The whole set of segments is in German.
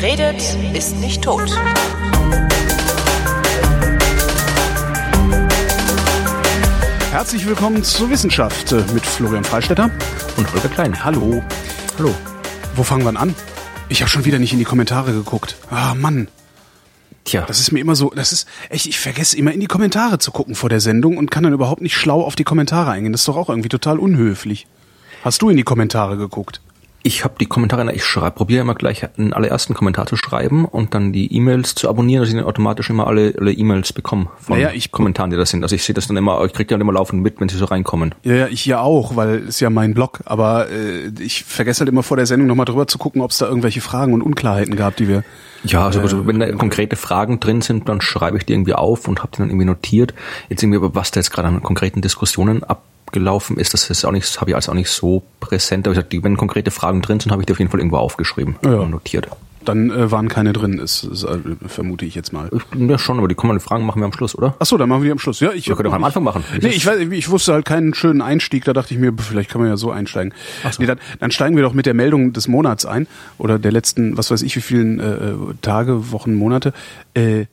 Wer redet, ist nicht tot. Herzlich willkommen zur Wissenschaft äh, mit Florian Freistetter und Holger Klein. Hallo. Hallo. Wo fangen wir an? Ich habe schon wieder nicht in die Kommentare geguckt. Ah, Mann. Tja. Das ist mir immer so, das ist echt, ich vergesse immer in die Kommentare zu gucken vor der Sendung und kann dann überhaupt nicht schlau auf die Kommentare eingehen. Das ist doch auch irgendwie total unhöflich. Hast du in die Kommentare geguckt? Ich habe die Kommentare, ich schreibe, probiere immer gleich einen allerersten Kommentar zu schreiben und dann die E-Mails zu abonnieren, dass ich dann automatisch immer alle, alle E-Mails bekomme von naja, ich, Kommentaren, die das sind. Also ich sehe das dann immer, ich kriege die dann immer laufend mit, wenn sie so reinkommen. Ja, ja, ich ja auch, weil es ja mein Blog, aber äh, ich vergesse halt immer vor der Sendung nochmal drüber zu gucken, ob es da irgendwelche Fragen und Unklarheiten gab, die wir. Ja, also, also wenn da konkrete Fragen drin sind, dann schreibe ich die irgendwie auf und habe die dann irgendwie notiert. Jetzt irgendwie, was da jetzt gerade an konkreten Diskussionen ab gelaufen ist, das ist auch nicht, habe ich also auch nicht so präsent. Aber ich sag, wenn konkrete Fragen drin sind, habe ich die auf jeden Fall irgendwo aufgeschrieben ja. und notiert. Dann äh, waren keine drin, ist, ist, äh, vermute ich jetzt mal. Ja schon, aber die kommenden Fragen machen wir am Schluss, oder? Ach so, dann machen wir die am Schluss. Ja, ich wir können doch am Anfang machen. Nee, ich, weiß, ich wusste halt keinen schönen Einstieg, da dachte ich mir, vielleicht kann man ja so einsteigen. Ach so. Nee, dann, dann steigen wir doch mit der Meldung des Monats ein oder der letzten, was weiß ich, wie vielen äh, Tage, Wochen, Monate. Äh,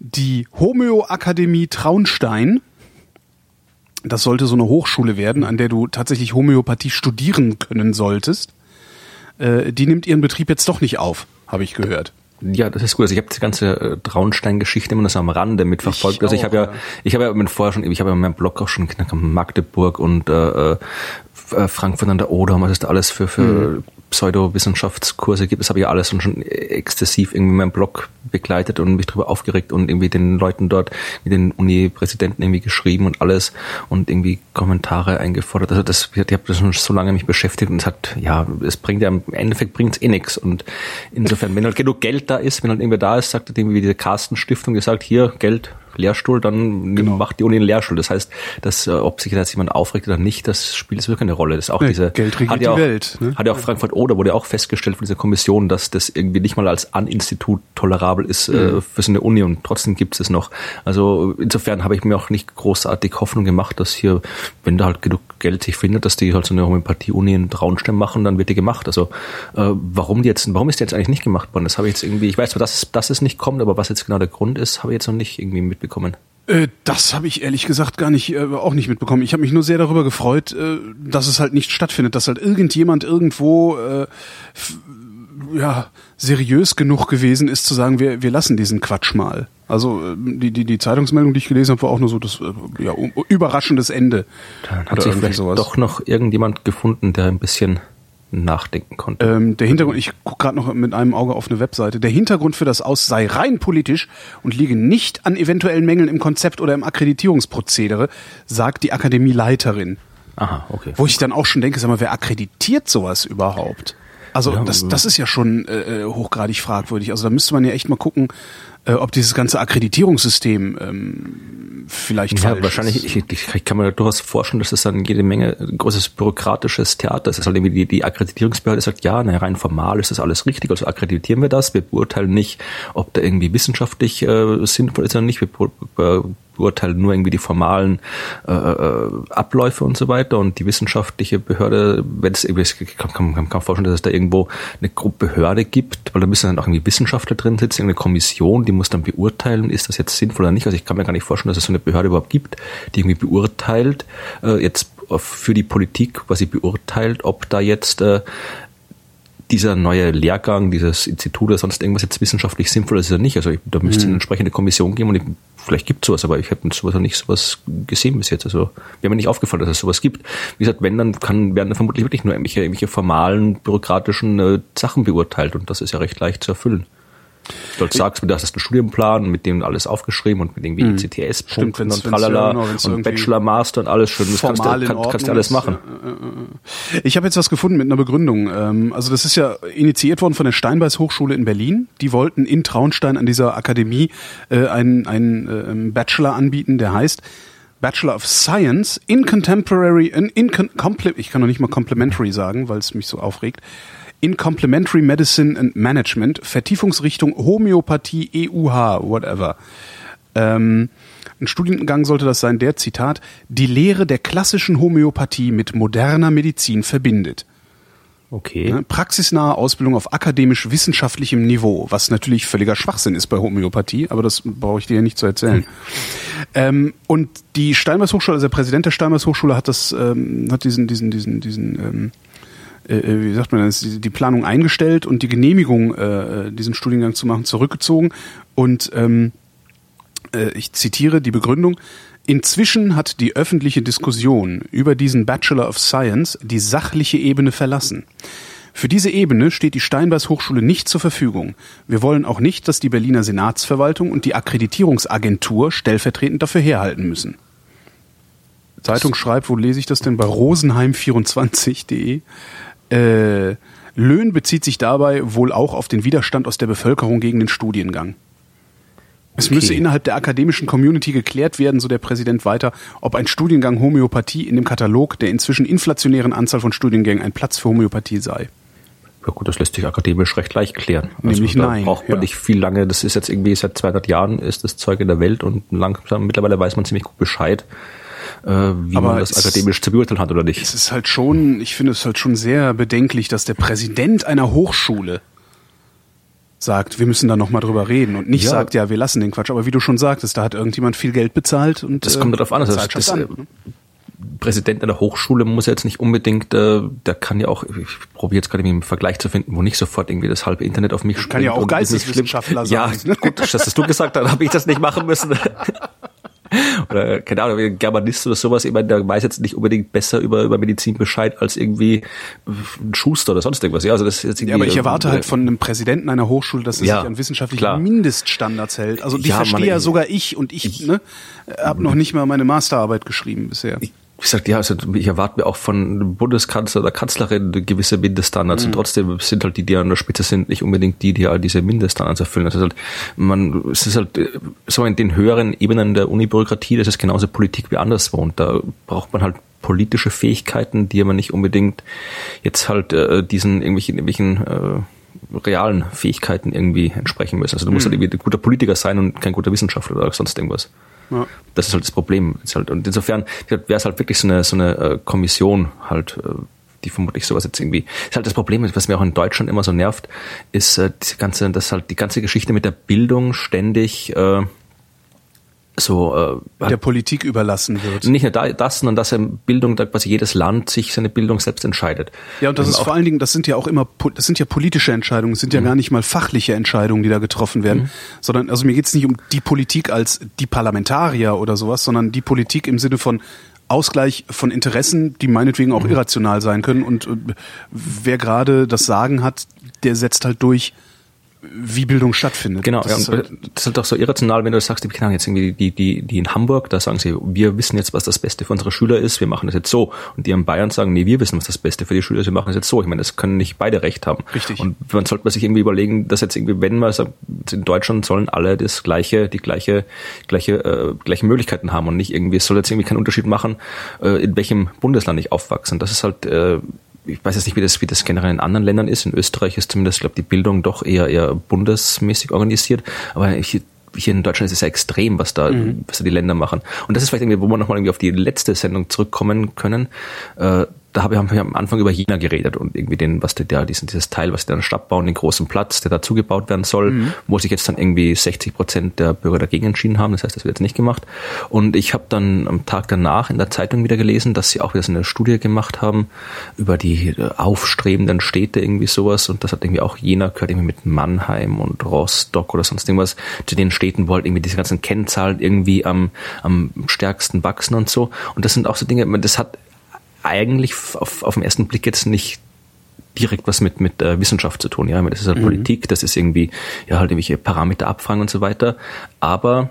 die Homöoakademie Traunstein das sollte so eine Hochschule werden, an der du tatsächlich Homöopathie studieren können solltest. Äh, die nimmt ihren Betrieb jetzt doch nicht auf, habe ich gehört. Ja, das ist gut. Also ich habe die ganze äh, Traunstein-Geschichte immer noch so am Rande mitverfolgt. Ich also ich habe ja, ich habe ja mit vorher schon, ich habe ja meinen Blog auch schon Magdeburg und äh, äh, Frankfurt an der Oder, was ist da alles für, für mhm. Pseudowissenschaftskurse gibt. Das habe ich alles schon exzessiv irgendwie meinem Blog begleitet und mich darüber aufgeregt und irgendwie den Leuten dort, mit den Uni-Präsidenten irgendwie geschrieben und alles und irgendwie Kommentare eingefordert. Also das, ich habe das schon so lange mich beschäftigt und es ja, es bringt ja im Endeffekt bringt es eh nichts. Und insofern, wenn halt genug Geld da ist, wenn halt irgendwer da ist, sagt halt irgendwie diese Carsten Stiftung gesagt, hier Geld, Lehrstuhl, dann genau. macht die Uni einen Lehrstuhl. Das heißt, dass, äh, ob sich jetzt jemand aufregt oder nicht, das spielt jetzt wirklich eine Rolle. Das ist auch nee, diese, Geld regiert hat ja die auch, Welt. Ne? Hat ja auch Frankfurt Oder wurde ja auch festgestellt von dieser Kommission, dass das irgendwie nicht mal als An-Institut tolerabel ist äh, mhm. äh, für so eine Uni und trotzdem gibt es es noch. Also insofern habe ich mir auch nicht großartig Hoffnung gemacht, dass hier, wenn da halt genug Geld sich findet, dass die halt so eine Homöopathie-Uni in Traunstein machen, dann wird die gemacht. Also äh, warum die jetzt, warum ist die jetzt eigentlich nicht gemacht worden? Das habe ich jetzt irgendwie, ich weiß zwar, dass, dass es nicht kommt, aber was jetzt genau der Grund ist, habe ich jetzt noch nicht irgendwie mitbekommen. Äh, das habe ich ehrlich gesagt gar nicht, äh, auch nicht mitbekommen. Ich habe mich nur sehr darüber gefreut, äh, dass es halt nicht stattfindet, dass halt irgendjemand irgendwo äh, ja seriös genug gewesen ist zu sagen, wir, wir lassen diesen Quatsch mal. Also äh, die, die, die Zeitungsmeldung, die ich gelesen habe, war auch nur so das äh, ja, überraschendes Ende. Dann hat sich vielleicht sowas. doch noch irgendjemand gefunden, der ein bisschen nachdenken konnte. Ähm, der Hintergrund, ich gucke gerade noch mit einem Auge auf eine Webseite, der Hintergrund für das Aus sei rein politisch und liege nicht an eventuellen Mängeln im Konzept oder im Akkreditierungsprozedere, sagt die Akademieleiterin. Aha, okay. Wo ich dann auch schon denke, sag mal, wer akkreditiert sowas überhaupt? Also ja, das, das ist ja schon äh, äh, hochgradig fragwürdig. Also da müsste man ja echt mal gucken, äh, ob dieses ganze Akkreditierungssystem ähm, vielleicht ja, wahrscheinlich. Ich, ich, ich kann mir durchaus vorstellen, dass das dann jede Menge großes bürokratisches Theater ist. Halt irgendwie die, die Akkreditierungsbehörde sagt, ja, na, rein formal ist das alles richtig, also akkreditieren wir das, wir beurteilen nicht, ob da irgendwie wissenschaftlich äh, sinnvoll ist oder nicht, wir beurteilen nur irgendwie die formalen äh, äh, Abläufe und so weiter und die wissenschaftliche Behörde, wenn es irgendwie, kann, kann, kann, kann vorstellen, dass es da irgendwo eine Gruppe Behörde gibt, weil da müssen dann auch irgendwie Wissenschaftler drin sitzen, eine Kommission, die muss dann beurteilen, ist das jetzt sinnvoll oder nicht. Also ich kann mir gar nicht vorstellen, dass es so eine Behörde überhaupt gibt, die irgendwie beurteilt, äh, jetzt für die Politik quasi beurteilt, ob da jetzt äh, dieser neue Lehrgang, dieses Institut oder sonst irgendwas jetzt wissenschaftlich sinnvoll ist oder nicht. Also ich, da müsste es mhm. eine entsprechende Kommission geben und ich, vielleicht gibt es sowas, aber ich habe sowas noch nicht sowas gesehen bis jetzt. Also wäre mir nicht aufgefallen, dass es sowas gibt. Wie gesagt, wenn, dann kann, werden vermutlich wirklich nur irgendwelche, irgendwelche formalen, bürokratischen äh, Sachen beurteilt und das ist ja recht leicht zu erfüllen. Du sagst, du hast einen Studienplan, mit dem alles aufgeschrieben und mit irgendwie mhm. ICTS-Punkten und tralala genau, und Bachelor, Master und alles schön. Das kannst du, kann, kannst du alles machen. Ich habe jetzt was gefunden mit einer Begründung. Ähm, also das ist ja initiiert worden von der Steinbeis Hochschule in Berlin. Die wollten in Traunstein an dieser Akademie äh, einen, einen äh, Bachelor anbieten, der heißt Bachelor of Science in Contemporary, in, in, ich kann noch nicht mal Complementary sagen, weil es mich so aufregt in Complementary Medicine and Management, Vertiefungsrichtung Homöopathie, EUH, whatever. Ähm, ein Studiengang sollte das sein, der, Zitat, die Lehre der klassischen Homöopathie mit moderner Medizin verbindet. Okay. Ne? Praxisnahe Ausbildung auf akademisch-wissenschaftlichem Niveau, was natürlich völliger Schwachsinn ist bei Homöopathie, aber das brauche ich dir ja nicht zu erzählen. Hm. Ähm, und die Steinbeis Hochschule, also der Präsident der Steinbeis Hochschule hat das, ähm, hat diesen, diesen, diesen, diesen, ähm, äh, äh wie sagt man das, die, Planung eingestellt und die Genehmigung, äh, diesen Studiengang zu machen, zurückgezogen. Und ähm, äh, ich zitiere die Begründung. Inzwischen hat die öffentliche Diskussion über diesen Bachelor of Science die sachliche Ebene verlassen. Für diese Ebene steht die Steinbeis Hochschule nicht zur Verfügung. Wir wollen auch nicht, dass die Berliner Senatsverwaltung und die Akkreditierungsagentur stellvertretend dafür herhalten müssen. Zeitung schreibt, wo lese ich das denn? Bei rosenheim24.de. Äh, Löhn bezieht sich dabei wohl auch auf den Widerstand aus der Bevölkerung gegen den Studiengang. Es okay. müsse innerhalb der akademischen Community geklärt werden, so der Präsident weiter, ob ein Studiengang Homöopathie in dem Katalog der inzwischen inflationären Anzahl von Studiengängen ein Platz für Homöopathie sei. Ja gut, das lässt sich akademisch recht leicht klären. Also Nämlich da nein. braucht man ja. nicht viel lange. Das ist jetzt irgendwie seit 200 Jahren ist das Zeug in der Welt und langsam mittlerweile weiß man ziemlich gut Bescheid, äh, wie Aber man das akademisch zu beurteilen hat oder nicht. Es ist halt schon, ich finde es halt schon sehr bedenklich, dass der Präsident einer Hochschule sagt, wir müssen da nochmal drüber reden und nicht ja. sagt, ja, wir lassen den Quatsch. Aber wie du schon sagtest, da hat irgendjemand viel Geld bezahlt und das kommt darauf an. Also das, das, an. Präsident einer Hochschule muss jetzt nicht unbedingt, äh, der kann ja auch, ich probiere jetzt gerade einen Vergleich zu finden, wo nicht sofort irgendwie das halbe Internet auf mich springt. Kann ja auch Geisteswissenschaftler sein. Ja, ne? gut, das hast du gesagt, dann habe ich das nicht machen müssen. oder keine Ahnung, ein Germanist oder sowas, ich meine, der weiß jetzt nicht unbedingt besser über, über Medizin Bescheid als irgendwie ein Schuster oder sonst irgendwas. Ja, also das ist jetzt irgendwie, ja, aber ich erwarte äh, halt von einem Präsidenten einer Hochschule, dass er ja, sich an wissenschaftlichen klar. Mindeststandards hält. Also die ja, verstehe ja sogar ich und ich, ich ne, habe noch nicht mal meine Masterarbeit geschrieben bisher. Ich, wie gesagt, ja, also ich erwarte mir auch von Bundeskanzler oder Kanzlerin gewisse Mindeststandards mhm. und trotzdem sind halt die, die an der Spitze sind, nicht unbedingt die, die all diese Mindeststandards erfüllen. Ist halt, man, es ist halt so in den höheren Ebenen der Unibürokratie, das ist genauso Politik wie anderswo und da braucht man halt politische Fähigkeiten, die aber nicht unbedingt jetzt halt äh, diesen irgendwelchen, irgendwelchen äh, realen Fähigkeiten irgendwie entsprechen müssen. Also du musst mhm. halt irgendwie ein guter Politiker sein und kein guter Wissenschaftler oder sonst irgendwas. Ja. Das ist halt das Problem. Halt, und insofern wäre es halt wirklich so eine, so eine äh, Kommission halt, äh, die vermutlich sowas jetzt irgendwie. Ist halt das Problem, was mir auch in Deutschland immer so nervt, ist äh, ganze, dass halt die ganze Geschichte mit der Bildung ständig äh, so äh, der Politik überlassen wird. Nicht nur das, sondern dass Bildung, da quasi jedes Land sich seine Bildung selbst entscheidet. Ja, und das und ist vor allen Dingen, das sind ja auch immer, das sind ja politische Entscheidungen, das sind ja mhm. gar nicht mal fachliche Entscheidungen, die da getroffen werden, mhm. sondern also mir geht es nicht um die Politik als die Parlamentarier oder sowas, sondern die Politik im Sinne von Ausgleich von Interessen, die meinetwegen auch mhm. irrational sein können und äh, wer gerade das Sagen hat, der setzt halt durch, wie Bildung stattfindet. Genau, das, ja, ist, halt das ist halt auch so irrational, wenn du sagst, keine Ahnung, jetzt irgendwie die, die, die in Hamburg, da sagen sie, wir wissen jetzt, was das Beste für unsere Schüler ist, wir machen das jetzt so. Und die in Bayern sagen, nee, wir wissen, was das Beste für die Schüler ist, wir machen das jetzt so. Ich meine, das können nicht beide recht haben. Richtig. Und man sollte man sich irgendwie überlegen, dass jetzt irgendwie, wenn man sagt, in Deutschland sollen alle das gleiche, die gleiche, gleiche, äh, gleiche Möglichkeiten haben und nicht irgendwie, es soll jetzt irgendwie keinen Unterschied machen, äh, in welchem Bundesland ich aufwachse. Und das ist halt äh, ich weiß jetzt nicht, wie das, wie das generell in anderen Ländern ist. In Österreich ist zumindest, glaube die Bildung doch eher, eher bundesmäßig organisiert. Aber hier, hier in Deutschland ist es ja extrem, was da, mhm. was da die Länder machen. Und das ist vielleicht irgendwie, wo wir nochmal irgendwie auf die letzte Sendung zurückkommen können. Äh, da habe ich am Anfang über China geredet und irgendwie den, was der, der diesen, dieses Teil, was die dann Stadt bauen, den großen Platz, der dazu gebaut werden soll, mhm. wo sich jetzt dann irgendwie 60 Prozent der Bürger dagegen entschieden haben. Das heißt, das wird jetzt nicht gemacht. Und ich habe dann am Tag danach in der Zeitung wieder gelesen, dass sie auch wieder so eine Studie gemacht haben über die aufstrebenden Städte, irgendwie sowas. Und das hat irgendwie auch Jena gehört, irgendwie mit Mannheim und Rostock oder sonst irgendwas, zu den Städten, wo halt irgendwie diese ganzen Kennzahlen irgendwie am, am stärksten wachsen und so. Und das sind auch so Dinge, das hat eigentlich auf, auf den ersten Blick jetzt nicht direkt was mit mit äh, Wissenschaft zu tun. Ja, das ist halt mhm. Politik, das ist irgendwie ja halt irgendwelche Parameter abfragen und so weiter. Aber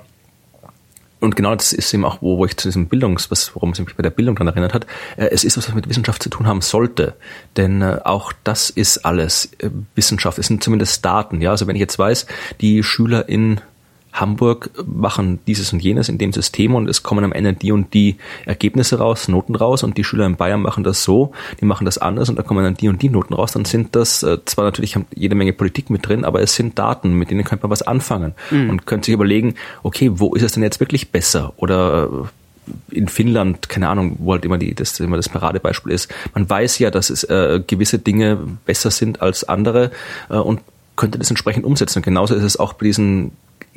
und genau das ist eben auch, wo, wo ich zu diesem Bildungs, was, worum es mich bei der Bildung dann erinnert hat, äh, es ist was, was mit Wissenschaft zu tun haben sollte. Denn äh, auch das ist alles äh, Wissenschaft, es sind zumindest Daten. Ja, also wenn ich jetzt weiß, die Schüler in Hamburg machen dieses und jenes in dem System und es kommen am Ende die und die Ergebnisse raus, Noten raus und die Schüler in Bayern machen das so, die machen das anders und da kommen dann die und die Noten raus, dann sind das äh, zwar natürlich jede Menge Politik mit drin, aber es sind Daten, mit denen könnte man was anfangen mhm. und könnte sich überlegen, okay, wo ist es denn jetzt wirklich besser oder in Finnland, keine Ahnung, wo halt immer die, das immer das Paradebeispiel ist. Man weiß ja, dass es äh, gewisse Dinge besser sind als andere äh, und könnte das entsprechend umsetzen. Und genauso ist es auch bei diesen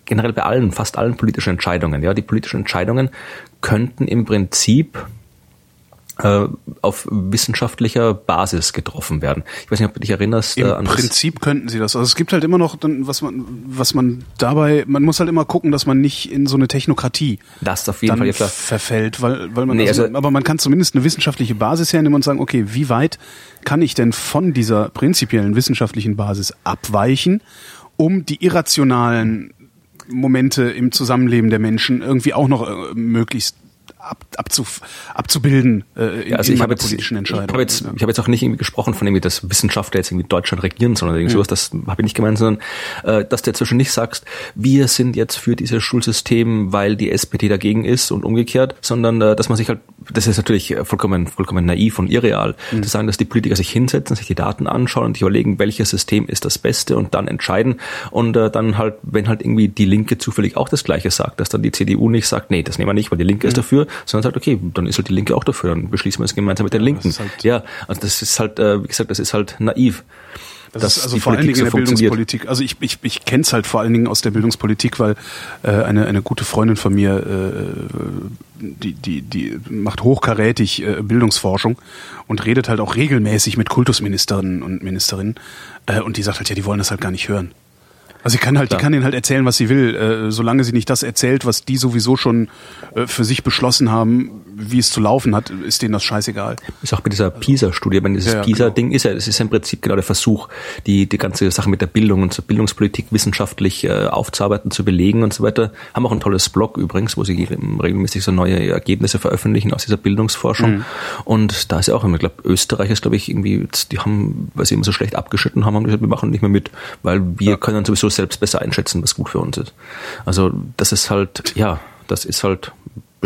generell bei allen, fast allen politischen Entscheidungen. Ja, die politischen Entscheidungen könnten im Prinzip äh, auf wissenschaftlicher Basis getroffen werden. Ich weiß nicht, ob du dich erinnerst. Im äh, an Prinzip könnten sie das. Also es gibt halt immer noch, dann, was man, was man dabei, man muss halt immer gucken, dass man nicht in so eine Technokratie das auf jeden Fall verfällt, weil, weil man, nee, also, also, aber man kann zumindest eine wissenschaftliche Basis hernehmen und sagen, okay, wie weit kann ich denn von dieser prinzipiellen wissenschaftlichen Basis abweichen, um die irrationalen Momente im Zusammenleben der Menschen irgendwie auch noch äh, möglichst ab, abzu, abzubilden äh, in, ja, also in jetzt, politischen Entscheidungen. Ich habe jetzt, ich hab jetzt auch nicht irgendwie gesprochen von irgendwie, dass Wissenschaftler jetzt irgendwie Deutschland regieren, sondern irgendwie mhm. sowas, das habe ich nicht gemeint, sondern äh, dass du zwischen nicht sagst, wir sind jetzt für dieses Schulsystem, weil die SPD dagegen ist und umgekehrt, sondern äh, dass man sich halt, das ist natürlich vollkommen, vollkommen naiv und irreal, mhm. zu sagen, dass die Politiker sich hinsetzen, sich die Daten anschauen und sich überlegen, welches System ist das Beste und dann entscheiden und äh, dann halt, wenn halt irgendwie die Linke zufällig auch das Gleiche sagt, dass dann die CDU nicht sagt, nee, das nehmen wir nicht, weil die Linke mhm. ist dafür, sondern sagt, okay, dann ist halt die Linke auch dafür, dann beschließen wir es gemeinsam mit den Linken. Halt ja, also das ist halt, äh, wie gesagt, das ist halt naiv. Das ist also vor allen Dingen in der Bildungspolitik. Also ich, ich, ich kenne es halt vor allen Dingen aus der Bildungspolitik, weil äh, eine, eine gute Freundin von mir, äh, die, die, die macht hochkarätig äh, Bildungsforschung und redet halt auch regelmäßig mit Kultusministerinnen und Ministerinnen. Äh, und die sagt halt, ja, die wollen das halt gar nicht hören. Also sie kann halt, Klar. die kann ihnen halt erzählen, was sie will, äh, solange sie nicht das erzählt, was die sowieso schon äh, für sich beschlossen haben, wie es zu laufen hat, ist denen das scheißegal. Ist auch bei dieser PISA-Studie, wenn dieses ja, PISA-Ding genau. ist ja, es ist im Prinzip genau der Versuch, die, die ganze Sache mit der Bildung und zur Bildungspolitik wissenschaftlich äh, aufzuarbeiten, zu belegen und so weiter. Haben auch ein tolles Blog übrigens, wo sie regelmäßig so neue Ergebnisse veröffentlichen aus dieser Bildungsforschung. Mhm. Und da ist ja auch, ich glaube, Österreich ist, glaube ich, irgendwie, die haben, weil sie immer so schlecht abgeschnitten haben, haben gesagt, wir machen nicht mehr mit, weil wir ja. können sowieso selbst besser einschätzen, was gut für uns ist. Also das ist halt, ja, das ist halt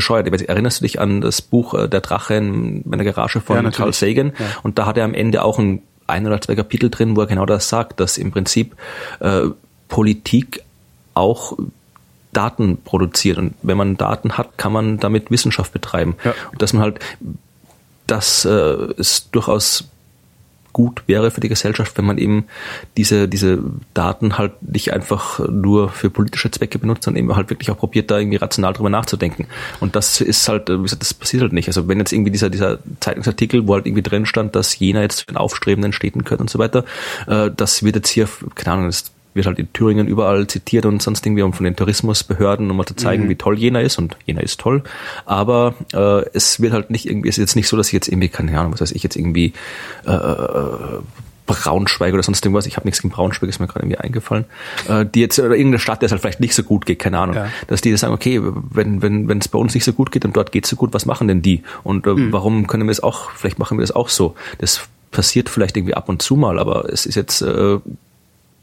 bescheuert. Erinnerst du dich an das Buch äh, Der Drache in meiner Garage von ja, Carl Sagan? Ja. Und da hat er am Ende auch ein, ein oder zwei Kapitel drin, wo er genau das sagt, dass im Prinzip äh, Politik auch Daten produziert. Und wenn man Daten hat, kann man damit Wissenschaft betreiben. Ja. Und dass man halt, dass äh, es durchaus gut wäre für die Gesellschaft, wenn man eben diese, diese Daten halt nicht einfach nur für politische Zwecke benutzt, sondern eben halt wirklich auch probiert, da irgendwie rational drüber nachzudenken. Und das ist halt, wie gesagt, das passiert halt nicht. Also wenn jetzt irgendwie dieser, dieser Zeitungsartikel, wo halt irgendwie drin stand, dass Jena jetzt in aufstrebenden Städten gehört und so weiter, äh, das wird jetzt hier, keine Ahnung, das wird halt in Thüringen überall zitiert und sonst irgendwie um von den Tourismusbehörden, um mal zu zeigen, mhm. wie toll Jena ist und Jena ist toll. Aber äh, es wird halt nicht irgendwie, es ist jetzt nicht so, dass ich jetzt irgendwie, keine Ahnung, was weiß ich, jetzt irgendwie äh, Braunschweig oder sonst irgendwas, ich habe nichts gegen Braunschweig, ist mir gerade irgendwie eingefallen, äh, die jetzt, oder irgendeine Stadt, der es halt vielleicht nicht so gut geht, keine Ahnung, ja. dass die sagen, okay, wenn wenn wenn es bei uns nicht so gut geht und dort geht es so gut, was machen denn die? Und äh, mhm. warum können wir es auch, vielleicht machen wir das auch so. Das passiert vielleicht irgendwie ab und zu mal, aber es ist jetzt äh,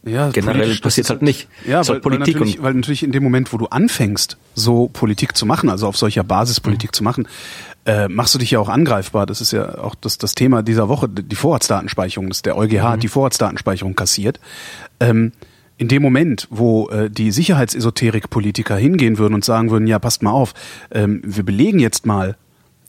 ja, generell passiert halt nicht. Ja, weil, Politik weil, natürlich, weil natürlich in dem Moment, wo du anfängst, so Politik zu machen, also auf solcher Basis Politik mhm. zu machen, äh, machst du dich ja auch angreifbar. Das ist ja auch das, das Thema dieser Woche, die Vorratsdatenspeicherung, das der EuGH mhm. die Vorratsdatenspeicherung kassiert. Ähm, in dem Moment, wo äh, die Sicherheitsesoterik-Politiker hingehen würden und sagen würden, ja, passt mal auf, ähm, wir belegen jetzt mal,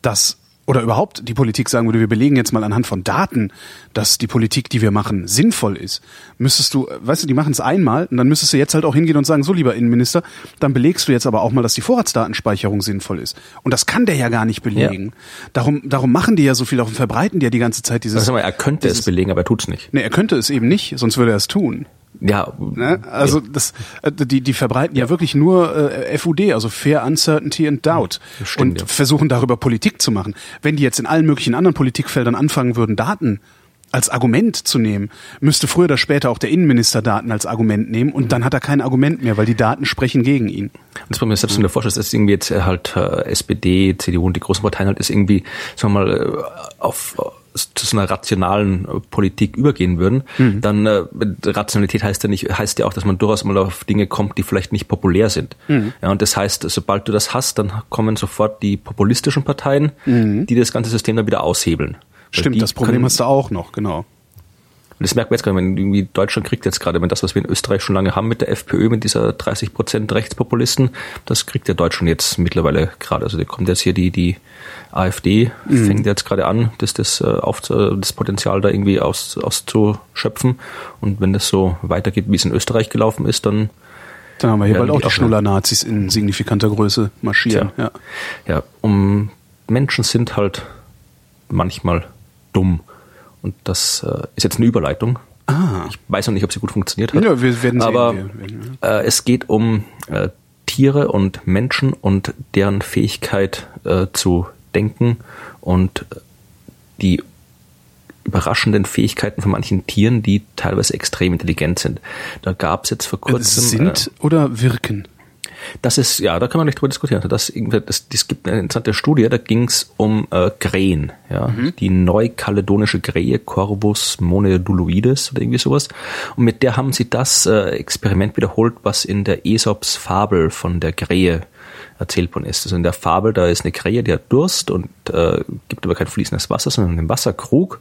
dass oder überhaupt die Politik sagen würde, wir belegen jetzt mal anhand von Daten, dass die Politik, die wir machen, sinnvoll ist, müsstest du, weißt du, die machen es einmal und dann müsstest du jetzt halt auch hingehen und sagen, so lieber Innenminister, dann belegst du jetzt aber auch mal, dass die Vorratsdatenspeicherung sinnvoll ist. Und das kann der ja gar nicht belegen. Ja. Darum, darum machen die ja so viel, darum verbreiten die ja die ganze Zeit dieses. Sag mal, er könnte dieses, es belegen, aber er tut's nicht. Nee, er könnte es eben nicht, sonst würde er es tun. Ja, ne? also das, äh, die die verbreiten ja, ja wirklich nur äh, FUD, also Fair Uncertainty and Doubt Stimmt, und ja. versuchen darüber Politik zu machen. Wenn die jetzt in allen möglichen anderen Politikfeldern anfangen würden, Daten als Argument zu nehmen, müsste früher oder später auch der Innenminister Daten als Argument nehmen und dann hat er kein Argument mehr, weil die Daten sprechen gegen ihn. Und das Problem ist selbst in der Vorstellung, dass irgendwie jetzt halt äh, SPD, CDU und die großen Parteien halt ist irgendwie, sagen wir mal, äh, auf zu so einer rationalen äh, Politik übergehen würden, mhm. dann äh, Rationalität heißt ja nicht, heißt ja auch, dass man durchaus mal auf Dinge kommt, die vielleicht nicht populär sind. Mhm. Ja, und das heißt, sobald du das hast, dann kommen sofort die populistischen Parteien, mhm. die das ganze System dann wieder aushebeln. Stimmt, das Problem können, hast du auch noch, genau. Das merkt man jetzt gerade, wenn irgendwie Deutschland kriegt jetzt gerade, wenn das, was wir in Österreich schon lange haben mit der FPÖ, mit dieser 30 Prozent Rechtspopulisten, das kriegt der Deutschland jetzt mittlerweile gerade. Also da kommt jetzt hier die, die AfD, mhm. fängt jetzt gerade an, das, das, äh, auf, das Potenzial da irgendwie aus, auszuschöpfen. Und wenn das so weitergeht, wie es in Österreich gelaufen ist, dann dann haben wir hier bald auch die Schnuller-Nazis in signifikanter Größe marschieren. Ja. ja, um Menschen sind halt manchmal dumm. Und das äh, ist jetzt eine Überleitung. Ah. Ich weiß noch nicht, ob sie gut funktioniert hat. Ja, wir werden sehen. Aber äh, es geht um äh, Tiere und Menschen und deren Fähigkeit äh, zu denken und die überraschenden Fähigkeiten von manchen Tieren, die teilweise extrem intelligent sind. Da gab es jetzt vor kurzem. Sind äh, oder wirken? Das ist, ja, da kann man nicht drüber diskutieren. Das, das, das gibt eine interessante Studie, da ging es um äh, Krähen, ja, mhm. die neukaledonische Krähe, Corvus moneduloides oder irgendwie sowas. Und mit der haben sie das äh, Experiment wiederholt, was in der Aesops Fabel von der Krähe erzählt worden ist. Also in der Fabel, da ist eine Krähe, die hat Durst und äh, gibt aber kein fließendes Wasser, sondern einen Wasserkrug.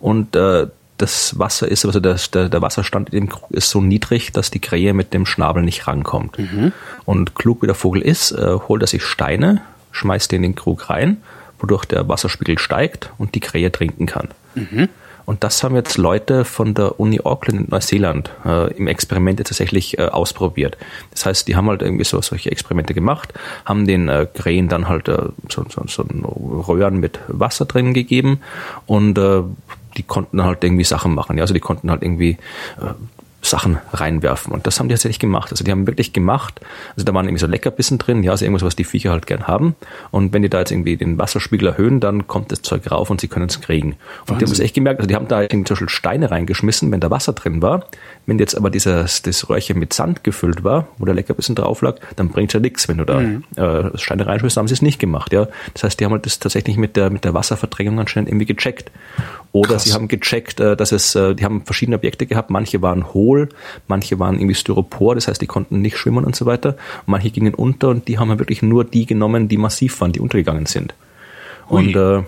Und äh, das Wasser ist, also der, der, der Wasserstand in dem Krug ist so niedrig, dass die Krähe mit dem Schnabel nicht rankommt. Mhm. Und klug wie der Vogel ist, äh, holt er sich Steine, schmeißt die in den Krug rein, wodurch der Wasserspiegel steigt und die Krähe trinken kann. Mhm. Und das haben jetzt Leute von der Uni Auckland in Neuseeland äh, im Experiment tatsächlich äh, ausprobiert. Das heißt, die haben halt irgendwie so solche Experimente gemacht, haben den äh, Krähen dann halt äh, so, so, so Röhren mit Wasser drin gegeben und äh, die konnten halt irgendwie Sachen machen. Ja, also die konnten halt irgendwie äh, Sachen reinwerfen. Und das haben die tatsächlich gemacht. Also die haben wirklich gemacht, also da waren irgendwie so Leckerbissen drin, ja, also irgendwas, was die Viecher halt gern haben. Und wenn die da jetzt irgendwie den Wasserspiegel erhöhen, dann kommt das Zeug rauf und sie können es kriegen. Und Wahnsinn. die haben es echt gemerkt, also die haben da irgendwie zum Beispiel Steine reingeschmissen, wenn da Wasser drin war. Wenn jetzt aber dieses, das Röhrchen mit Sand gefüllt war, wo der Leckerbissen drauf lag, dann bringt ja nichts. Wenn du da mhm. äh, Steine reinschmissst, haben sie es nicht gemacht, ja. Das heißt, die haben halt das tatsächlich mit der, mit der Wasserverdrängung anscheinend irgendwie gecheckt. Oder Krass. sie haben gecheckt, äh, dass es, äh, die haben verschiedene Objekte gehabt, manche waren hohl, manche waren irgendwie Styropor, das heißt, die konnten nicht schwimmen und so weiter. Und manche gingen unter und die haben halt wirklich nur die genommen, die massiv waren, die untergegangen sind. Ui. Und äh,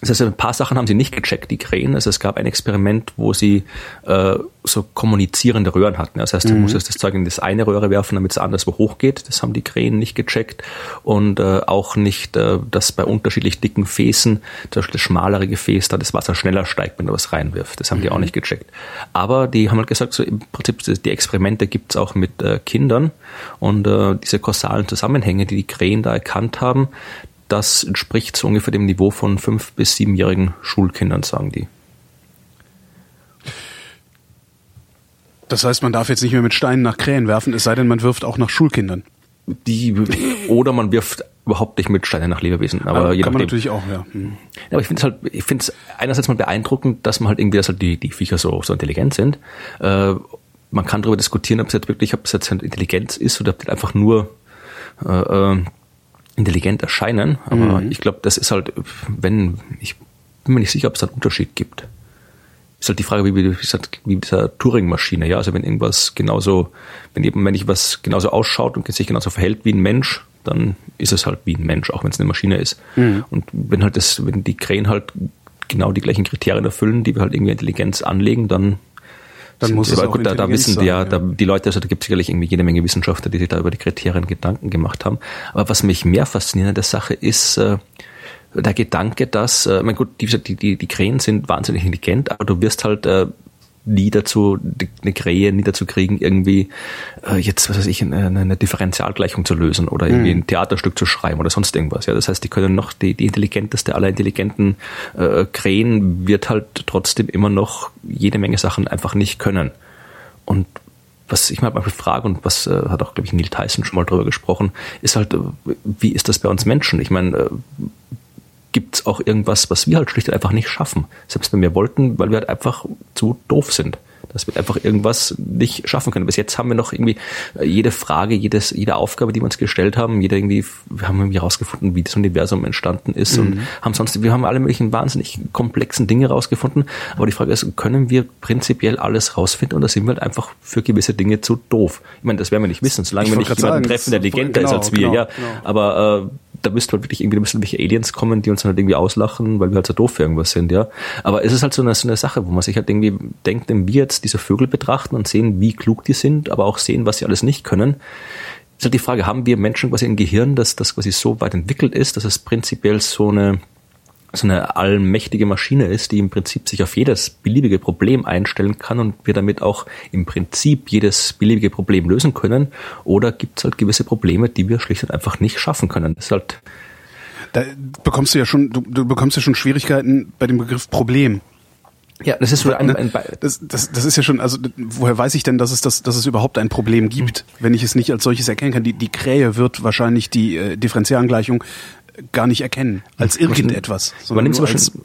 das heißt, ein paar Sachen haben sie nicht gecheckt, die Krähen. Also es gab ein Experiment, wo sie äh, so kommunizierende Röhren hatten. Das heißt, du mhm. musstest das Zeug in das eine Röhre werfen, damit es anderswo hochgeht. Das haben die Krähen nicht gecheckt. Und äh, auch nicht, äh, dass bei unterschiedlich dicken Gefäßen, zum Beispiel das schmalere Gefäß, da das Wasser schneller steigt, wenn du was reinwirft. Das haben mhm. die auch mhm. nicht gecheckt. Aber die haben halt gesagt, so im Prinzip, die Experimente gibt's auch mit äh, Kindern. Und äh, diese kausalen Zusammenhänge, die die Krähen da erkannt haben, das entspricht so ungefähr dem Niveau von fünf- bis siebenjährigen Schulkindern, sagen die. Das heißt, man darf jetzt nicht mehr mit Steinen nach Krähen werfen, es sei denn, man wirft auch nach Schulkindern. Die, oder man wirft überhaupt nicht mit Steinen nach Lebewesen. Aber, aber je kann man natürlich auch, ja. Hm. ja aber ich finde es halt, ich finde es einerseits mal beeindruckend, dass man halt irgendwie, dass halt die, die Viecher so, so intelligent sind. Äh, man kann darüber diskutieren, ob es jetzt wirklich, ob es jetzt Intelligenz ist oder ob das einfach nur äh, äh intelligent erscheinen, aber mhm. ich glaube, das ist halt, wenn, ich bin mir nicht sicher, ob es da einen Unterschied gibt. Ist halt die Frage, wie, wie, wie mit dieser Turing-Maschine, ja, also wenn irgendwas genauso, wenn eben, wenn ich was genauso ausschaut und sich genauso verhält wie ein Mensch, dann ist es halt wie ein Mensch, auch wenn es eine Maschine ist. Mhm. Und wenn halt das, wenn die Krähen halt genau die gleichen Kriterien erfüllen, die wir halt irgendwie Intelligenz anlegen, dann dann muss es aber gut, da, da wissen sein, ja, ja, Da, die Leute, also da gibt es sicherlich irgendwie jede Menge Wissenschaftler, die sich da über die Kriterien Gedanken gemacht haben. Aber was mich mehr fasziniert an der Sache ist, äh, der Gedanke, dass, äh, mein gut, die, die, die Krähen sind wahnsinnig intelligent, aber du wirst halt äh, nie dazu, eine Krähe nie dazu kriegen, irgendwie äh, jetzt, was weiß ich, eine, eine Differentialgleichung zu lösen oder irgendwie mhm. ein Theaterstück zu schreiben oder sonst irgendwas. Ja, das heißt, die können noch, die, die intelligenteste aller intelligenten äh, Krähen wird halt trotzdem immer noch jede Menge Sachen einfach nicht können. Und was ich mal frage und was äh, hat auch, glaube ich, Neil Tyson schon mal drüber gesprochen, ist halt, äh, wie ist das bei uns Menschen? Ich meine, äh, gibt es auch irgendwas, was wir halt schlicht einfach nicht schaffen. Selbst wenn wir wollten, weil wir halt einfach zu doof sind. Dass wir einfach irgendwas nicht schaffen können. Bis jetzt haben wir noch irgendwie äh, jede Frage, jedes, jede Aufgabe, die wir uns gestellt haben, jeder irgendwie, wir haben irgendwie herausgefunden, wie das Universum entstanden ist mhm. und haben sonst, wir haben alle möglichen wahnsinnig komplexen Dinge rausgefunden. Aber die Frage ist, können wir prinzipiell alles rausfinden oder sind wir halt einfach für gewisse Dinge zu doof? Ich meine, das werden wir nicht wissen, solange wir nicht jemanden sagen, treffen, der legender genau, ist als wir, genau, ja. Genau. Aber äh, da müsste halt wirklich irgendwie, da müssten welche Aliens kommen, die uns dann halt irgendwie auslachen, weil wir halt so doof für irgendwas sind, ja. Aber es ist halt so eine, so eine Sache, wo man sich halt irgendwie denkt, wenn wir jetzt diese Vögel betrachten und sehen, wie klug die sind, aber auch sehen, was sie alles nicht können, ist halt die Frage, haben wir Menschen quasi ein Gehirn, das, das quasi so weit entwickelt ist, dass es prinzipiell so eine, so eine allmächtige Maschine ist, die im Prinzip sich auf jedes beliebige Problem einstellen kann und wir damit auch im Prinzip jedes beliebige Problem lösen können? Oder gibt es halt gewisse Probleme, die wir schlicht und einfach nicht schaffen können? Das ist halt da bekommst du ja schon, du, du bekommst ja schon Schwierigkeiten bei dem Begriff Problem. Ja, das ist so ein, ein das, das, das ist ja schon, also woher weiß ich denn, dass es das, dass es überhaupt ein Problem gibt, mhm. wenn ich es nicht als solches erkennen kann? Die, die Krähe wird wahrscheinlich die äh, Differentialgleichung gar nicht erkennen als irgendetwas. Man nimmt als schon,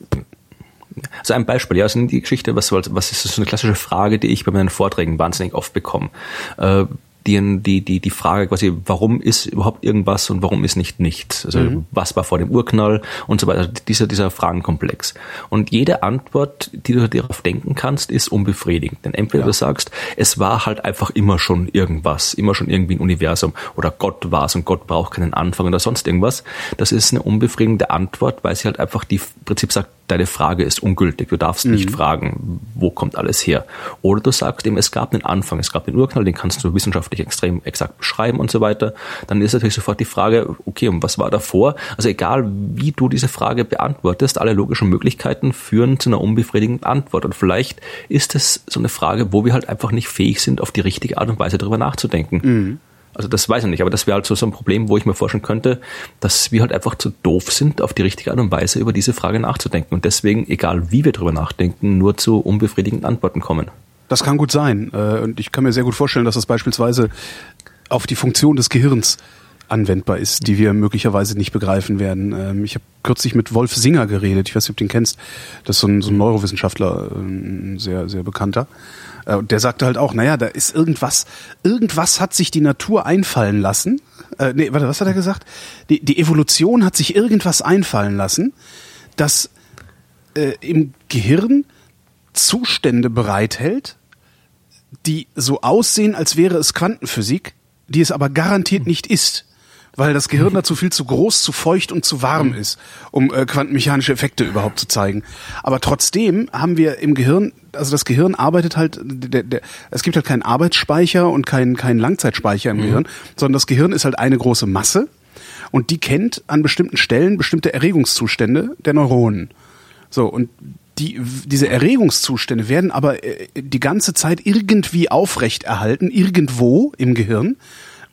also ein Beispiel, ja, also die Geschichte, was, was ist so eine klassische Frage, die ich bei meinen Vorträgen wahnsinnig oft bekomme. Äh, die, die, die, die Frage quasi, warum ist überhaupt irgendwas und warum ist nicht nichts? Also mhm. was war vor dem Urknall und so weiter. Also dieser, dieser Fragenkomplex. Und jede Antwort, die du darauf denken kannst, ist unbefriedigend. Denn entweder ja. du sagst, es war halt einfach immer schon irgendwas, immer schon irgendwie ein Universum oder Gott war es und Gott braucht keinen Anfang oder sonst irgendwas. Das ist eine unbefriedigende Antwort, weil sie halt einfach die Prinzip sagt, deine Frage ist ungültig. Du darfst mhm. nicht fragen, wo kommt alles her. Oder du sagst ihm, es gab einen Anfang, es gab den Urknall, den kannst du wissenschaftlich extrem exakt beschreiben und so weiter. Dann ist natürlich sofort die Frage, okay, und was war davor? Also egal, wie du diese Frage beantwortest, alle logischen Möglichkeiten führen zu einer unbefriedigenden Antwort. Und vielleicht ist es so eine Frage, wo wir halt einfach nicht fähig sind, auf die richtige Art und Weise darüber nachzudenken. Mhm. Also das weiß ich nicht, aber das wäre halt so, so ein Problem, wo ich mir vorstellen könnte, dass wir halt einfach zu doof sind, auf die richtige Art und Weise über diese Frage nachzudenken und deswegen, egal wie wir darüber nachdenken, nur zu unbefriedigenden Antworten kommen. Das kann gut sein äh, und ich kann mir sehr gut vorstellen, dass das beispielsweise auf die Funktion des Gehirns anwendbar ist, die wir möglicherweise nicht begreifen werden. Ähm, ich habe kürzlich mit Wolf Singer geredet, ich weiß nicht, ob du den kennst, das ist so ein, so ein Neurowissenschaftler, ein sehr, sehr bekannter. Äh, und der sagte halt auch, naja, da ist irgendwas, irgendwas hat sich die Natur einfallen lassen. Äh, nee, warte, was hat er gesagt? Die, die Evolution hat sich irgendwas einfallen lassen, das äh, im Gehirn Zustände bereithält, die so aussehen, als wäre es Quantenphysik, die es aber garantiert nicht ist weil das Gehirn dazu viel zu groß, zu feucht und zu warm mhm. ist, um äh, quantenmechanische Effekte überhaupt zu zeigen. Aber trotzdem haben wir im Gehirn, also das Gehirn arbeitet halt, der, der, es gibt halt keinen Arbeitsspeicher und keinen keinen Langzeitspeicher im mhm. Gehirn, sondern das Gehirn ist halt eine große Masse und die kennt an bestimmten Stellen bestimmte Erregungszustände der Neuronen. So, und die, diese Erregungszustände werden aber äh, die ganze Zeit irgendwie aufrecht erhalten, irgendwo im Gehirn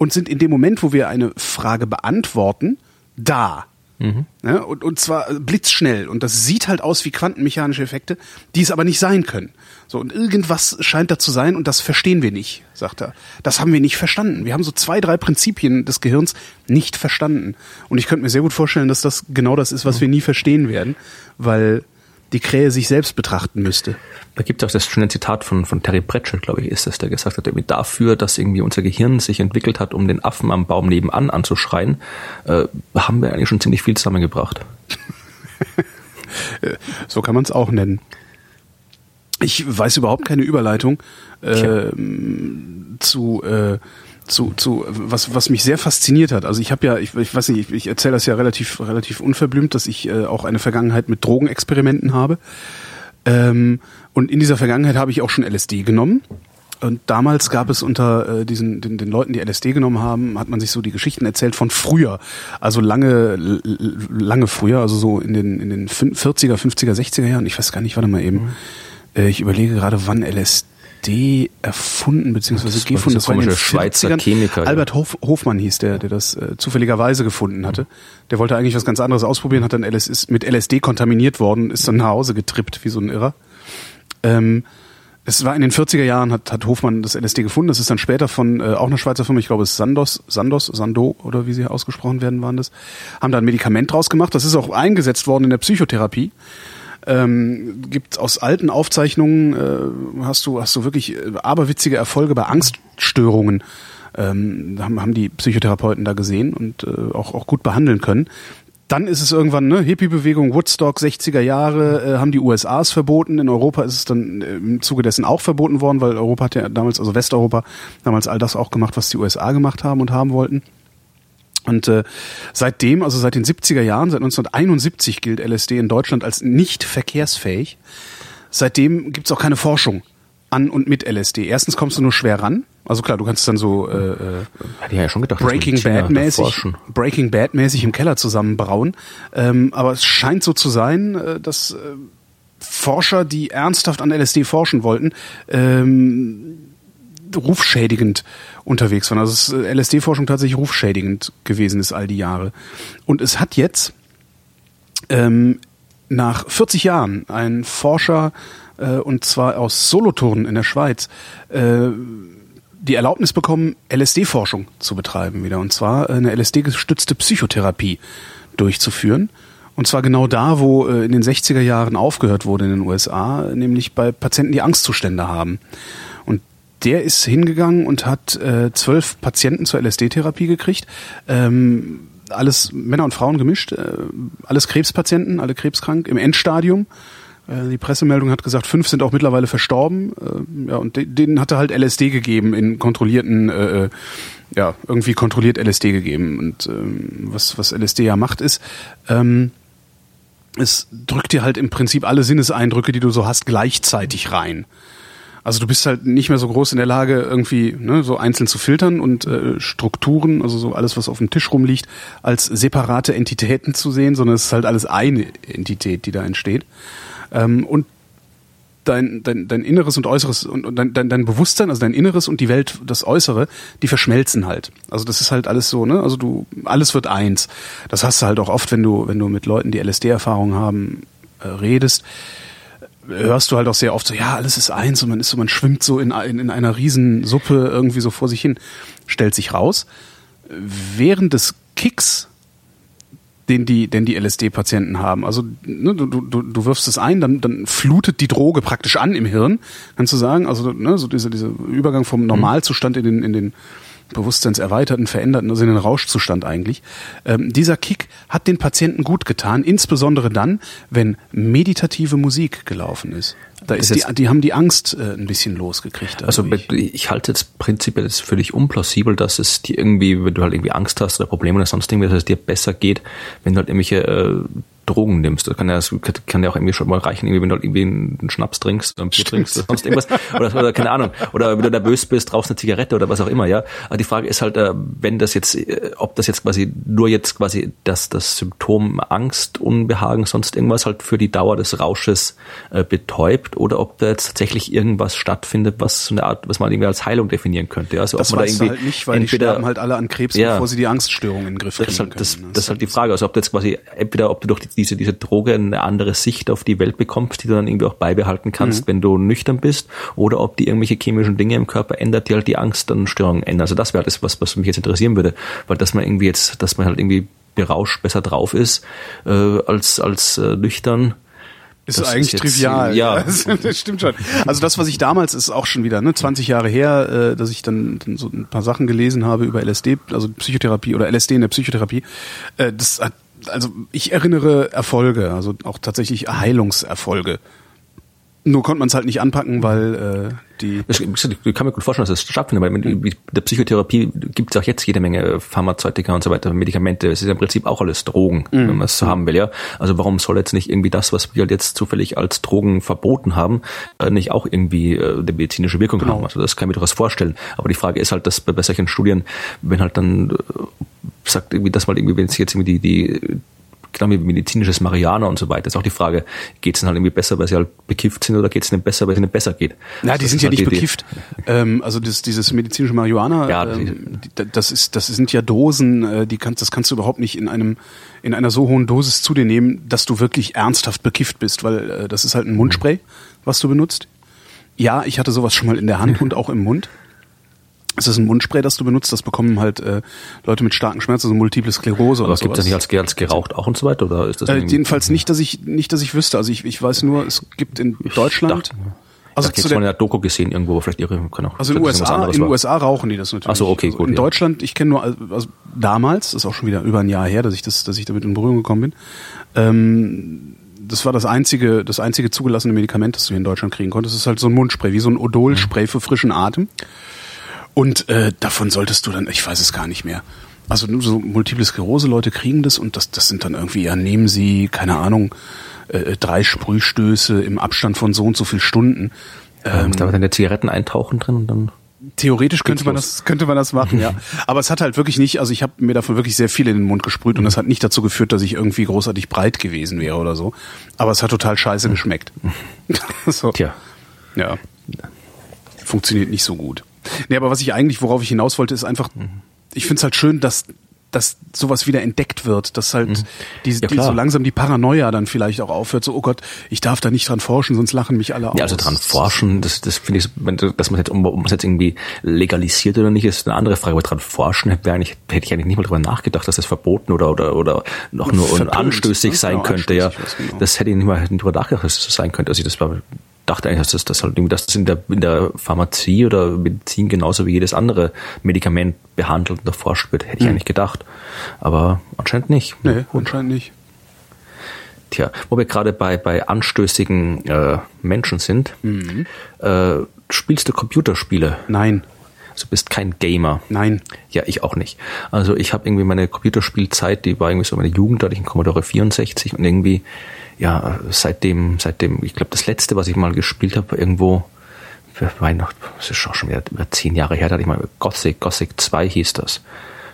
und sind in dem Moment, wo wir eine Frage beantworten, da. Mhm. Ja, und, und zwar blitzschnell. Und das sieht halt aus wie quantenmechanische Effekte, die es aber nicht sein können. So, und irgendwas scheint da zu sein und das verstehen wir nicht, sagt er. Das haben wir nicht verstanden. Wir haben so zwei, drei Prinzipien des Gehirns nicht verstanden. Und ich könnte mir sehr gut vorstellen, dass das genau das ist, was mhm. wir nie verstehen werden, weil die Krähe sich selbst betrachten müsste. Da gibt es auch das schöne Zitat von, von Terry Pratchett, glaube ich, ist das, der gesagt hat, irgendwie dafür, dass irgendwie unser Gehirn sich entwickelt hat, um den Affen am Baum nebenan anzuschreien, äh, haben wir eigentlich schon ziemlich viel zusammengebracht. so kann man es auch nennen. Ich weiß überhaupt keine Überleitung äh, zu äh, zu, zu was, was mich sehr fasziniert hat. Also ich habe ja, ich, ich weiß nicht, ich, ich erzähle das ja relativ, relativ unverblümt, dass ich äh, auch eine Vergangenheit mit Drogenexperimenten habe. Ähm, und in dieser Vergangenheit habe ich auch schon LSD genommen. Und damals gab es unter äh, diesen den, den Leuten, die LSD genommen haben, hat man sich so die Geschichten erzählt von früher, also lange lange früher, also so in den in den 40er, 50er, 60er Jahren. Ich weiß gar nicht, warte mal eben. Mhm. Äh, ich überlege gerade, wann LSD LSD erfunden beziehungsweise gefunden. Das war in den Schweizer Chemiker. Albert Hof, Hofmann hieß der, der das äh, zufälligerweise gefunden hatte. Der wollte eigentlich was ganz anderes ausprobieren, hat dann LS, ist mit LSD kontaminiert worden, ist dann nach Hause getrippt wie so ein Irrer. Ähm, es war in den 40er Jahren, hat, hat Hofmann das LSD gefunden. Das ist dann später von äh, auch einer Schweizer Firma, ich glaube es ist Sandos, Sandos, Sando oder wie sie ausgesprochen werden, waren das, haben da ein Medikament draus gemacht. Das ist auch eingesetzt worden in der Psychotherapie. Ähm, gibt aus alten Aufzeichnungen äh, hast du hast du wirklich äh, aberwitzige Erfolge bei Angststörungen. Ähm, haben, haben die Psychotherapeuten da gesehen und äh, auch, auch gut behandeln können. Dann ist es irgendwann, ne, Hippie-Bewegung, Woodstock, 60er Jahre, äh, haben die USAs verboten. In Europa ist es dann äh, im Zuge dessen auch verboten worden, weil Europa hat ja damals, also Westeuropa, damals all das auch gemacht, was die USA gemacht haben und haben wollten. Und äh, seitdem, also seit den 70er Jahren, seit 1971 gilt LSD in Deutschland als nicht verkehrsfähig. Seitdem gibt's auch keine Forschung an und mit LSD. Erstens kommst du nur schwer ran. Also klar, du kannst es dann so äh, äh, ja gedacht, Breaking Bad mäßig. Breaking Bad mäßig im Keller zusammenbrauen. Ähm, aber es scheint so zu sein, äh, dass äh, Forscher, die ernsthaft an LSD forschen wollten, ähm, rufschädigend unterwegs waren. Also äh, LSD-Forschung tatsächlich rufschädigend gewesen ist all die Jahre. Und es hat jetzt ähm, nach 40 Jahren ein Forscher, äh, und zwar aus Solothurn in der Schweiz, äh, die Erlaubnis bekommen, LSD-Forschung zu betreiben wieder. Und zwar eine LSD-gestützte Psychotherapie durchzuführen. Und zwar genau da, wo äh, in den 60er Jahren aufgehört wurde in den USA, nämlich bei Patienten, die Angstzustände haben. Der ist hingegangen und hat äh, zwölf Patienten zur LSD-Therapie gekriegt. Ähm, alles Männer und Frauen gemischt, äh, alles Krebspatienten, alle krebskrank im Endstadium. Äh, Die Pressemeldung hat gesagt, fünf sind auch mittlerweile verstorben. Äh, Ja, und de- denen hatte halt LSD gegeben in kontrollierten, äh, äh, ja, irgendwie kontrolliert LSD gegeben. Und ähm, was, was LSD ja macht, ist, ähm, es drückt dir halt im Prinzip alle Sinneseindrücke, die du so hast, gleichzeitig rein. Also du bist halt nicht mehr so groß in der Lage, irgendwie ne, so einzeln zu filtern und äh, Strukturen, also so alles, was auf dem Tisch rumliegt, als separate Entitäten zu sehen, sondern es ist halt alles eine Entität, die da entsteht. Ähm, und dein, dein, dein Inneres und Äußeres und, dein, dein, dein Bewusstsein, also dein Inneres und die Welt, das Äußere, die verschmelzen halt. Also das ist halt alles so, ne? Also du, alles wird eins. Das hast du halt auch oft, wenn du, wenn du mit Leuten, die LSD-Erfahrung haben, äh, redest hörst du halt auch sehr oft so, ja, alles ist eins und man ist so, man schwimmt so in, in, in einer riesen Suppe irgendwie so vor sich hin, stellt sich raus. Während des Kicks, den die, den die LSD-Patienten haben, also ne, du, du, du wirfst es ein, dann, dann flutet die Droge praktisch an im Hirn, kannst du sagen, also ne, so dieser, dieser Übergang vom Normalzustand in den, in den bewusstseinserweiterten, veränderten, also in den Rauschzustand eigentlich. Ähm, dieser Kick hat den Patienten gut getan, insbesondere dann, wenn meditative Musik gelaufen ist. Da ist die, die haben die Angst äh, ein bisschen losgekriegt. Also ich halte jetzt prinzipiell das völlig unplausibel, dass es dir irgendwie, wenn du halt irgendwie Angst hast oder Probleme oder sonst irgendwie, dass es dir besser geht, wenn du halt irgendwelche äh, Drogen nimmst. Das kann ja, das kann ja auch irgendwie schon mal reichen, irgendwie, wenn du halt irgendwie einen Schnaps trinkst oder ein Bier trinkst oder sonst irgendwas. Oder, oder keine Ahnung. Oder wenn du nervös bist, rauchst eine Zigarette oder was auch immer, ja. Aber die Frage ist halt, äh, wenn das jetzt, äh, ob das jetzt quasi nur jetzt quasi das, das Symptom Angst, Unbehagen, sonst irgendwas halt für die Dauer des Rausches äh, betäubt oder ob da jetzt tatsächlich irgendwas stattfindet, was so eine Art, was man irgendwie als Heilung definieren könnte. Ja? Also das ob man da irgendwie halt nicht, weil die entweder- sterben halt alle an Krebs, Ja. bevor sie die Angststörungen in den Griff das kriegen halt, das, können. ne? das ist halt die Frage. Also ob du jetzt quasi entweder, ob du durch die- diese, diese Droge eine andere Sicht auf die Welt bekommst, die du dann irgendwie auch beibehalten Mhm. kannst, wenn du nüchtern bist, oder ob die irgendwelche chemischen Dinge im Körper ändert, die halt die Angst und Störungen ändern. Also das wäre das, was, was mich jetzt interessieren würde. Weil dass man irgendwie jetzt, dass man halt irgendwie berauscht besser drauf ist, äh, als, als äh, nüchtern. Ist Das ist eigentlich jetzt, trivial. ja. das, das stimmt schon. Also das, was ich damals, ist auch schon wieder, ne, 20 Jahre her, äh, dass ich dann, dann so ein paar Sachen gelesen habe über LSD, also Psychotherapie oder LSD in der Psychotherapie. Äh, das hat, also ich erinnere Erfolge, also auch tatsächlich Heilungserfolge. Nur konnte man es halt nicht anpacken, weil äh, die ich kann mir gut vorstellen, dass das stattfindet, weil mit der Psychotherapie gibt es auch jetzt jede Menge Pharmazeutika und so weiter, Medikamente. Es ist im Prinzip auch alles Drogen, Mhm. wenn man es so haben will, ja. Also warum soll jetzt nicht irgendwie das, was wir halt jetzt zufällig als Drogen verboten haben, äh, nicht auch irgendwie äh, eine medizinische Wirkung Genau. haben? Also das kann ich mir durchaus vorstellen. Aber die Frage ist halt, dass bei, bei solchen Studien, wenn halt dann äh, sagt irgendwie, dass man irgendwie, wenn es jetzt irgendwie die, die genau wie medizinisches Marihuana und so weiter, ist auch die Frage, geht es ihnen halt irgendwie besser, weil sie halt bekifft sind oder geht es ihnen besser, weil es ihnen besser geht? Ja, die Das sind ja halt nicht die- die- bekifft. Ähm, also das, dieses medizinische Marihuana, Ja, ähm, die, das ist, das sind ja Dosen, äh, die kannst, das kannst du überhaupt nicht in einem, in einer so hohen Dosis zu dir nehmen, dass du wirklich ernsthaft bekifft bist, weil äh, das ist halt ein Mundspray, was du benutzt. Ja, ich hatte sowas schon mal in der Hand und auch im Mund. Es ist ein Mundspray, das du benutzt, das bekommen halt äh, Leute mit starken Schmerzen, also Multiple Sklerose Aber oder gibt es nicht als, als geraucht auch und so weiter? Oder ist das Äh, jedenfalls nicht, dass ich nicht, dass ich wüsste. Also ich, ich weiß nur, es gibt in Deutschland. dachte- also ich habe der, mal in der Doku gesehen irgendwo, aber vielleicht ihre, kann auch. also in USA, in war. USA rauchen die das natürlich. Ach so, okay, also gut, In ja. Deutschland, ich kenne nur, also damals, das ist auch schon wieder über ein Jahr her, dass ich das, dass ich damit in Berührung gekommen bin. Ähm, das war das einzige, das einzige zugelassene Medikament, das du hier in Deutschland kriegen konntest. Das ist halt so ein Mundspray, wie so ein Odol-Spray für frischen Atem. Und äh, davon solltest du dann, ich weiß es gar nicht mehr. Also nur so multiple Sklerose-Leute kriegen das und das, das sind dann irgendwie, ja, nehmen sie, keine Ahnung, äh, drei Sprühstöße im Abstand von so und so viel Stunden. Ähm, da dann der Zigaretten eintauchen drin und dann. Theoretisch könnte man das könnte man das machen, ja. Aber es hat halt wirklich nicht, also ich habe mir davon wirklich sehr viel in den Mund gesprüht und das hat nicht dazu geführt, dass ich irgendwie großartig breit gewesen wäre oder so. Aber es hat total scheiße geschmeckt. so. Tja. Ja. Funktioniert nicht so gut. Nee, aber was ich eigentlich, worauf ich hinaus wollte, ist einfach, ich finde es halt schön, dass dass sowas wieder entdeckt wird, dass halt Mhm. die, Ja, die so langsam die Paranoia dann vielleicht auch aufhört, so, oh Gott, ich darf da nicht dran forschen, sonst lachen mich alle aus. Ja, also dran forschen, das, das finde ich, wenn dass man jetzt, ob man es jetzt irgendwie legalisiert oder nicht, ist eine andere Frage. Aber dran forschen hätte, eigentlich, hätte ich eigentlich nicht mal drüber nachgedacht, dass das verboten oder oder oder noch nur Verpönt, anstößig sein Genau, könnte. Ja, anstößig, was genau. das hätte ich nicht mal drüber nachgedacht, dass das so sein könnte. Also ich das war, dachte eigentlich, dass das, das halt dass das in der in der Pharmazie oder Medizin genauso wie jedes andere Medikament behandelt und erforscht wird, hätte ich eigentlich gedacht. Aber anscheinend nicht. Hm. Nee, anscheinend nicht. Tja, wo wir gerade bei, bei anstößigen äh, Menschen sind, Mhm. äh, spielst du Computerspiele? Nein, Also du bist kein Gamer. nein. Ja, ich auch nicht. Also ich habe irgendwie meine Computerspielzeit, die war irgendwie so meine Jugend, da hatte ich einen Commodore 64 und irgendwie, ja, seitdem, seitdem, ich glaube, das letzte, was ich mal gespielt habe, irgendwo, war noch, das ist schon schon wieder über zehn Jahre her, da hatte ich mal Gothic, Gothic 2 hieß das.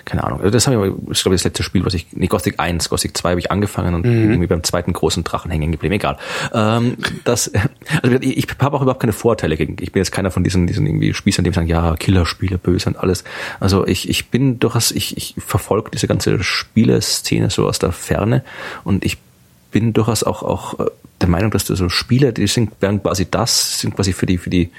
Keine Ahnung. Also Das habe ich, ist glaube ich das letzte Spiel, was ich, nee, Gothic 1, Gothic 2 habe ich angefangen und bin irgendwie beim zweiten großen Drachen hängen geblieben. Egal. Ähm, das, also ich, ich habe auch überhaupt keine Vorteile gegen. Ich bin jetzt keiner von diesen, diesen irgendwie Spießern, die sagen, ja, Killerspiele, böse und alles. Also ich, ich bin durchaus, ich, ich verfolge diese ganze Spieleszene so aus der Ferne und ich bin durchaus auch, auch äh, der Meinung, dass so Spiele, die sind, werden quasi das, sind quasi für die, für die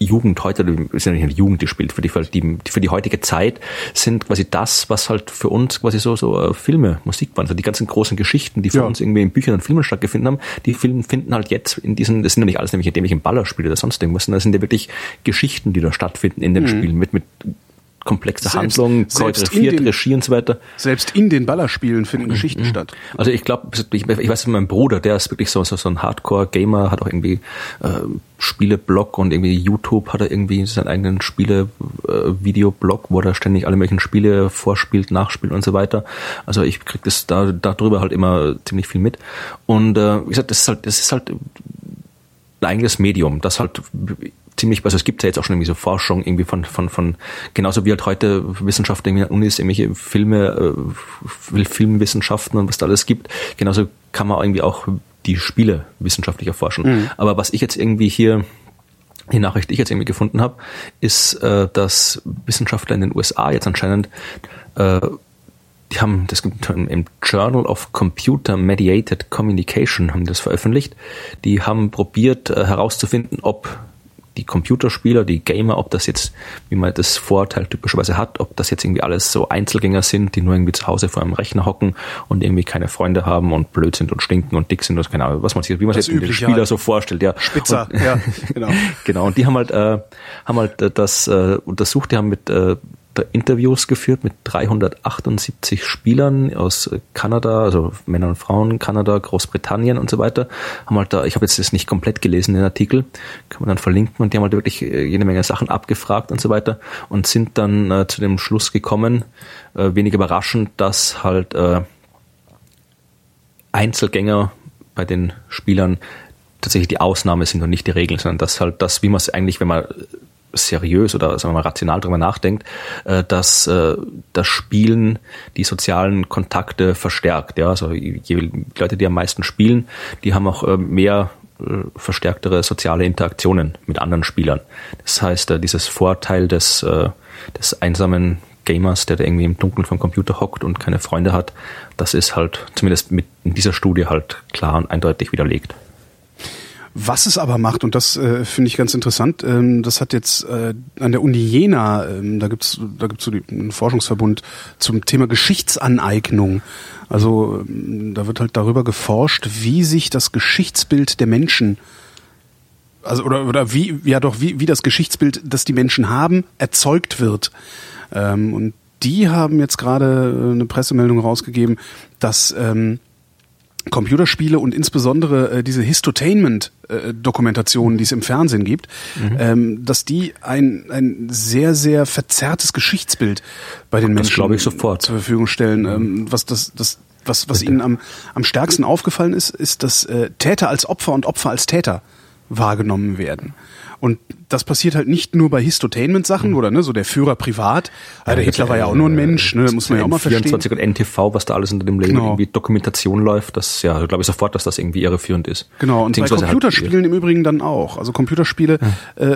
Jugend heute, ist ja nicht die Jugend, die spielt, für die, für die, für die heutige Zeit sind quasi das, was halt für uns quasi so, so äh, Filme, Musik waren. Also die ganzen großen Geschichten, die für Ja. uns irgendwie in Büchern und Filmen stattgefunden haben, die Filme finden halt jetzt in diesen, das sind ja nicht alles nämlich, indem ich im Ballerspiele oder sonst irgendwas, sondern das sind ja wirklich Geschichten, die da stattfinden in den Spielen mit, mit komplexer Selbst- Handlung, selbst in choreografiert, den- Regie und so weiter. Selbst in den Ballerspielen finden Geschichten statt. Also ich glaube, ich, ich weiß, mein Bruder, der ist wirklich so, so, so ein Hardcore-Gamer, hat auch irgendwie äh, Spieleblog und irgendwie YouTube hat er irgendwie seinen eigenen Spiele-Videoblog, wo er ständig alle möglichen Spiele vorspielt, nachspielt und so weiter. Also ich krieg das da darüber halt immer ziemlich viel mit. Und äh, wie gesagt, das ist halt, das ist halt ein eigenes Medium, das halt ziemlich, also es gibt ja jetzt auch schon irgendwie so Forschung irgendwie von, von, von, genauso wie halt heute Wissenschaftler irgendwie an Unis irgendwelche Filme, äh, Filmwissenschaften und was da alles gibt, genauso kann man irgendwie auch die Spiele wissenschaftlich erforschen. Aber was ich jetzt irgendwie hier die Nachricht, die ich jetzt irgendwie gefunden habe, ist, äh, dass Wissenschaftler in den USA jetzt anscheinend äh, die haben, das gibt im Journal of Computer Mediated Communication haben das veröffentlicht. Die haben probiert äh, herauszufinden, ob die Computerspieler, die Gamer, ob das jetzt, wie man das Vorteil typischerweise hat, ob das jetzt irgendwie alles so Einzelgänger sind, die nur irgendwie zu Hause vor einem Rechner hocken und irgendwie keine Freunde haben und blöd sind und stinken und dick sind und keine Ahnung, was man sich, wie man sich jetzt den Spieler halt. so vorstellt, ja. Spitzer, und, ja, genau. genau. Und die haben halt, äh, haben halt äh, das äh, untersucht, die haben mit äh, Interviews geführt mit 378 Spielern aus äh, Kanada, also Männer und Frauen, Kanada, Großbritannien und so weiter. Haben halt da, ich habe jetzt das nicht komplett gelesen, den Artikel, kann man dann verlinken und die haben halt wirklich äh, jede Menge Sachen abgefragt und so weiter und sind dann äh, zu dem Schluss gekommen, äh, wenig überraschend, dass halt äh, Einzelgänger bei den Spielern tatsächlich die Ausnahme sind und nicht die Regel, sondern dass halt das, wie man es eigentlich, wenn man seriös oder sagen wir mal rational darüber nachdenkt, äh, dass äh, das Spielen die sozialen Kontakte verstärkt. Ja, also die Leute, die am meisten spielen, die haben auch äh, mehr verstärktere soziale Interaktionen mit anderen Spielern. Das heißt, dieses Vorteil des, des einsamen Gamers, der da irgendwie im Dunkeln vom Computer hockt und keine Freunde hat, das ist halt zumindest mit in dieser Studie halt klar und eindeutig widerlegt. Was es aber macht, und das äh, finde ich ganz interessant, ähm, das hat jetzt äh, an der Uni Jena, ähm, da gibt's da gibt's so die, einen Forschungsverbund zum Thema Geschichtsaneignung. Also ähm, da wird halt darüber geforscht, wie sich das Geschichtsbild der Menschen also oder oder wie ja doch wie wie das Geschichtsbild, das die Menschen haben, erzeugt wird. Ähm, und die haben jetzt gerade äh, eine Pressemeldung rausgegeben, dass ähm, Computerspiele und insbesondere äh, diese Histotainment-Dokumentationen, die es im Fernsehen gibt, Mhm. ähm, dass die ein, ein sehr, sehr verzerrtes Geschichtsbild bei den Das Menschen ich sofort. zur Verfügung stellen. Ähm, was das, das, was, was ihnen am, am stärksten aufgefallen ist, ist, dass äh, Täter als Opfer und Opfer als Täter wahrgenommen werden. Und das passiert halt nicht nur bei Histotainment-Sachen oder ne, so der Führer privat. Ah, der Hitler war ja auch nur ein Mensch, ne, muss man ja auch mal verstehen. 24 und NTV, was da alles unter dem Label Genau. irgendwie Dokumentation läuft, das ja, glaube ich sofort, dass das irgendwie irreführend ist. Genau, und bei halt- Computerspielen im Übrigen dann auch. Also Computerspiele äh,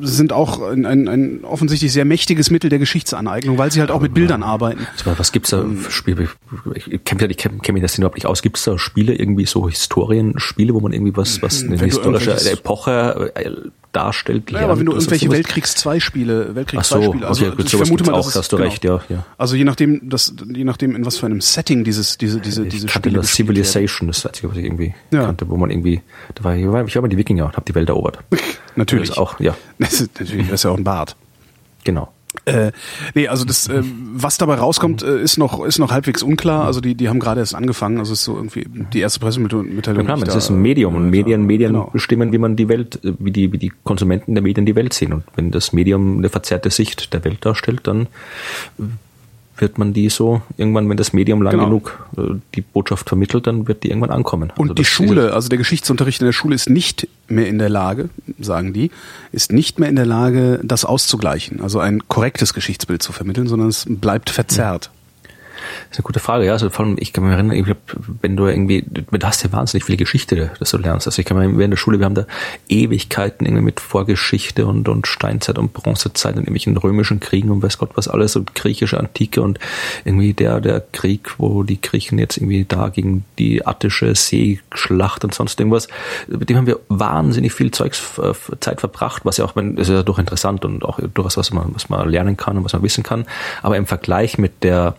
sind auch ein, ein, ein offensichtlich sehr mächtiges Mittel der Geschichtsaneignung, weil sie halt auch mit Bildern arbeiten. Also, was gibt's da Ähm. für Spiele? Ich kenne ja, ich kenn, kenn mich das überhaupt nicht aus. Gibt's da Spiele irgendwie so Historienspiele, wo man irgendwie was, was eine Wenn historische Epoche äh, darstellt? Ja, aber wenn du lernt, irgendwelche? Weltkriegs 2 Spiele, Weltkrieg Ach 2 so, Spiele, also okay, gut, ich vermute mal, auch, dass da es- hast du genau. recht, ja, ja. Also je nachdem, das, je nachdem, in was für einem Setting dieses, diese, diese, diese ich kannte Spiele das. Civilization, das einzige, was ich irgendwie Ja. kannte, wo man irgendwie, da war, ich war, ich war mal die Wikinger und habe die Welt erobert. Natürlich. Das ist auch, ja, Das ist, natürlich, das ist ja auch ein Bart. genau. Äh, nee, also das, äh, was dabei rauskommt, äh, ist noch ist noch halbwegs unklar. Also die die haben gerade erst angefangen. Also es ist so irgendwie die erste Pressemitteilung. Ja, klar, die das da- ist ein Medium und Medien, Medien Genau. bestimmen, wie man die Welt, äh, wie die, wie die Konsumenten der Medien die Welt sehen. Und wenn das Medium eine verzerrte Sicht der Welt darstellt, dann äh, wird man die so irgendwann, wenn das Medium lang Genau. genug äh, die Botschaft vermittelt, dann wird die irgendwann ankommen. Und Also die Schule, also der Geschichtsunterricht in der Schule ist nicht mehr in der Lage, sagen die, ist nicht mehr in der Lage, das auszugleichen. Also ein korrektes Geschichtsbild zu vermitteln, sondern es bleibt verzerrt. Das ist eine gute Frage, ja. Also vor allem, ich kann mich erinnern, ich glaub, wenn du irgendwie, du hast ja wahnsinnig viel Geschichte, das du lernst. Also ich kann mich während der Schule, wir haben da Ewigkeiten irgendwie mit Vorgeschichte und, und Steinzeit und Bronzezeit und irgendwelchen römischen Kriegen und weiß Gott was alles und griechische Antike und irgendwie der, der Krieg, wo die Griechen jetzt irgendwie da gegen die attische Seeschlacht und sonst irgendwas, mit dem haben wir wahnsinnig viel Zeugs, äh, Zeit verbracht, was ja auch, das ist ja doch interessant und auch durchaus was man, was man lernen kann und was man wissen kann. Aber im Vergleich mit der,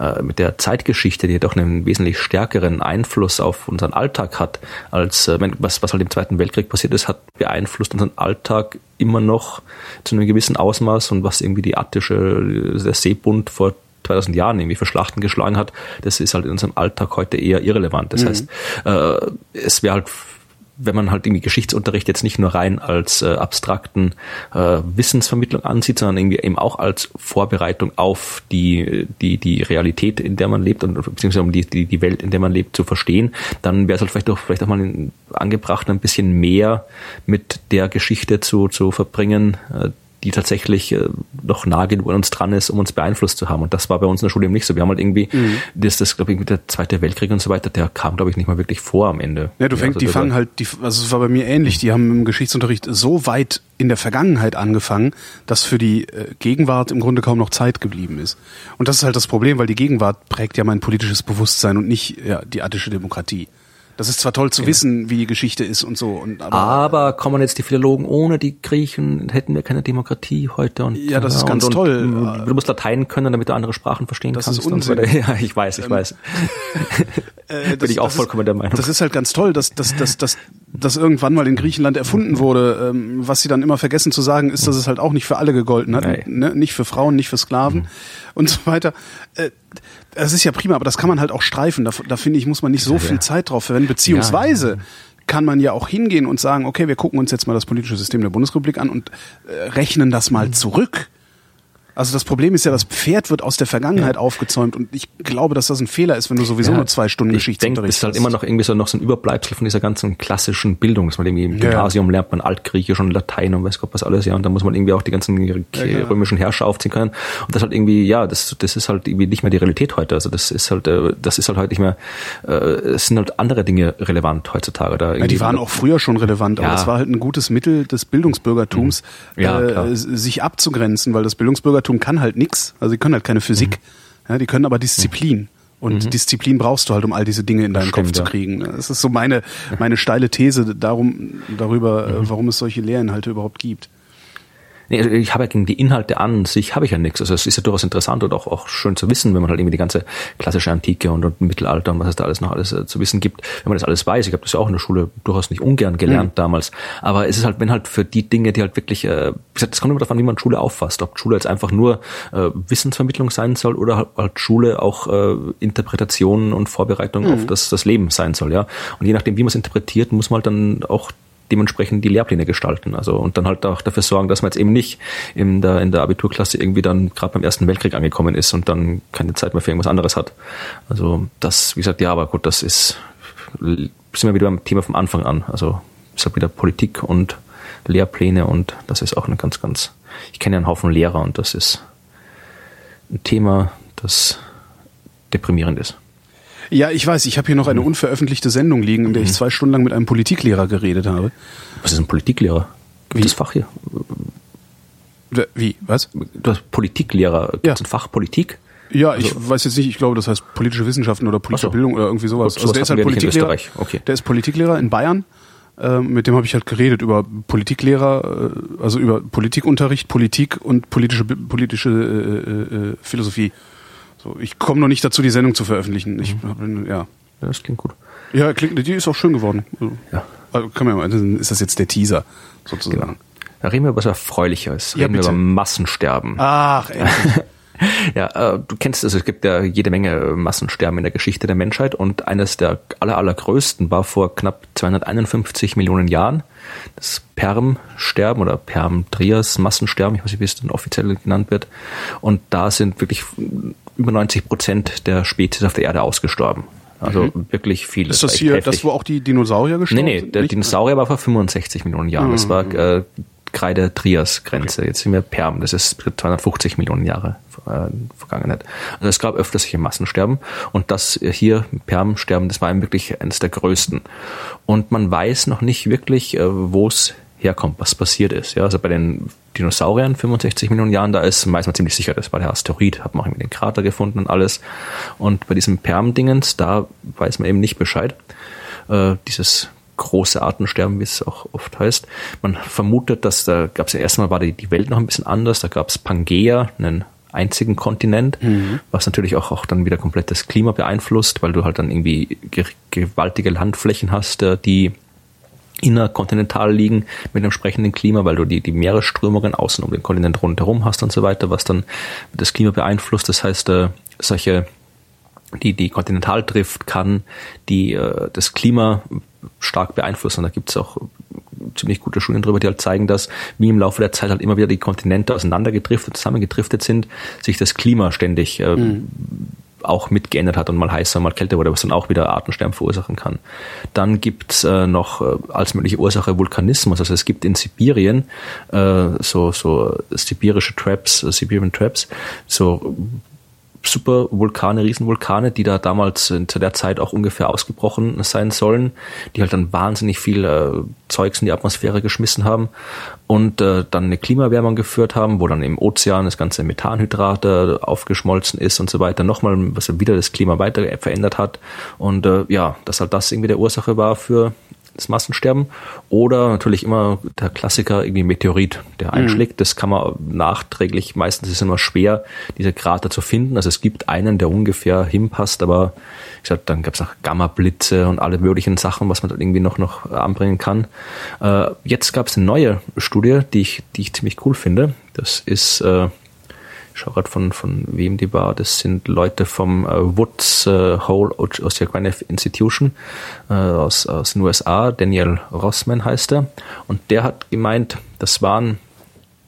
äh, mit der Zeitgeschichte, die doch einen wesentlich stärkeren Einfluss auf unseren Alltag hat, als äh, was, was halt im Zweiten Weltkrieg passiert ist, hat beeinflusst unseren Alltag immer noch zu einem gewissen Ausmaß und was irgendwie die attische, der Seebund vor 2000 Jahren irgendwie für Schlachten geschlagen hat, das ist halt in unserem Alltag heute eher irrelevant. Das heißt, äh, es wäre halt wenn man halt irgendwie Geschichtsunterricht jetzt nicht nur rein als äh, abstrakten äh, Wissensvermittlung ansieht, sondern irgendwie eben auch als Vorbereitung auf die, die, die Realität, in der man lebt und beziehungsweise um die, die, die Welt, in der man lebt, zu verstehen, dann wäre es halt vielleicht auch, vielleicht auch mal angebracht, ein bisschen mehr mit der Geschichte zu, zu verbringen, äh, die tatsächlich äh, noch nah genug an uns dran ist, um uns beeinflusst zu haben. Und das war bei uns in der Schule eben nicht so. Wir haben halt irgendwie, das, das glaube ich, mit der Zweite Weltkrieg und so weiter, der kam, glaube ich, nicht mal wirklich vor am Ende. Ja, du fängst, also die fangen halt, die, also es war bei mir ähnlich. Die haben im Geschichtsunterricht so weit in der Vergangenheit angefangen, dass für die äh, Gegenwart im Grunde kaum noch Zeit geblieben ist. Und das ist halt das Problem, weil die Gegenwart prägt ja mein politisches Bewusstsein und nicht ja, die attische Demokratie. Das ist zwar toll zu wissen, wie die Geschichte ist und so, und aber, Aber kommen jetzt die Philologen ohne die Griechen, hätten wir keine Demokratie heute. Und, Ja, das ist und, ganz und, toll. Und, du musst Latein können, damit du andere Sprachen verstehen Das kannst. ist und so Unsinn. weiter. Ja, ich weiß, ich weiß. Äh, Bin ich auch das vollkommen ist, der Meinung. Das ist halt ganz toll, dass, dass, dass, dass, dass irgendwann mal in Griechenland erfunden wurde. Ähm, was sie dann immer vergessen zu sagen, ist, dass es halt auch nicht für alle gegolten hat. Ne? Nicht für Frauen, nicht für Sklaven und so weiter. Äh, das ist ja prima, aber das kann man halt auch streifen. Da, da finde ich, muss man nicht so viel Zeit drauf verwenden. Beziehungsweise kann man ja auch hingehen und sagen, okay, wir gucken uns jetzt mal das politische System der Bundesrepublik an und äh, rechnen das mal zurück. Also das Problem ist ja, das Pferd wird aus der Vergangenheit aufgezäumt und ich glaube, dass das ein Fehler ist, wenn du sowieso Ja, nur zwei Stunden Geschichtsunterricht das ist halt hast. immer noch irgendwie so noch so ein Überbleibsel von dieser ganzen klassischen Bildung, dass man irgendwie im Ja, ja. Gymnasium lernt man Altgriechisch und Latein und weiß Gott was alles, ja, und da muss man irgendwie auch die ganzen genau. römischen Herrscher aufziehen können. Und das halt irgendwie, ja, das, das ist halt irgendwie nicht mehr die Realität heute. Also das ist halt, äh, das ist halt heute nicht mehr, äh, es sind halt andere Dinge relevant heutzutage. Oder Ja, die waren auch früher schon relevant, aber Ja. es war halt ein gutes Mittel des Bildungsbürgertums, Mhm. Ja, äh, sich abzugrenzen, weil das Bildungsbürgertum kann halt nix. Also die können halt keine Physik, Mhm. ja, die können aber Disziplin. Und Disziplin brauchst du halt, um all diese Dinge in deinen Stimmt, Kopf zu kriegen. Das ist so meine, meine steile These darum, darüber, Mhm. äh, warum es solche Lehrinhalte überhaupt gibt. Nee, also ich habe ja gegen die Inhalte an sich habe ich ja nichts. Also es ist ja durchaus interessant und auch, auch schön zu wissen, wenn man halt irgendwie die ganze klassische Antike und, und Mittelalter und was es da alles noch alles äh, zu wissen gibt, wenn man das alles weiß. Ich habe das ja auch in der Schule durchaus nicht ungern gelernt mhm. damals. Aber es ist halt, wenn halt für die Dinge, die halt wirklich, äh, das kommt immer davon, wie man Schule auffasst. Ob Schule jetzt einfach nur äh, Wissensvermittlung sein soll oder halt, halt Schule auch äh, Interpretation und Vorbereitung mhm. auf das, das Leben sein soll. Ja. Und je nachdem, wie man es interpretiert, muss man halt dann auch dementsprechend die Lehrpläne gestalten. Also und dann halt auch dafür sorgen, dass man jetzt eben nicht in der, in der Abiturklasse irgendwie dann gerade beim Ersten Weltkrieg angekommen ist und dann keine Zeit mehr für irgendwas anderes hat. Also das, wie gesagt, ja, aber gut, das ist, sind wir wieder beim Thema vom Anfang an. Also ist halt wieder Politik und Lehrpläne und das ist auch eine ganz, ganz, ich kenne ja einen Haufen Lehrer und das ist ein Thema, das deprimierend ist. Ja, ich weiß, ich habe hier noch eine unveröffentlichte Sendung liegen, in der ich mhm. zwei Stunden lang mit einem Politiklehrer geredet habe. Was ist ein Politiklehrer? Wie? Das Fach hier. Wie? Was? Du hast Politiklehrer. Gibt ja. ein Fach Politik? Ja, ich also, weiß jetzt nicht, ich glaube, das heißt politische Wissenschaften oder politische so. Bildung oder irgendwie sowas. Gut, also der ist halt Politiklehrer. Okay. Der ist Politiklehrer in Bayern. Ähm, mit dem habe ich halt geredet über Politiklehrer, äh, also über Politikunterricht, Politik und politische politische äh, äh, Philosophie. So, ich komme noch nicht dazu, die Sendung zu veröffentlichen. Ich, mhm. ja. ja. Das klingt gut. Ja, klingt, die ist auch schön geworden. Also, ja. Also, kann man ja mal, dann ist das jetzt der Teaser, sozusagen. Genau. Da reden wir über was Erfreuliches. Ja, reden bitte. wir über Massensterben. Ach, ey. ja, äh, du kennst es, es gibt ja jede Menge Massensterben in der Geschichte der Menschheit und eines der aller, allergrößten war vor knapp 251 Millionen Jahren das Perm-Sterben oder Perm-Trias-Massensterben, ich weiß nicht, wie es dann offiziell genannt wird. Und da sind wirklich über 90 Prozent der Spezies auf der Erde ausgestorben. Also mhm. wirklich viele. Ist das hier heftig. das, wo auch die Dinosaurier gestorben sind? Nee, nee, der Nicht? Dinosaurier war vor 65 Millionen Jahren. Mhm. Das war mhm. äh, Kreide-Trias-Grenze. Okay. Jetzt sind wir Perm, das ist 250 Millionen Jahre äh, Vergangenheit. Also es gab öfter solche Massensterben und das hier, Permsterben, das war wirklich eines der größten. Und man weiß noch nicht wirklich, äh, wo es herkommt, was passiert ist. Ja, also bei den Dinosauriern 65 Millionen Jahren, da ist man ziemlich sicher, das war der Asteroid, hat man auch irgendwie den Krater gefunden und alles. Und bei diesem Perm-Dingens, da weiß man eben nicht Bescheid. Äh, dieses große Artensterben, wie es auch oft heißt. Man vermutet, dass da gab es ja erstmal war die, die Welt noch ein bisschen anders. Da gab es Pangea, einen einzigen Kontinent, mhm. was natürlich auch, auch dann wieder komplett das Klima beeinflusst, weil du halt dann irgendwie gewaltige Landflächen hast, äh, die innerkontinental liegen mit entsprechenden Klima, weil du die, die Meeresströmungen außen um den Kontinent rundherum hast und so weiter, was dann das Klima beeinflusst. Das heißt, äh, solche die die Kontinentaldrift kann die äh, das Klima stark beeinflussen. Da gibt es auch ziemlich gute Studien darüber, die halt zeigen, dass wie im Laufe der Zeit halt immer wieder die Kontinente auseinandergedriftet, zusammengedriftet sind, sich das Klima ständig äh, mhm auch mitgeändert hat und mal heißer, mal kälter wurde, was dann auch wieder Artensterben verursachen kann. Dann gibt's äh, noch äh, als mögliche Ursache Vulkanismus. Also es gibt in Sibirien äh, so, so sibirische Traps, äh, Siberian Traps, so super Vulkane, Riesenvulkane, die da damals zu der Zeit auch ungefähr ausgebrochen sein sollen, die halt dann wahnsinnig viel äh, Zeugs in die Atmosphäre geschmissen haben und äh, dann eine Klimawärmung geführt haben, wo dann im Ozean das ganze Methanhydrat äh, aufgeschmolzen ist und so weiter, nochmal, was wieder das Klima weiter verändert hat. Und äh, ja, dass halt das irgendwie der Ursache war für das Massensterben. Oder natürlich immer der Klassiker, irgendwie Meteorit, der mhm. einschlägt. Mhm. Das kann man nachträglich, meistens ist es immer schwer, diese Krater zu finden. Also es gibt einen, der ungefähr hinpasst, aber ich sag, dann gab es auch Gamma-Blitze und alle möglichen Sachen, was man da irgendwie noch, noch anbringen kann. Äh, jetzt gab es eine neue Studie, die ich, die ich ziemlich cool finde. Das ist äh, schau gerade von, von wem die war. Das sind Leute vom äh, Woods äh, Hole Oceanographic Institution äh, aus, aus den USA. Daniel Rossman heißt er. Und der hat gemeint, das waren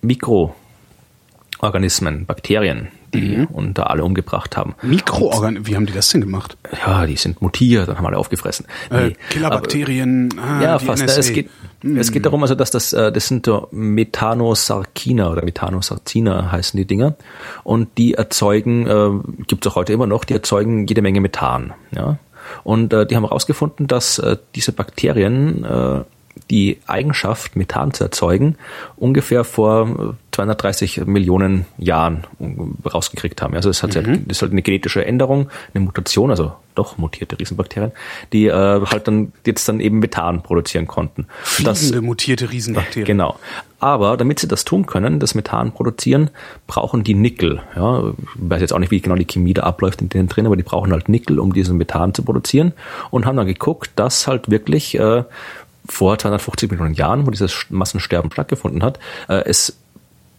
Mikroorganismen, Bakterien, die mhm. und da alle umgebracht haben. Mikroorganismen, wie haben die das denn gemacht? Ja, die sind mutiert und haben alle aufgefressen. Äh, nee, Killerbakterien, ah, ja, fast. NSA. Es geht, mhm. es geht darum, also, dass das, äh, das sind Methanosarcina oder Methanosarcina heißen die Dinger. Und die erzeugen, äh, gibt es auch heute immer noch, die erzeugen jede Menge Methan. Ja. Und äh, die haben herausgefunden, dass äh, diese Bakterien äh, die Eigenschaft, Methan zu erzeugen, ungefähr vor 230 Millionen Jahren rausgekriegt haben. Also es hat mhm. halt, das ist halt eine genetische Änderung, eine Mutation, also doch mutierte Riesenbakterien, die äh, halt dann jetzt dann eben Methan produzieren konnten. Fliegende das, mutierte Riesenbakterien. Genau. Aber damit sie das tun können, das Methan produzieren, brauchen die Nickel. Ja, ich weiß jetzt auch nicht, wie genau die Chemie da abläuft in denen drin, aber die brauchen halt Nickel, um diesen Methan zu produzieren und haben dann geguckt, dass halt wirklich äh, vor 250 Millionen Jahren, wo dieses Massensterben stattgefunden hat, äh, es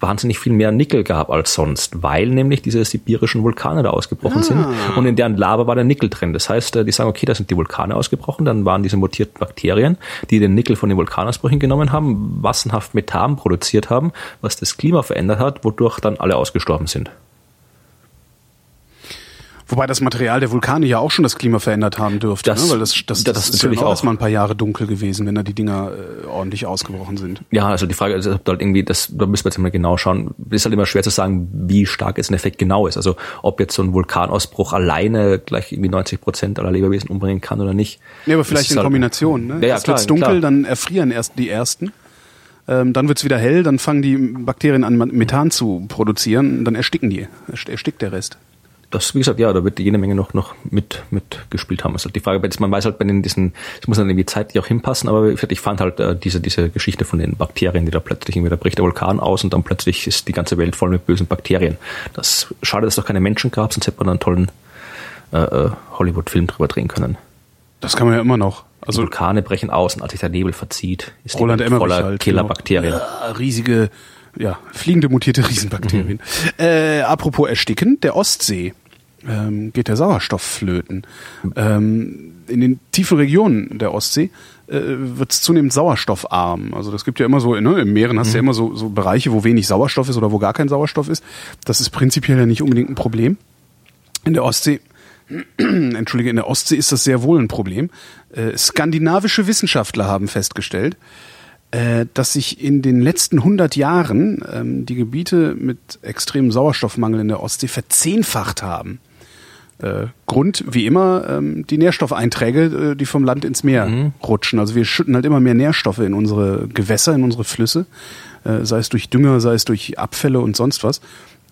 wahnsinnig viel mehr Nickel gab als sonst, weil nämlich diese sibirischen Vulkane da ausgebrochen ah. sind und in deren Lava war der Nickel drin. Das heißt, äh, die sagen, okay, da sind die Vulkane ausgebrochen, dann waren diese mutierten Bakterien, die den Nickel von den Vulkanausbrüchen genommen haben, massenhaft Methan produziert haben, was das Klima verändert hat, wodurch dann alle ausgestorben sind. Wobei das Material der Vulkane ja auch schon das Klima verändert haben dürfte, das, ne? weil das, das, das, das ist natürlich ja auch erstmal ein paar Jahre dunkel gewesen, wenn da die Dinger äh, ordentlich ausgebrochen sind. Ja, also die Frage ist, ob da halt irgendwie, das, da müssen wir jetzt mal genau schauen. Ist halt immer schwer zu sagen, wie stark jetzt ein Effekt genau ist. Also ob jetzt so ein Vulkanausbruch alleine gleich irgendwie 90 Prozent aller Lebewesen umbringen kann oder nicht. Ja, aber vielleicht in halt, Kombination. Ne? Ja, ja, erst wird's dunkel, klar. dann erfrieren erst die ersten. Ähm, dann wird's wieder hell, dann fangen die Bakterien an, Methan zu produzieren, dann ersticken die, erstickt der Rest das, wie gesagt, ja, da wird jede Menge noch, noch mit, mitgespielt haben. Also die Frage, man weiß halt bei den, diesen, es muss dann irgendwie zeitlich auch hinpassen, aber ich fand halt äh, diese, diese Geschichte von den Bakterien, die da plötzlich irgendwie, da bricht der Vulkan aus und dann plötzlich ist die ganze Welt voll mit bösen Bakterien. Das, schade, dass es doch keine Menschen gab, sonst hätte man einen tollen äh, äh, Hollywood-Film drüber drehen können. Das kann man ja immer noch. Also die Vulkane brechen aus und als sich der Nebel verzieht, ist Roland die Welt voller halt, Killerbakterien. Ja, riesige, ja, fliegende mutierte Riesenbakterien. Mhm. Äh, apropos Ersticken, der Ostsee ähm, geht der Sauerstoff flöten. Ähm, in den tiefen Regionen der Ostsee äh, wird es zunehmend sauerstoffarm. Also das gibt ja immer so, ne, im Meeren hast du mhm. ja immer so, so Bereiche, wo wenig Sauerstoff ist oder wo gar kein Sauerstoff ist. Das ist prinzipiell ja nicht unbedingt ein Problem. In der Ostsee Entschuldige, in der Ostsee ist das sehr wohl ein Problem. Äh, skandinavische Wissenschaftler haben festgestellt, äh, dass sich in den letzten 100 Jahren ähm, die Gebiete mit extremem Sauerstoffmangel in der Ostsee verzehnfacht haben. Äh, Grund, wie immer, ähm, die Nährstoffeinträge, äh, die vom Land ins Meer mhm. rutschen. Also wir schütten halt immer mehr Nährstoffe in unsere Gewässer, in unsere Flüsse, äh, sei es durch Dünger, sei es durch Abfälle und sonst was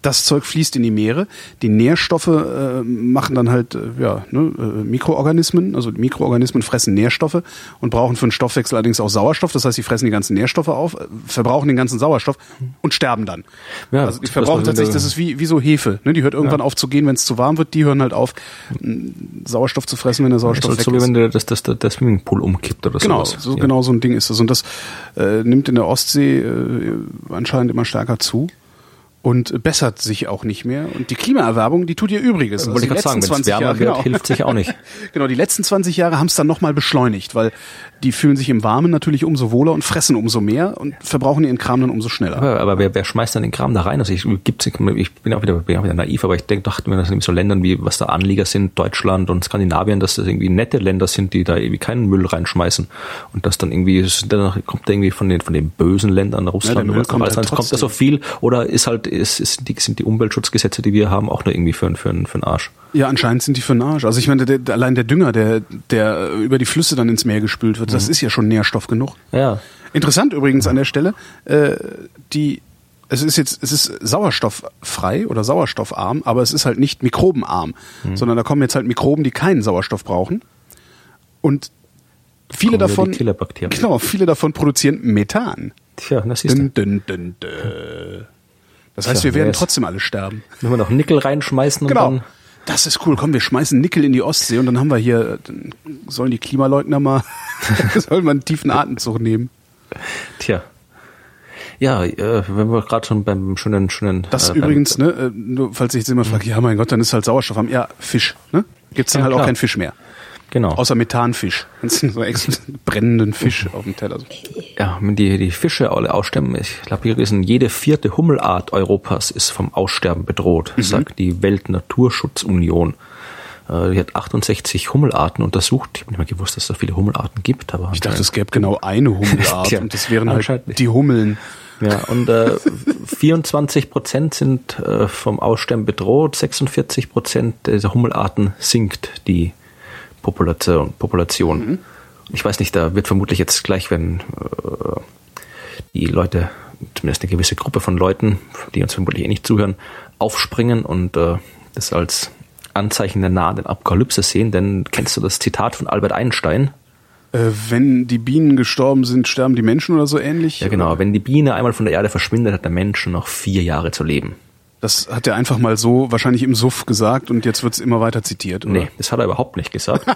das Zeug fließt in die Meere. Die Nährstoffe äh, machen dann halt äh, ja, ne, äh, Mikroorganismen. Also Mikroorganismen fressen Nährstoffe und brauchen für den Stoffwechsel allerdings auch Sauerstoff. Das heißt, sie fressen die ganzen Nährstoffe auf, äh, verbrauchen den ganzen Sauerstoff und sterben dann. Ja, also die verbrauchen tatsächlich, das ist wie, wie so Hefe. Ne? Die hört irgendwann ja. auf zu gehen, wenn es zu warm wird. Die hören halt auf, Sauerstoff zu fressen, wenn der Sauerstoff ja, weg so, ist. So wie wenn der, das, das, der Swimmingpool umkippt oder genau, sowas. So, ja. Genau so ein Ding ist das. Und das äh, nimmt in der Ostsee äh, anscheinend immer stärker zu und bessert sich auch nicht mehr. Und die Klimaerwerbung, die tut ihr Übriges. Also Wollte ich gerade sagen, wenn es wärmer Jahre, wird, genau. hilft sich auch nicht. genau, die letzten 20 Jahre haben es dann nochmal beschleunigt, weil die fühlen sich im Warmen natürlich umso wohler und fressen umso mehr und verbrauchen ihren Kram dann umso schneller. Aber, aber wer, wer schmeißt dann den Kram da rein? Also ich, gibt's, ich bin auch wieder, bin auch wieder naiv, aber ich denke, dachte mir, dass irgendwie so Ländern wie, was da Anlieger sind, Deutschland und Skandinavien, dass das irgendwie nette Länder sind, die da irgendwie keinen Müll reinschmeißen und das dann irgendwie, dann kommt da irgendwie von den, von den bösen Ländern, Russland ja, oder kommt, halt kommt da so viel oder ist halt, ist, ist, die, sind die Umweltschutzgesetze, die wir haben, auch nur irgendwie für, für, für einen Arsch? Ja, anscheinend sind die für einen Arsch. Also ich meine, der, allein der Dünger, der, der über die Flüsse dann ins Meer gespült wird, mhm. das ist ja schon Nährstoff genug. Ja. Interessant übrigens an der Stelle, äh, die es ist jetzt, es ist sauerstofffrei oder sauerstoffarm, aber es ist halt nicht mikrobenarm, mhm. sondern da kommen jetzt halt Mikroben, die keinen Sauerstoff brauchen. Und viele davon, genau, viele davon produzieren Methan. Tja, das ist dün, dün, dün, dün. Das heißt, wir werden trotzdem alle sterben. Wenn wir noch Nickel reinschmeißen genau. und dann das ist cool. Komm, wir schmeißen Nickel in die Ostsee und dann haben wir hier, dann sollen die Klimaleugner mal, sollen wir einen tiefen Atemzug nehmen. Tja. Ja, äh, wenn wir gerade schon beim schönen, schönen. Das äh, übrigens, ne, äh, nur falls ich jetzt immer frage, ja mein Gott, dann ist halt Sauerstoff haben. Ja, Fisch, ne? Gibt's dann ja, halt klar. auch keinen Fisch mehr. Genau. Außer Methanfisch. So extra brennenden Fisch auf dem Teller. Ja, wenn die, die Fische alle aussterben, ich glaube, hier ist jede vierte Hummelart Europas ist vom Aussterben bedroht, mhm. sagt die Weltnaturschutzunion. Äh, die hat 68 Hummelarten untersucht. Ich habe nicht mal gewusst, dass es so viele Hummelarten gibt. Aber ich dachte, es gäbe genau eine Hummelart und das wären halt die Hummeln. Ja, und äh, 24 Prozent sind äh, vom Aussterben bedroht, 46 Prozent dieser Hummelarten sinkt die Population. Population. Mhm. Ich weiß nicht, da wird vermutlich jetzt gleich, wenn äh, die Leute, zumindest eine gewisse Gruppe von Leuten, die uns vermutlich eh nicht zuhören, aufspringen und äh, das als Anzeichen der nahen Apokalypse sehen, denn kennst du das Zitat von Albert Einstein? Äh, wenn die Bienen gestorben sind, sterben die Menschen oder so ähnlich? Ja, genau. Wenn die Biene einmal von der Erde verschwindet, hat der Mensch noch vier Jahre zu leben. Das hat er einfach mal so wahrscheinlich im Suff gesagt und jetzt wird's immer weiter zitiert, oder? Nee, das hat er überhaupt nicht gesagt.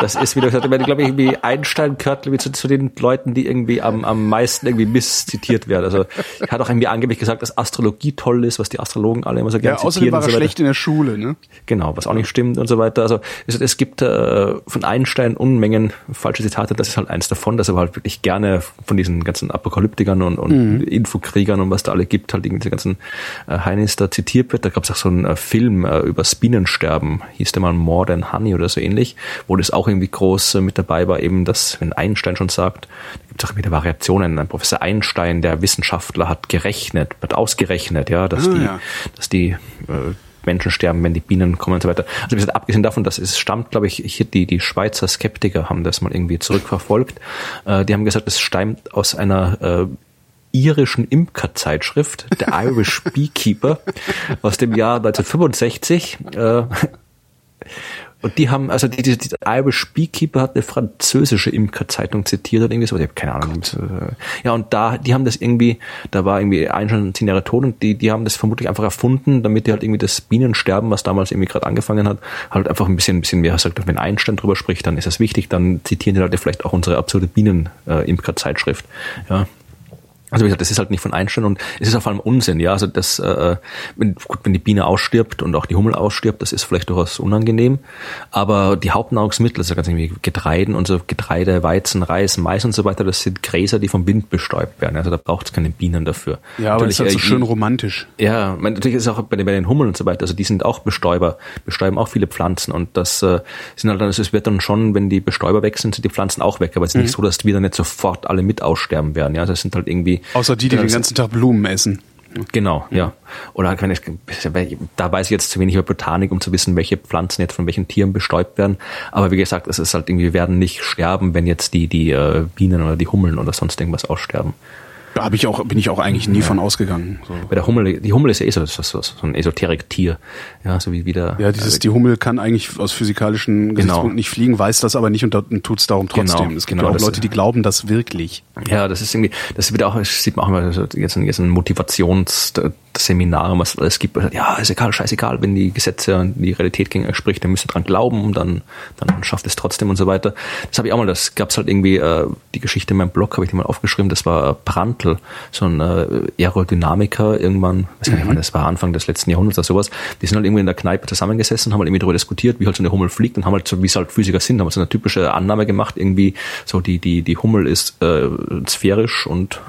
Das ist wieder gesagt, ich glaube ich, irgendwie Einstein gehört irgendwie zu, zu den Leuten, die irgendwie am, am meisten irgendwie misszitiert werden. Also er hat auch irgendwie angeblich gesagt, dass Astrologie toll ist, was die Astrologen alle immer so gerne Ja, außerdem zitieren. war und er so schlecht in der Schule, ne? Genau, was auch nicht stimmt und so weiter. Also es, es gibt äh, von Einstein Unmengen falsche Zitate, das ist halt eins davon, dass er halt wirklich gerne von diesen ganzen Apokalyptikern und, und Infokriegern und was da alle gibt, halt diese ganzen äh, Heinis da zitiert wird. Da gab es auch so einen äh, Film äh, über das Bienensterben, hieß der mal More Than Honey oder so ähnlich, wo das auch irgendwie groß äh, mit dabei war, eben, dass, wenn Einstein schon sagt, da gibt es auch wieder Variationen. Ein Professor Einstein, der Wissenschaftler, hat gerechnet, hat ausgerechnet, ja, dass Ah, die, ja. dass die äh, Menschen sterben, wenn die Bienen kommen und so weiter. Also wie gesagt, abgesehen davon, dass es stammt, glaube ich, hier die, die Schweizer Skeptiker haben das mal irgendwie zurückverfolgt. Äh, die haben gesagt, es stammt aus einer äh, irischen Imkerzeitschrift, der Irish Beekeeper, aus dem Jahr 1965. Äh, und die haben, also die, die, die Irish Beekeeper hat eine französische Imkerzeitung zitiert oder irgendwie so, ich habe keine Ahnung. Äh, Ja, und da, die haben das irgendwie, da war irgendwie ein schon zehn Jahre tot und die, die haben das vermutlich einfach erfunden, damit die halt irgendwie das Bienensterben, was damals irgendwie gerade angefangen hat, halt einfach ein bisschen, ein bisschen mehr sagt, wenn Einstein drüber spricht, dann ist das wichtig, dann zitieren die Leute vielleicht auch unsere absurde Bienen-Imkerzeitschrift. Ja. Also wie gesagt, das ist halt nicht von Einstein und es ist vor allem Unsinn, ja. Also das, äh, wenn, gut, wenn die Biene ausstirbt und auch die Hummel ausstirbt, das ist vielleicht durchaus unangenehm. Aber die Hauptnahrungsmittel, also ganz irgendwie Getreiden und so Getreide, Weizen, Reis, Mais und so weiter, das sind Gräser, die vom Wind bestäubt werden. Also da braucht es keine Bienen dafür. Ja, aber das ist halt so äh, schön romantisch. ja, man, natürlich ist es auch bei den, bei den Hummeln und so weiter, also die sind auch Bestäuber, bestäuben auch viele Pflanzen und das äh, sind halt dann, also es wird dann schon, wenn die Bestäuber weg sind, sind die Pflanzen auch weg, aber es ist Mhm. nicht so, dass wir dann nicht sofort alle mit aussterben werden, ja, also es sind halt irgendwie Außer die, die den ganzen Tag Blumen essen. Genau, ja. Oder wenn ich, da weiß ich jetzt zu wenig über Botanik, um zu wissen, welche Pflanzen jetzt von welchen Tieren bestäubt werden. Aber wie gesagt, es ist halt irgendwie, wir werden nicht sterben, wenn jetzt die, die äh, Bienen oder die Hummeln oder sonst irgendwas aussterben. Da hab ich auch, bin ich auch eigentlich nie von ausgegangen. So. Bei der Hummel, die Hummel ist ja eh so, so, so so ein Esoterik-Tier. Ja, so wie wieder. Ja, dieses, die Hummel kann eigentlich aus physikalischen Gesichtspunkten nicht fliegen, weiß das aber nicht und tut es darum trotzdem. Genau, es gibt genau, ja auch das- Leute, die glauben das wirklich. Ja, das ist irgendwie, das wird auch, das sieht man auch immer so jetzt in diesen Motivationsseminaren, was es alles gibt. Ja, ist egal, scheißegal, wenn die Gesetze und die Realität gegen euch spricht, dann müsst ihr dran glauben und dann, dann schafft es trotzdem und so weiter. Das habe ich auch mal, das gab's halt irgendwie, äh, die Geschichte in meinem Blog habe ich die mal aufgeschrieben, das war Prantl, so ein äh, Aerodynamiker irgendwann, weiß gar nicht wann, das war Anfang des letzten Jahrhunderts oder sowas, die sind halt irgendwie in der Kneipe zusammengesessen, haben halt irgendwie darüber diskutiert, wie halt so eine Hummel fliegt und haben halt so, wie es halt Physiker sind, haben halt so eine typische Annahme gemacht, irgendwie so die, die, die Hummel ist äh, sphärisch und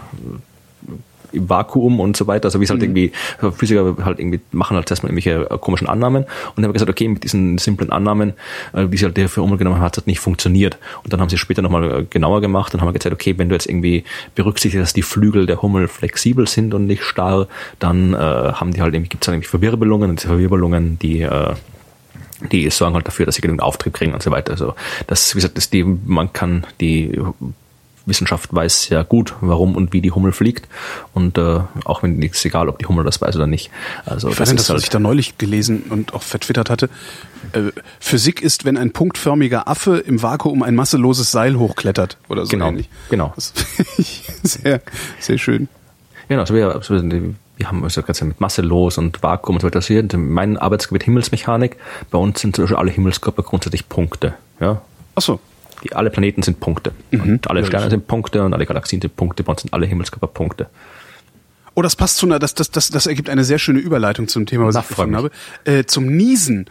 im Vakuum und so weiter, also wie es halt irgendwie, Physiker halt irgendwie machen halt erstmal irgendwelche äh, komischen Annahmen und dann haben wir gesagt, okay, mit diesen simplen Annahmen, äh, wie sie halt der für Hummel genommen hat, hat nicht funktioniert. Und dann haben sie später nochmal genauer gemacht und haben gesagt, okay, wenn du jetzt irgendwie berücksichtigst, dass die Flügel der Hummel flexibel sind und nicht starr, dann äh, haben die halt irgendwie, gibt es dann irgendwie Verwirbelungen und diese Verwirbelungen, die äh, die sorgen halt dafür, dass sie genügend Auftrieb kriegen und so weiter. Also das, wie gesagt, das die, man kann die Wissenschaft weiß sehr gut, warum und wie die Hummel fliegt. Und äh, auch wenn nichts egal, ob die Hummel das weiß oder nicht. Also Ich weiß nicht, das, was ich da neulich gelesen und auch vertwittert hatte. Äh, Physik ist, wenn ein punktförmiger Affe im Vakuum ein masseloses Seil hochklettert oder so Genau, ähnlich. genau. Das sehr, sehr schön. Genau, also wir, also wir haben also ganz mit Masse los und Vakuum und so weiter. Hier, mein Arbeitsgebiet Himmelsmechanik. Bei uns sind zum Beispiel alle Himmelskörper grundsätzlich Punkte. Ja, Ach so. Die, alle Planeten sind Punkte. Und alle Sterne sind Punkte und alle Galaxien sind Punkte. Bei uns sind alle Himmelskörper Punkte. Oh, das passt zu einer, das, das, das, das ergibt eine sehr schöne Überleitung zum Thema, was Na, ich gefunden habe. Äh, zum Niesen.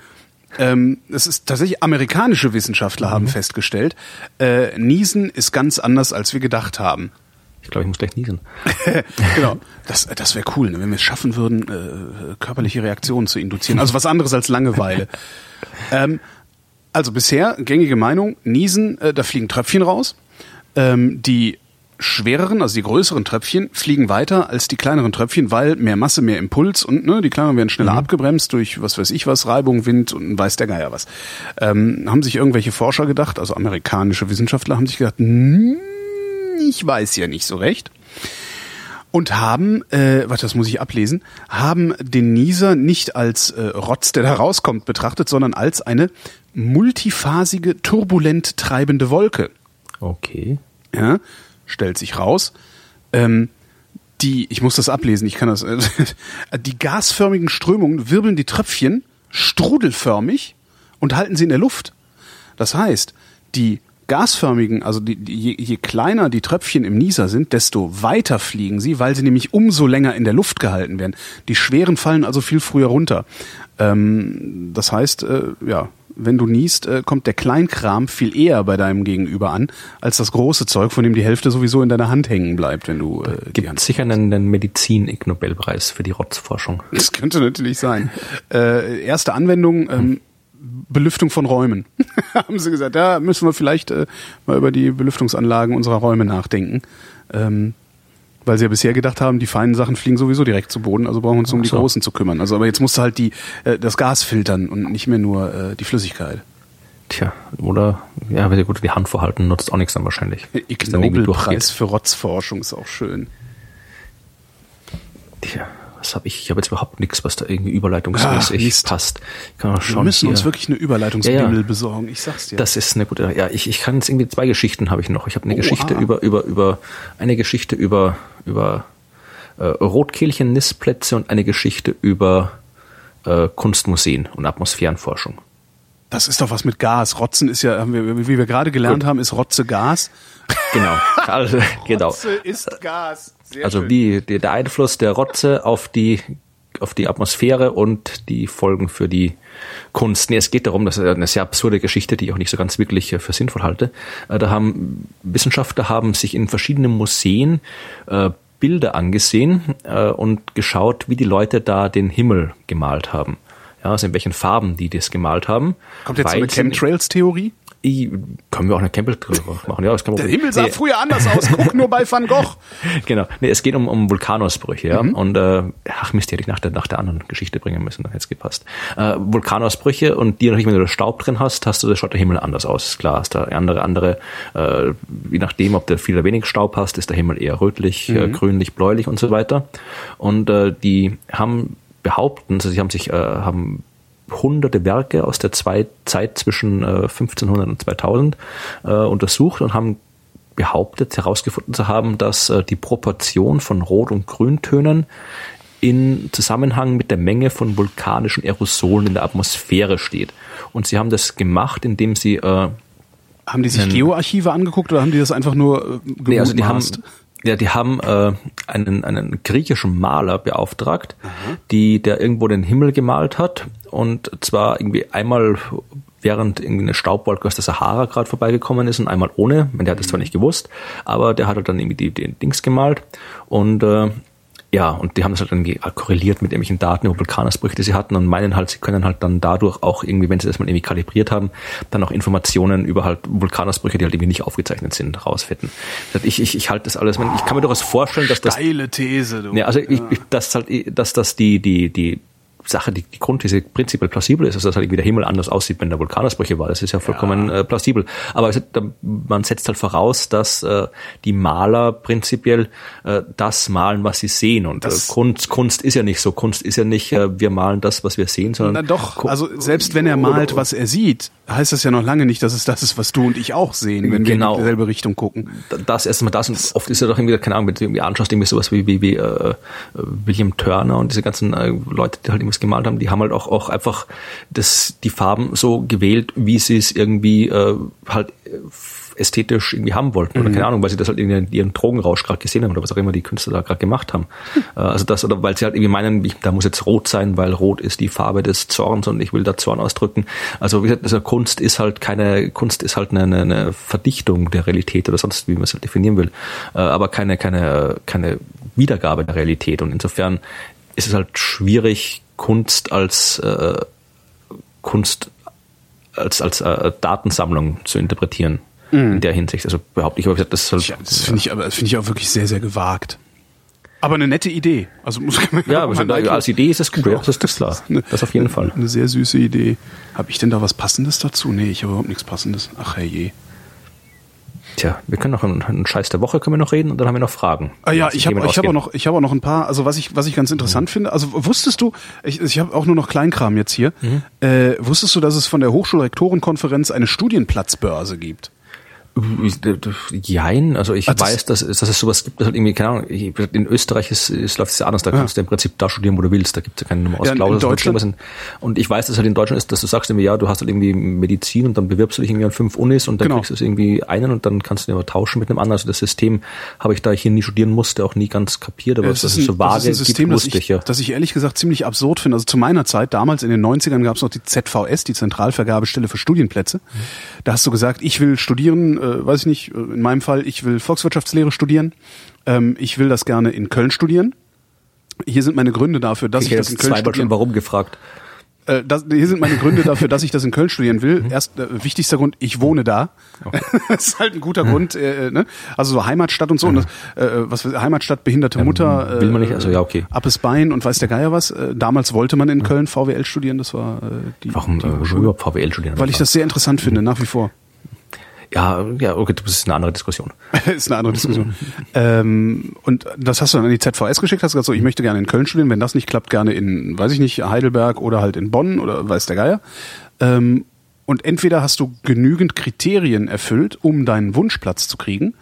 Ähm, es ist tatsächlich amerikanische Wissenschaftler haben festgestellt, äh, Niesen ist ganz anders, als wir gedacht haben. Ich glaube, ich muss gleich niesen. genau. Das, das wäre cool, ne, wenn wir es schaffen würden, äh, körperliche Reaktionen zu induzieren. Also was anderes als Langeweile. ähm, also bisher gängige Meinung, Niesen, äh, da fliegen Tröpfchen raus. Ähm, die schwereren, also die größeren Tröpfchen, fliegen weiter als die kleineren Tröpfchen, weil mehr Masse, mehr Impuls und ne, die kleineren werden schneller abgebremst durch was weiß ich was, Reibung, Wind und weiß der Geier was. Ähm, haben sich irgendwelche Forscher gedacht, also amerikanische Wissenschaftler haben sich gedacht, hm, ich weiß ja nicht so recht und haben, äh, warte, das muss ich ablesen, haben den Nieser nicht als äh, Rotz, der da rauskommt, betrachtet, sondern als eine multiphasige, turbulent treibende Wolke. Okay. Ja, stellt sich raus. Ähm, die, ich muss das ablesen, ich kann das. Äh, die gasförmigen Strömungen wirbeln die Tröpfchen strudelförmig und halten sie in der Luft. Das heißt, die gasförmigen, also die, die, je, je kleiner die Tröpfchen im Nieser sind, desto weiter fliegen sie, weil sie nämlich umso länger in der Luft gehalten werden. Die schweren fallen also viel früher runter. Ähm, das heißt, äh, ja, wenn du niest, äh, kommt der Kleinkram viel eher bei deinem Gegenüber an, als das große Zeug, von dem die Hälfte sowieso in deiner Hand hängen bleibt, wenn du äh, Gibt sicher einen, einen Medizin-Nobelpreis für die Rotzforschung. Das könnte natürlich sein. Äh, erste Anwendung, ähm, Belüftung von Räumen. Haben sie gesagt, da müssen wir vielleicht äh, mal über die Belüftungsanlagen unserer Räume nachdenken. Ähm, weil sie ja bisher gedacht haben, die feinen Sachen fliegen sowieso direkt zu Boden, also brauchen wir uns um die so. großen zu kümmern. Also aber jetzt musst du halt die, äh, das Gas filtern und nicht mehr nur äh, die Flüssigkeit. Tja, oder, ja, wenn sie gut die Hand vorhalten, nutzt auch nichts dann wahrscheinlich. Ig dann irgendwie Nobelpreis für Rotzforschung ist auch schön. Tja, was habe ich? Ich habe jetzt überhaupt nichts, was da irgendwie überleitungsmäßig Mist. passt. Ich kann Wir schauen. müssen hier. uns wirklich eine Überleitungsbimmel Ja, ja. besorgen, ich sag's dir. Das ist eine gute. Ja, ich, ich kann jetzt irgendwie zwei Geschichten habe ich noch. Ich habe eine Oh, Geschichte ah. über über über eine Geschichte über über äh, Rotkehlchen-Nistplätze und eine Geschichte über äh, Kunstmuseen und Atmosphärenforschung. Das ist doch was mit Gas. Rotzen ist ja, haben wir, wie wir gerade gelernt Gut. haben, ist Rotze Gas. Genau, also, genau. ist Gas. Sehr Also wie die, der Einfluss der Rotze auf die auf die Atmosphäre und die Folgen für die Kunst. Nee, es geht darum, das ist eine sehr absurde Geschichte, die ich auch nicht so ganz wirklich für sinnvoll halte. Äh, Da haben Wissenschaftler haben sich in verschiedenen Museen äh, Bilder angesehen äh, und geschaut, wie die Leute da den Himmel gemalt haben. Ja, also in welchen Farben die das gemalt haben. Kommt jetzt so eine Chemtrails-Theorie? I- Können wir auch eine Campbell machen. Ja, das kann man Der Himmel sah Nee. früher anders aus. Guck nur bei Van Gogh. Genau. Nee, es geht um, um Vulkanausbrüche, ja. Und äh, ach Mist, die hätte ich nach der, nach der anderen Geschichte bringen müssen, dann hätte es gepasst. Äh, Vulkanausbrüche und die natürlich, wenn du da Staub drin hast, hast du, da schaut der Himmel anders aus. Ist klar, hast da andere, andere, äh, je nachdem, ob du viel oder wenig Staub hast, ist der Himmel eher rötlich, äh, grünlich, bläulich und so weiter. Und äh, die haben behaupten, also sie haben sich, äh, haben hunderte Werke aus der zwei, Zeit zwischen äh, 1500 und 2000 äh, untersucht und haben behauptet, herausgefunden zu haben, dass äh, die Proportion von Rot- und Grüntönen in Zusammenhang mit der Menge von vulkanischen Aerosolen in der Atmosphäre steht. Und sie haben das gemacht, indem sie äh, Haben die sich Geoarchive angeguckt oder haben die das einfach nur äh, Nee, also die haben, gemutmaßt? Ja, die haben äh, einen, einen griechischen Maler beauftragt, die der irgendwo den Himmel gemalt hat und zwar irgendwie einmal während irgendwie eine Staubwolke aus der Sahara gerade vorbeigekommen ist und einmal ohne. Der hat das zwar nicht gewusst, aber der hat halt dann irgendwie die, die Dings gemalt und äh, ja, und die haben das halt irgendwie korreliert mit irgendwelchen Daten über Vulkanausbrüche, die sie hatten und meinen halt, sie können halt dann dadurch auch irgendwie, wenn sie das mal irgendwie kalibriert haben, dann auch Informationen über halt Vulkanausbrüche, die halt irgendwie nicht aufgezeichnet sind, rausfinden. Ich, ich, ich halte das alles, ich kann mir durchaus vorstellen, dass das, Steile These, du. ja, also ich, ich, dass halt, dass das die, die, die Sache, die, die Grundthese prinzipiell plausibel ist, also dass halt irgendwie der Himmel anders aussieht, wenn der Vulkanausbrüche war. Das ist ja vollkommen Äh, plausibel. Aber da- man setzt halt voraus, dass äh, die Maler prinzipiell äh, das malen, was sie sehen. Und Das- äh, Kunst, Kunst ist ja nicht so. Kunst ist ja nicht, äh, wir malen das, was wir sehen, sondern Na doch, also selbst wenn er malt, was er sieht, heißt das ja noch lange nicht, dass es das ist, was du und ich auch sehen, wenn Genau. wir in dieselbe Richtung gucken. das erstmal das und oft ist ja doch irgendwie, keine Ahnung, wenn du irgendwie anschaust, irgendwie sowas wie, wie, wie äh, William Turner und diese ganzen äh, Leute, die halt irgendwas gemalt haben, die haben halt auch, auch einfach das, die Farben so gewählt, wie sie es irgendwie äh, halt äh, ästhetisch irgendwie haben wollten. Oder keine Ahnung, weil sie das halt in ihren Drogenrausch gerade gesehen haben oder was auch immer die Künstler da gerade gemacht haben. Äh, also das, oder weil sie halt irgendwie meinen, ich, da muss jetzt rot sein, weil rot ist die Farbe des Zorns und ich will da Zorn ausdrücken. Also wie gesagt, also Kunst ist halt keine, Kunst ist halt eine, eine, eine Verdichtung der Realität oder sonst, wie man es halt definieren will. Äh, aber keine, keine, keine Wiedergabe der Realität. Und insofern ist es halt schwierig, Kunst als äh, Kunst als, als äh, Datensammlung zu interpretieren. In der Hinsicht. Also behaupte ich, aber gesagt, das ist halt, Ja, das finde ich aber das finde ich auch wirklich sehr, sehr gewagt. Aber eine nette Idee. Also muss man ja, also da, als Idee ist es gut, ja, das ist klar. Das auf jeden Fall. Eine sehr süße Idee. Habe ich denn da was Passendes dazu? Nee, ich habe überhaupt nichts Passendes. Ach herrje. Tja, wir können noch einen, einen Scheiß der Woche können wir noch reden und dann haben wir noch Fragen. Ah ja, die ich habe ich habe auch noch ich habe auch noch ein paar, also was ich was ich ganz interessant finde, also wusstest du, ich, ich habe auch nur noch Kleinkram jetzt hier. Äh, wusstest du, dass es von der Hochschulrektorenkonferenz eine Studienplatzbörse gibt? Jein, also ich das- weiß, dass, dass es sowas gibt, das halt irgendwie, keine Ahnung, in Österreich ist, ist läuft es ja anders, da kannst du im Prinzip da studieren, wo du willst, da gibt es ja keine Ja, in- in. Deutschland- Und ich weiß, dass halt in Deutschland ist, dass du sagst irgendwie, ja, du hast halt irgendwie Medizin und dann bewirbst du dich irgendwie an fünf Unis und dann Genau. kriegst du es irgendwie einen und dann kannst du den aber tauschen mit einem anderen. Also das System habe ich, da ich hier nie studieren musste, auch nie ganz kapiert, aber Es dass ist, ein, so vage das ist ein System, gibt, das ich, ja. das ich ehrlich gesagt ziemlich absurd finde. Also zu meiner Zeit, damals in den 90ern, gab es noch die ZVS, die Zentralvergabestelle für Studienplätze. Da hast du gesagt, ich will studieren, äh, weiß ich nicht, äh, in meinem Fall, ich will Volkswirtschaftslehre studieren. Ähm, ich will das gerne in Köln studieren. Hier sind meine Gründe dafür, dass ich, Ich das in Köln zweimal schon studieren warum gefragt. äh, das, hier sind meine Gründe dafür, dass ich das in Köln studieren will. Mhm. Erst äh, wichtigster Grund, ich wohne da. das ist halt ein guter Mhm. Grund. Äh, äh, ne? Also so Heimatstadt und so. Und das, äh, was Heimatstadt, behinderte Mutter. Äh, will man nicht, also ja, okay. Appes Bein und weiß der Geier was. Äh, damals wollte man in Köln VWL studieren. Das war äh, die, Warum die äh, VWL studieren? Weil ich das sehr interessant finde, nach wie vor. Ja, ja, okay, das ist eine andere Diskussion. ist eine andere Diskussion. ähm, und das hast du dann an die ZVS geschickt, hast gesagt, so, ich möchte gerne in Köln studieren, wenn das nicht klappt, gerne in, weiß ich nicht, Heidelberg oder halt in Bonn oder weiß der Geier. Ähm, und entweder hast du genügend Kriterien erfüllt, um deinen Wunschplatz zu kriegen,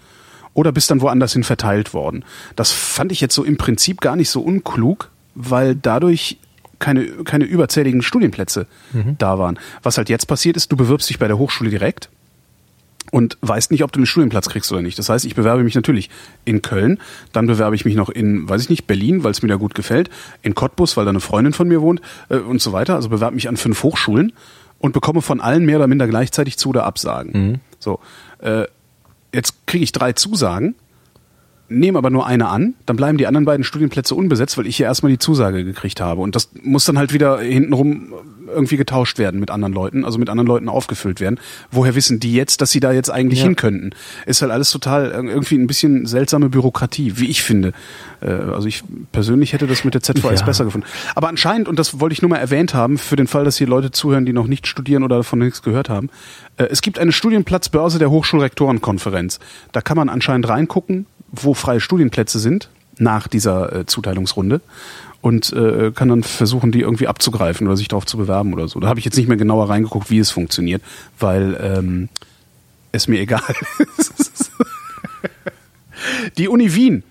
oder bist dann woanders hin verteilt worden. Das fand ich jetzt so im Prinzip gar nicht so unklug, weil dadurch keine, keine überzähligen Studienplätze da waren. Was halt jetzt passiert ist, du bewirbst dich bei der Hochschule direkt und weißt nicht, ob du einen Studienplatz kriegst oder nicht. Das heißt, ich bewerbe mich natürlich in Köln, dann bewerbe ich mich noch in, weiß ich nicht, Berlin, weil es mir da gut gefällt, in Cottbus, weil da eine Freundin von mir wohnt äh, und so weiter. Also bewerbe mich an fünf Hochschulen und bekomme von allen mehr oder minder gleichzeitig zu oder Absagen. So, äh, jetzt kriege ich drei Zusagen, nehme aber nur eine an, dann bleiben die anderen beiden Studienplätze unbesetzt, weil ich hier erstmal die Zusage gekriegt habe. Und das muss dann halt wieder hintenrum irgendwie getauscht werden mit anderen Leuten, also mit anderen Leuten aufgefüllt werden. Woher wissen die jetzt, dass sie da jetzt eigentlich Ja. hin könnten? Ist halt alles total äh, irgendwie ein bisschen seltsame Bürokratie, wie ich finde. Äh, Also ich persönlich hätte das mit der ZVS Ja. besser gefunden. Aber anscheinend, und das wollte ich nur mal erwähnt haben, für den Fall, dass hier Leute zuhören, die noch nicht studieren oder davon nichts gehört haben, äh, es gibt eine Studienplatzbörse der Hochschulrektorenkonferenz. Da kann man anscheinend reingucken, wo freie Studienplätze sind nach dieser äh, Zuteilungsrunde und äh, kann dann versuchen, die irgendwie abzugreifen oder sich darauf zu bewerben oder so. Da habe ich jetzt nicht mehr genauer reingeguckt, wie es funktioniert, weil ähm, es mir egal ist. Die Uni Wien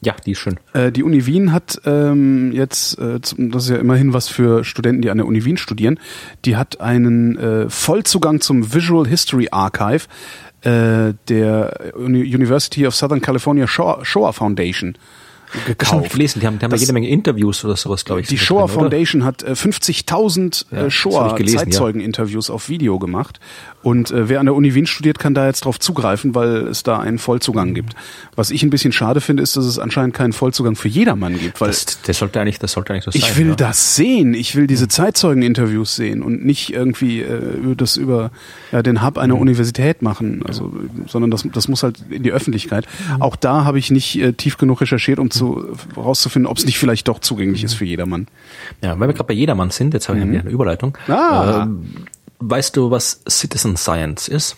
Ja, die ist schön. äh, die Uni Wien hat ähm, jetzt, äh, das ist ja immerhin was für Studenten, die an der Uni Wien studieren, die hat einen äh, Vollzugang zum Visual History Archive äh, der Uni University of Southern California Shoah, Shoah Foundation Das habe ich gekauft. gelesen, die haben, die haben ja Das- jede Menge Interviews oder sowas, glaube ich. Die Shoah drin? Foundation hat äh, 50.000 Ja, äh, hab ich gelesen, ja. Shoah-Zeitzeugen-Interviews auf Video gemacht. Und äh, wer an der Uni Wien studiert, kann da jetzt drauf zugreifen, weil es da einen Vollzugang gibt. Was ich ein bisschen schade finde, ist, dass es anscheinend keinen Vollzugang für jedermann gibt. Weil Das, das sollte eigentlich, das sollte eigentlich so sein. ich will ja. das sehen. Ich will diese Zeitzeugen-Interviews sehen und nicht irgendwie äh, das über ja, den Hub einer Universität machen. Also, sondern das, das muss halt in die Öffentlichkeit. Auch da habe ich nicht äh, tief genug recherchiert, um zu herauszufinden, ob es nicht vielleicht doch zugänglich ist für jedermann. Ja, weil wir gerade bei jedermann sind, jetzt habe ich wieder eine Überleitung. Ah. Ähm, weißt du, was Citizen Science ist?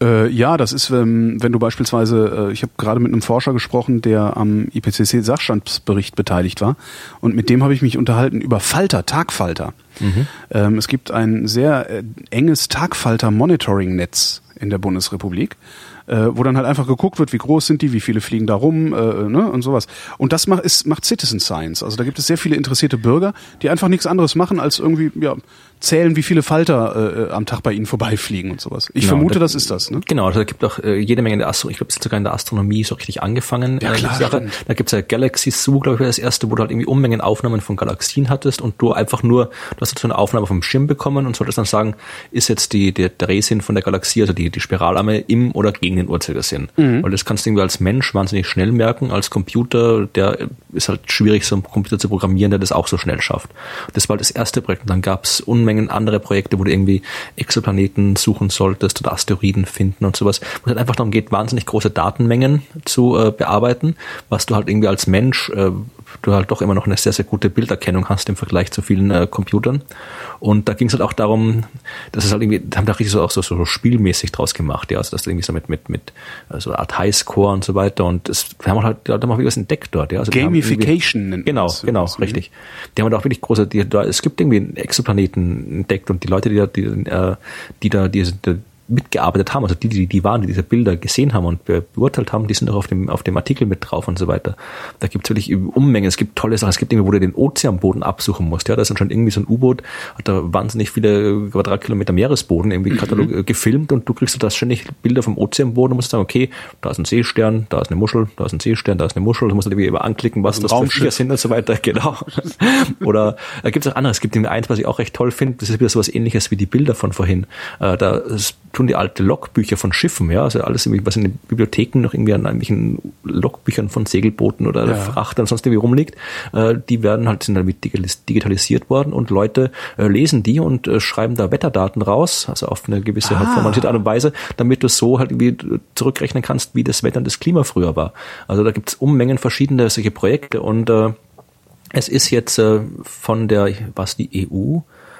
Äh, ja, das ist, ähm, wenn du beispielsweise, äh, ich habe gerade mit einem Forscher gesprochen, der am IPCC Sachstandsbericht beteiligt war und mit dem habe ich mich unterhalten über Falter, Tagfalter. Ähm, es gibt ein sehr äh, enges Tagfalter-Monitoring-Netz in der Bundesrepublik, äh, wo dann halt einfach geguckt wird, wie groß sind die, wie viele fliegen da rum äh, ne, und sowas. Und das macht, ist, macht Citizen Science. Also da gibt es sehr viele interessierte Bürger, die einfach nichts anderes machen, als irgendwie ja, zählen, wie viele Falter äh, am Tag bei ihnen vorbeifliegen und sowas. Ich Genau, vermute, da- das ist das. Ne? Genau, also da gibt auch äh, jede Menge in der Astro, ich glaube, es hat sogar in der Astronomie so richtig angefangen. Ja, äh, klar, stimmt. Da gibt's ja Galaxy Zoo, glaube ich, war das erste, wo du halt irgendwie Unmengen Aufnahmen von Galaxien hattest und du einfach nur, du hast so eine Aufnahme vom Schirm bekommen und solltest dann sagen, ist jetzt die, der Drehsinn von der Galaxie, also die, die Spiralarme im oder gegen den Uhrzeigersinn. Mhm. Weil das kannst du irgendwie als Mensch wahnsinnig schnell merken, als Computer, der ist halt schwierig, so einen Computer zu programmieren, der das auch so schnell schafft. Das war halt das erste Projekt und dann gab's Unmengen andere Projekte, wo du irgendwie Exoplaneten suchen solltest oder Asteroiden finden und sowas, wo es halt einfach darum geht, wahnsinnig große Datenmengen zu äh, bearbeiten, was du halt irgendwie als Mensch, äh, du halt doch immer noch eine sehr, sehr gute Bilderkennung hast im Vergleich zu vielen äh, Computern. Und da ging es halt auch darum, dass es halt irgendwie, da haben da richtig so auch so, so spielmäßig draus gemacht, ja, also das irgendwie so mit, mit, mit so eine Art Highscore und so weiter und wir haben halt, ja, da haben wir was entdeckt dort, ja. Also die Gamification Genau, genau, richtig. Die haben da auch wirklich große, die, da, es gibt irgendwie einen Exoplaneten entdeckt und die Leute, die da, die, äh, die da diese, die, mitgearbeitet haben, also die, die, die waren, die diese Bilder gesehen haben und beurteilt haben, die sind auch auf dem, auf dem Artikel mit drauf und so weiter. Da gibt es wirklich Unmengen, es gibt tolle Sachen, es gibt irgendwie, wo du den Ozeanboden absuchen musst, ja, da ist anscheinend irgendwie so ein U-Boot, hat da wahnsinnig viele Quadratkilometer Meeresboden irgendwie Katalog, mhm. gefilmt und du kriegst da ständig Bilder vom Ozeanboden und musst sagen, okay, da ist ein Seestern, da ist eine Muschel, da ist ein Seestern, da ist eine Muschel, du musst irgendwie immer anklicken, was das für Viecher sind und so weiter, genau. Oder da gibt es auch anderes, es gibt irgendwie eins, was ich auch recht toll finde, das ist wieder sowas ähnliches wie die Bilder von vorhin. Äh, da tun die alte Logbücher von Schiffen, ja, also alles irgendwie, was in den Bibliotheken noch irgendwie an irgendwelchen Logbüchern von Segelbooten oder ja. Frachtern sonst irgendwie rumliegt, äh, die werden halt, sind damit digitalisiert worden und Leute äh, lesen die und äh, schreiben da Wetterdaten raus, also auf eine gewisse ah. halt formalisierte Art und Weise, damit du so halt irgendwie zurückrechnen kannst, wie das Wetter und das Klima früher war. Also da gibt's Unmengen verschiedene solche Projekte und äh, es ist jetzt äh, von der, was die EU,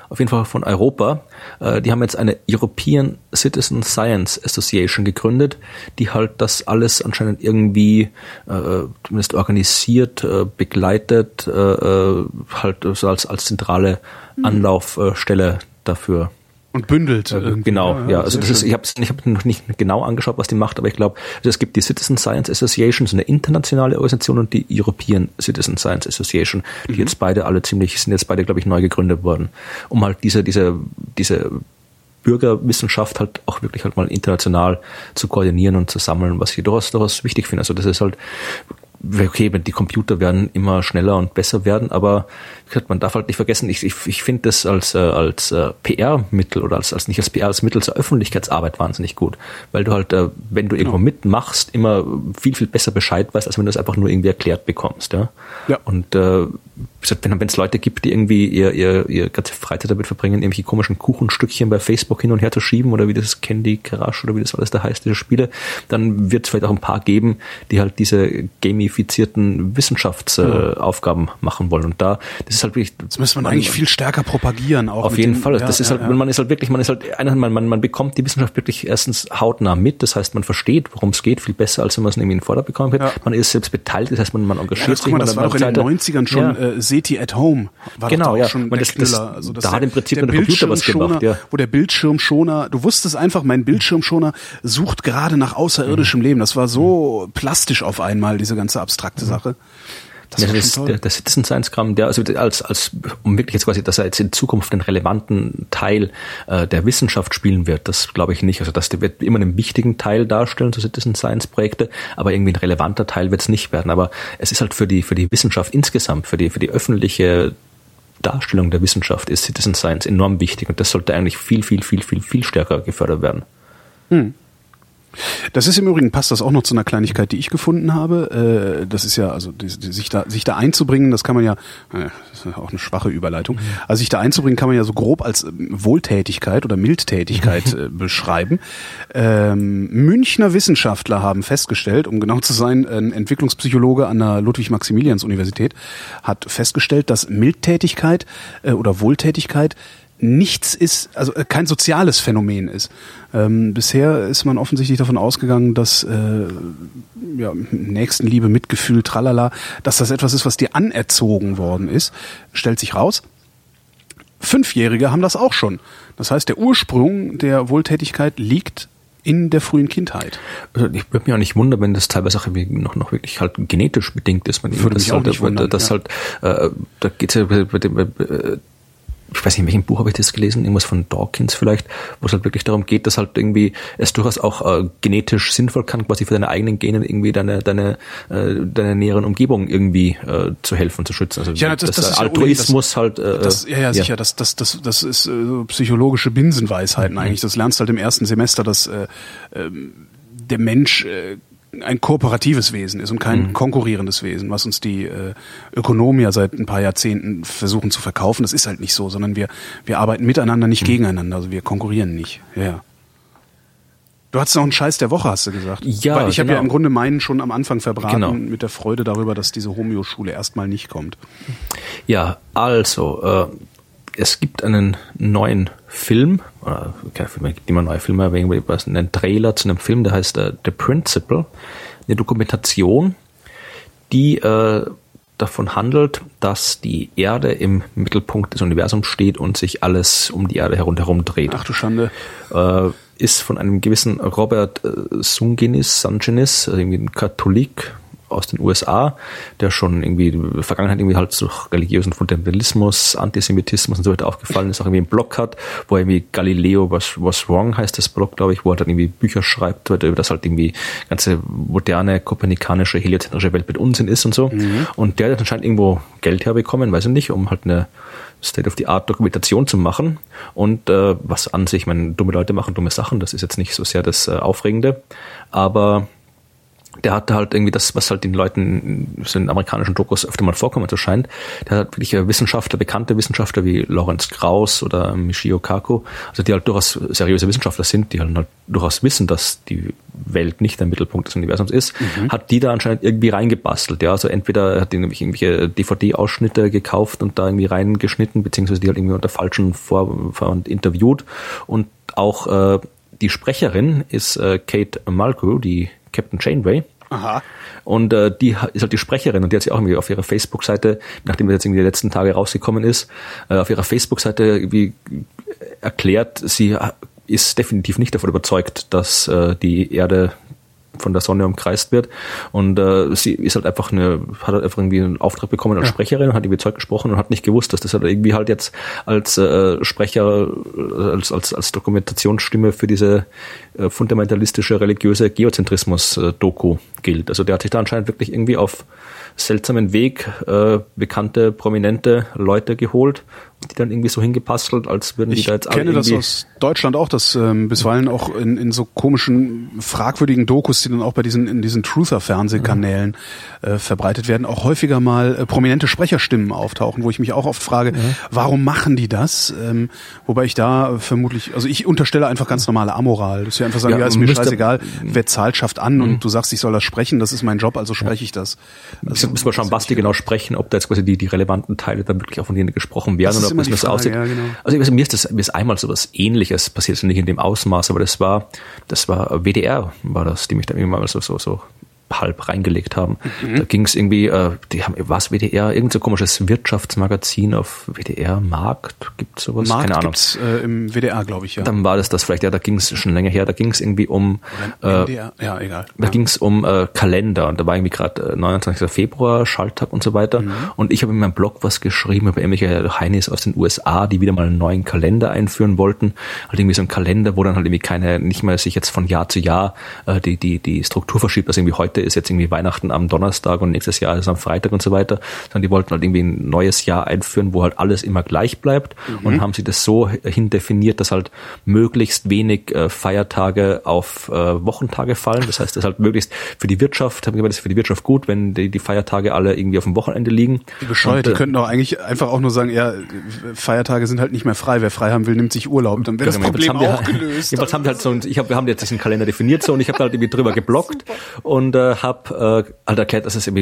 auf jeden Fall von Europa. Äh, die haben jetzt eine European Citizen Science Association gegründet, die halt das alles anscheinend irgendwie äh, zumindest organisiert, äh, begleitet, äh, äh halt so als, als zentrale mhm. Anlaufstelle dafür und bündelt. Äh, genau, ja. ja. Also das ist, ich habe ich hab noch nicht genau angeschaut, was die macht, aber ich glaube, also es gibt die Citizen Science Association, so eine internationale Organisation und die European Citizen Science Association, die mhm. jetzt beide alle ziemlich, sind jetzt beide, glaube ich, neu gegründet worden, um halt diese, diese, diese Bürgerwissenschaft halt auch wirklich halt mal international zu koordinieren und zu sammeln, was ich durchaus, durchaus wichtig finde. Also das ist halt okay, die Computer werden immer schneller und besser werden, aber man darf halt nicht vergessen, ich, ich, ich finde das als, äh, als äh, PR-Mittel oder als, als nicht als PR, als Mittel zur Öffentlichkeitsarbeit wahnsinnig gut, weil du halt, äh, wenn du irgendwo ja. mitmachst, immer viel, viel besser Bescheid weißt, als wenn du es einfach nur irgendwie erklärt bekommst. Ja? ja. Und äh, wenn es Leute gibt, die irgendwie ihr, ihr, ihr ganze Freizeit damit verbringen, irgendwelche komischen Kuchenstückchen bei Facebook hin und her zu schieben oder wie das Candy Crush oder wie das alles da heißt, diese Spiele, dann wird es vielleicht auch ein paar geben, die halt diese gamifizierten Wissenschaftsaufgaben äh, machen wollen. Und da, das ist halt wirklich. Das müsste man, man eigentlich viel stärker propagieren. Auch auf jeden den, Fall. Ja, das ist halt, ja. man ist halt wirklich, man ist halt, man, man, man bekommt die Wissenschaft wirklich erstens hautnah mit. Das heißt, man versteht, worum es geht, viel besser, als wenn man es irgendwie in den Vordergrund bekommt. Man ist selbst beteiligt, das heißt, man, man engagiert sich. Mal, das war doch in den 90ern schon äh, SETI at Home. War genau, ja. Schon das, das, also das da hat im Prinzip der, der Computer was gemacht, ja. Wo der Bildschirmschoner, du wusstest einfach, mein Bildschirmschoner sucht gerade nach außerirdischem mhm. Leben. Das war so plastisch auf einmal, diese ganze abstrakte mhm. Sache. Das ja, das, der, der Citizen Science Gramm, der also als als um wirklich jetzt quasi, dass er jetzt in Zukunft einen relevanten Teil äh, der Wissenschaft spielen wird, das glaube ich nicht. Also das wird immer einen wichtigen Teil darstellen, so Citizen Science Projekte, aber irgendwie ein relevanter Teil wird es nicht werden. Aber es ist halt für die für die Wissenschaft insgesamt, für die für die öffentliche Darstellung der Wissenschaft ist Citizen Science enorm wichtig und das sollte eigentlich viel viel viel viel viel stärker gefördert werden. Hm. Das ist im Übrigen, passt das auch noch zu einer Kleinigkeit, die ich gefunden habe. Äh, das ist ja, also die, die, sich, da, sich da einzubringen, das kann man ja, äh, das ist auch eine schwache Überleitung, mhm. also sich da einzubringen kann man ja so grob als ähm, Wohltätigkeit oder Mildtätigkeit äh, beschreiben. Ähm, Münchner Wissenschaftler haben festgestellt, um genau zu sein, ein Entwicklungspsychologe an der Ludwig-Maximilians-Universität hat festgestellt, dass Mildtätigkeit oder Wohltätigkeit nichts ist, also äh, kein soziales Phänomen ist. Ähm, bisher ist man offensichtlich davon ausgegangen, dass äh, ja, Nächstenliebe, Mitgefühl, tralala, dass das etwas ist, was dir anerzogen worden ist. Stellt sich raus. Fünfjährige haben das auch schon. Das heißt, der Ursprung der Wohltätigkeit liegt in der frühen Kindheit. Also ich würde mich auch nicht wundern, wenn das teilweise auch noch, noch wirklich halt genetisch bedingt ist. Man würde mich auch halt, nicht wundern, das ja. halt, äh, da geht es ja bei, bei dem, äh, ich weiß nicht, in welchem Buch habe ich das gelesen, irgendwas von Dawkins vielleicht, wo es halt wirklich darum geht, dass halt irgendwie es durchaus auch äh, genetisch sinnvoll kann, quasi für deine eigenen Genen irgendwie deine deine äh, deine näheren Umgebung irgendwie äh, zu helfen, zu schützen. Also ja, das, das, das ist Altruismus ja halt. Äh, das, ja, ja, sicher. Ja. Das, das, das, das ist äh, psychologische Binsenweisheiten mhm. eigentlich. Das lernst halt im ersten Semester, dass äh, äh, der Mensch äh, ein kooperatives Wesen ist und kein mhm. konkurrierendes Wesen, was uns die äh, Ökonomen ja seit ein paar Jahrzehnten versuchen zu verkaufen. Das ist halt nicht so, sondern wir, wir arbeiten miteinander, nicht mhm. gegeneinander. Also wir konkurrieren nicht. Ja. Du hattest noch einen Scheiß der Woche, hast du gesagt. Ja, Weil ich habe genau. ja im Grunde meinen schon am Anfang verbraten genau. mit der Freude darüber, dass diese Homeo-Schule erstmal nicht kommt. Ja, also, äh, es gibt einen neuen Film, oder keine Filme, gibt immer neue Filme, aber irgendwie was, einen Trailer zu einem Film, der heißt uh, The Principle, eine Dokumentation, die äh, davon handelt, dass die Erde im Mittelpunkt des Universums steht und sich alles um die Erde herum, herum dreht. Ach du Schande. Äh, ist von einem gewissen Robert äh, Sungenis, Sangenis, also irgendwie ein Katholik, aus den USA, der schon irgendwie in der Vergangenheit irgendwie halt durch religiösen Fundamentalismus, Antisemitismus und so weiter aufgefallen ist, auch irgendwie einen Blog hat, wo er irgendwie Galileo was, was wrong heißt das Blog, glaube ich, wo er dann irgendwie Bücher schreibt, über das halt irgendwie ganze moderne, kopernikanische, heliozentrische Welt mit Unsinn ist und so. Mhm. Und der hat anscheinend irgendwo Geld herbekommen, weiß ich nicht, um halt eine State-of-the-Art-Dokumentation zu machen. Und äh, was an sich, ich meine, dumme Leute machen dumme Sachen, das ist jetzt nicht so sehr das äh, Aufregende, aber der hatte halt irgendwie das, was halt den Leuten so in amerikanischen Dokus öfter mal vorkommen zu scheint. Der hat wirklich Wissenschaftler, bekannte Wissenschaftler wie Lawrence Krauss oder Michio Kaku, also die halt durchaus seriöse Wissenschaftler sind, die halt, halt durchaus wissen, dass die Welt nicht der Mittelpunkt des Universums ist, mhm. hat die da anscheinend irgendwie reingebastelt. Ja, also entweder hat die nämlich irgendwelche DVD-Ausschnitte gekauft und da irgendwie reingeschnitten, beziehungsweise die halt irgendwie unter falschen Vorwand interviewt und auch äh, die Sprecherin ist äh, Kate Mulgrew, die Captain Janeway. Aha. Und äh, die ist halt die Sprecherin und die hat sich auch irgendwie auf ihrer Facebook-Seite, nachdem das jetzt irgendwie die letzten Tage rausgekommen ist, äh, auf ihrer Facebook-Seite irgendwie erklärt, sie ist definitiv nicht davon überzeugt, dass äh, die Erde von der Sonne umkreist wird. Und äh, sie ist halt einfach eine, hat halt einfach irgendwie einen Auftrag bekommen als ja. Sprecherin und hat irgendwie Zeug gesprochen und hat nicht gewusst, dass das halt irgendwie halt jetzt als äh, Sprecher, als, als, als Dokumentationsstimme für diese äh, fundamentalistische religiöse Geozentrismus-Doku gilt. Also der hat sich da anscheinend wirklich irgendwie auf seltsamen Weg äh, bekannte, prominente Leute geholt die dann irgendwie so hingepastelt, als würden die ich da jetzt alle. Ich kenne das aus Deutschland auch, dass ähm, bisweilen auch in, in so komischen, fragwürdigen Dokus, die dann auch bei diesen in diesen Truther-Fernsehkanälen mhm. äh, verbreitet werden, auch häufiger mal äh, prominente Sprecherstimmen auftauchen, wo ich mich auch oft frage, mhm. warum machen die das? Ähm, wobei ich da vermutlich, also ich unterstelle einfach ganz normale Amoral, dass sie einfach sagen, ja, ja ist mir scheißegal, wer zahlt, schafft an mhm. und du sagst, ich soll das sprechen, das ist mein Job, also spreche ich das. Also, müssen wir schauen, was die genau sprechen, ob da jetzt quasi die, die relevanten Teile dann wirklich auch von denen gesprochen werden so aussieht. Ja, genau. Also mir ist das mir ist einmal so was ähnliches passiert, nicht in dem Ausmaß, aber das war das war WDR, war das, die mich dann irgendwann mal so so so halb reingelegt haben. Mhm. Da ging es irgendwie, äh, die haben was WDR, irgend so komisches Wirtschaftsmagazin auf WDR Markt, gibt sowas? Markt Keine Ahnung. Gibt's, äh, im WDR, glaube ich, ja. Dann war das das vielleicht, ja, da ging es schon länger her, da ging es irgendwie um äh, ja, egal. Da ja. ging es um äh, Kalender und da war irgendwie gerade äh, 29. Februar, Schalltag und so weiter. Mhm. Und ich habe in meinem Blog was geschrieben über irgendwelche Heinis aus den USA, die wieder mal einen neuen Kalender einführen wollten. Halt irgendwie so ein Kalender, wo dann halt irgendwie keine, nicht mehr sich jetzt von Jahr zu Jahr äh, die, die, die Struktur verschiebt, also irgendwie heute heute ist jetzt irgendwie Weihnachten am Donnerstag und nächstes Jahr ist am Freitag und so weiter, sondern die wollten halt irgendwie ein neues Jahr einführen, wo halt alles immer gleich bleibt mhm. und haben sie das so hin definiert, dass halt möglichst wenig äh, Feiertage auf äh, Wochentage fallen. Das heißt, das ist halt möglichst für die Wirtschaft, haben gesagt, das ist für die Wirtschaft gut, wenn die, die Feiertage alle irgendwie auf dem Wochenende liegen. Die bescheuert, und, äh, die könnten doch eigentlich einfach auch nur sagen, ja, Feiertage sind halt nicht mehr frei. Wer frei haben will, nimmt sich Urlaub. Dann wäre das genau, Problem auch wir, gelöst. Jedenfalls haben wir halt so, ich hab, wir haben jetzt diesen Kalender definiert so und ich habe halt irgendwie drüber geblockt und äh, habe äh, erklärt, dass es äh,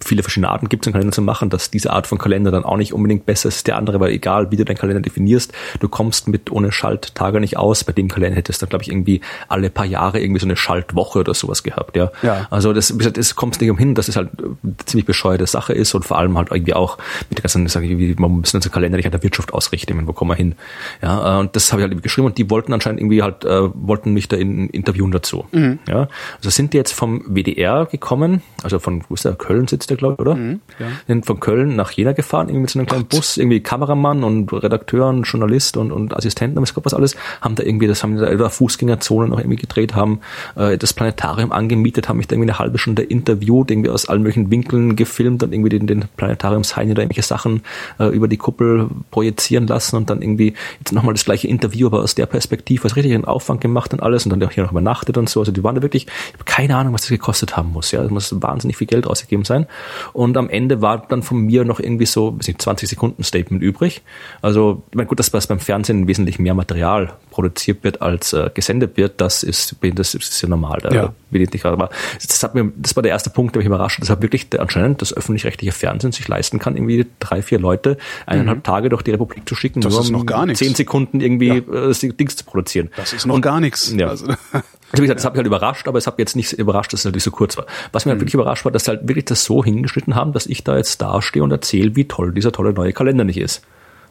viele verschiedene Arten gibt, so einen Kalender zu machen, dass diese Art von Kalender dann auch nicht unbedingt besser ist der andere, weil egal wie du deinen Kalender definierst, du kommst mit ohne Schalttage nicht aus. Bei dem Kalender hättest du dann, glaube ich, irgendwie alle paar Jahre irgendwie so eine Schaltwoche oder sowas gehabt, ja. ja. Also das, wie gesagt, das kommst nicht umhin, dass es halt eine ziemlich bescheuerte Sache ist und vor allem halt irgendwie auch mit der ganzen, sag ich, wie man müssen unseren Kalender nicht an der Wirtschaft ausrichten, meine, wo kommen wir hin? Ja, äh, und das habe ich halt geschrieben und die wollten anscheinend irgendwie halt, äh, wollten mich da in, interviewen dazu. Mhm. Ja. Also sind die jetzt vom WDR gekommen, also von, wo ist der, Köln sitzt der, glaube ich, oder? Mhm, ja. Sind von Köln nach Jena gefahren, irgendwie mit so einem kleinen Bus, irgendwie Kameramann und Redakteur und Journalist und, und Assistenten, weiß Gott was alles, haben da irgendwie, das haben da über Fußgängerzonen auch irgendwie gedreht, haben äh, das Planetarium angemietet, haben mich da irgendwie eine halbe Stunde interviewt, irgendwie aus allen möglichen Winkeln gefilmt und irgendwie den, den Planetariumshain da irgendwelche Sachen äh, über die Kuppel projizieren lassen und dann irgendwie jetzt nochmal das gleiche Interview, aber aus der Perspektive, was richtig einen Aufwand gemacht und alles und dann auch hier noch übernachtet und so. Also die waren da wirklich, ich habe keine Ahnung, was das gekostet haben muss. Ja, das muss wahnsinnig viel Geld ausgegeben sein. Und am Ende war dann von mir noch irgendwie so, nicht, 20 Sekunden Statement übrig. Also, ich meine, gut, dass beim Fernsehen wesentlich mehr Material produziert wird, als äh, gesendet wird, das ist, das ist ja normal. Da ja. bin ich nicht gerade. Aber das, hat mir, das war der erste Punkt, der mich überrascht. Das hat wirklich der, anscheinend das öffentlich-rechtliche Fernsehen sich leisten kann, irgendwie drei, vier Leute eineinhalb mhm. Tage durch die Republik zu schicken, das nur ist noch gar nichts. zehn Sekunden irgendwie ja. äh, Dings zu produzieren. Das ist noch Und, gar nichts. Ja. Also. Also wie gesagt, das hat mich halt überrascht, aber es hat mich jetzt nicht überrascht, dass es natürlich so kurz war. Was mir halt mhm. wirklich überrascht war, dass sie halt wirklich das so hingeschnitten haben, dass ich da jetzt dastehe und erzähle, wie toll dieser tolle neue Kalender nicht ist.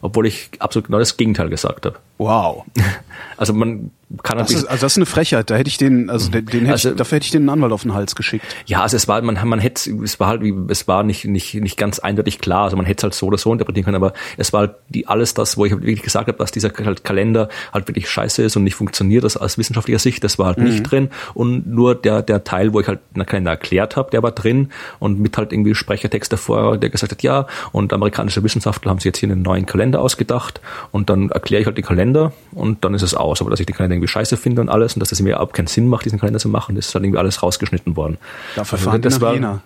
obwohl ich absolut genau das Gegenteil gesagt habe. Wow. Also man kann Das ist, also das ist eine Frechheit. Da hätte ich den, also den, den hätte Also- ich, dafür hätte ich den einen Anwalt auf den Hals geschickt. Ja, also es war, man, man hätte, es war halt, wie, es war nicht, nicht, nicht ganz eindeutig klar. Also man hätte es halt so oder so interpretieren können, aber es war halt die, alles das, wo ich halt wirklich gesagt habe, dass dieser halt Kalender halt wirklich scheiße ist und nicht funktioniert, das aus wissenschaftlicher Sicht, das war halt nicht drin. Und nur der, der Teil, wo ich halt den Kalender erklärt habe, der war drin und mit halt irgendwie Sprechertext davor, der gesagt hat, ja, und amerikanische Wissenschaftler haben sich jetzt hier einen neuen Kalender ausgedacht und dann erkläre ich halt den Kalender und dann ist es aus. Aber dass ich den Kalender irgendwie scheiße finde und alles und dass das mir überhaupt keinen Sinn macht, diesen Kalender zu machen, das ist halt irgendwie alles rausgeschnitten worden. Dafür Also fahren die das war- Jena.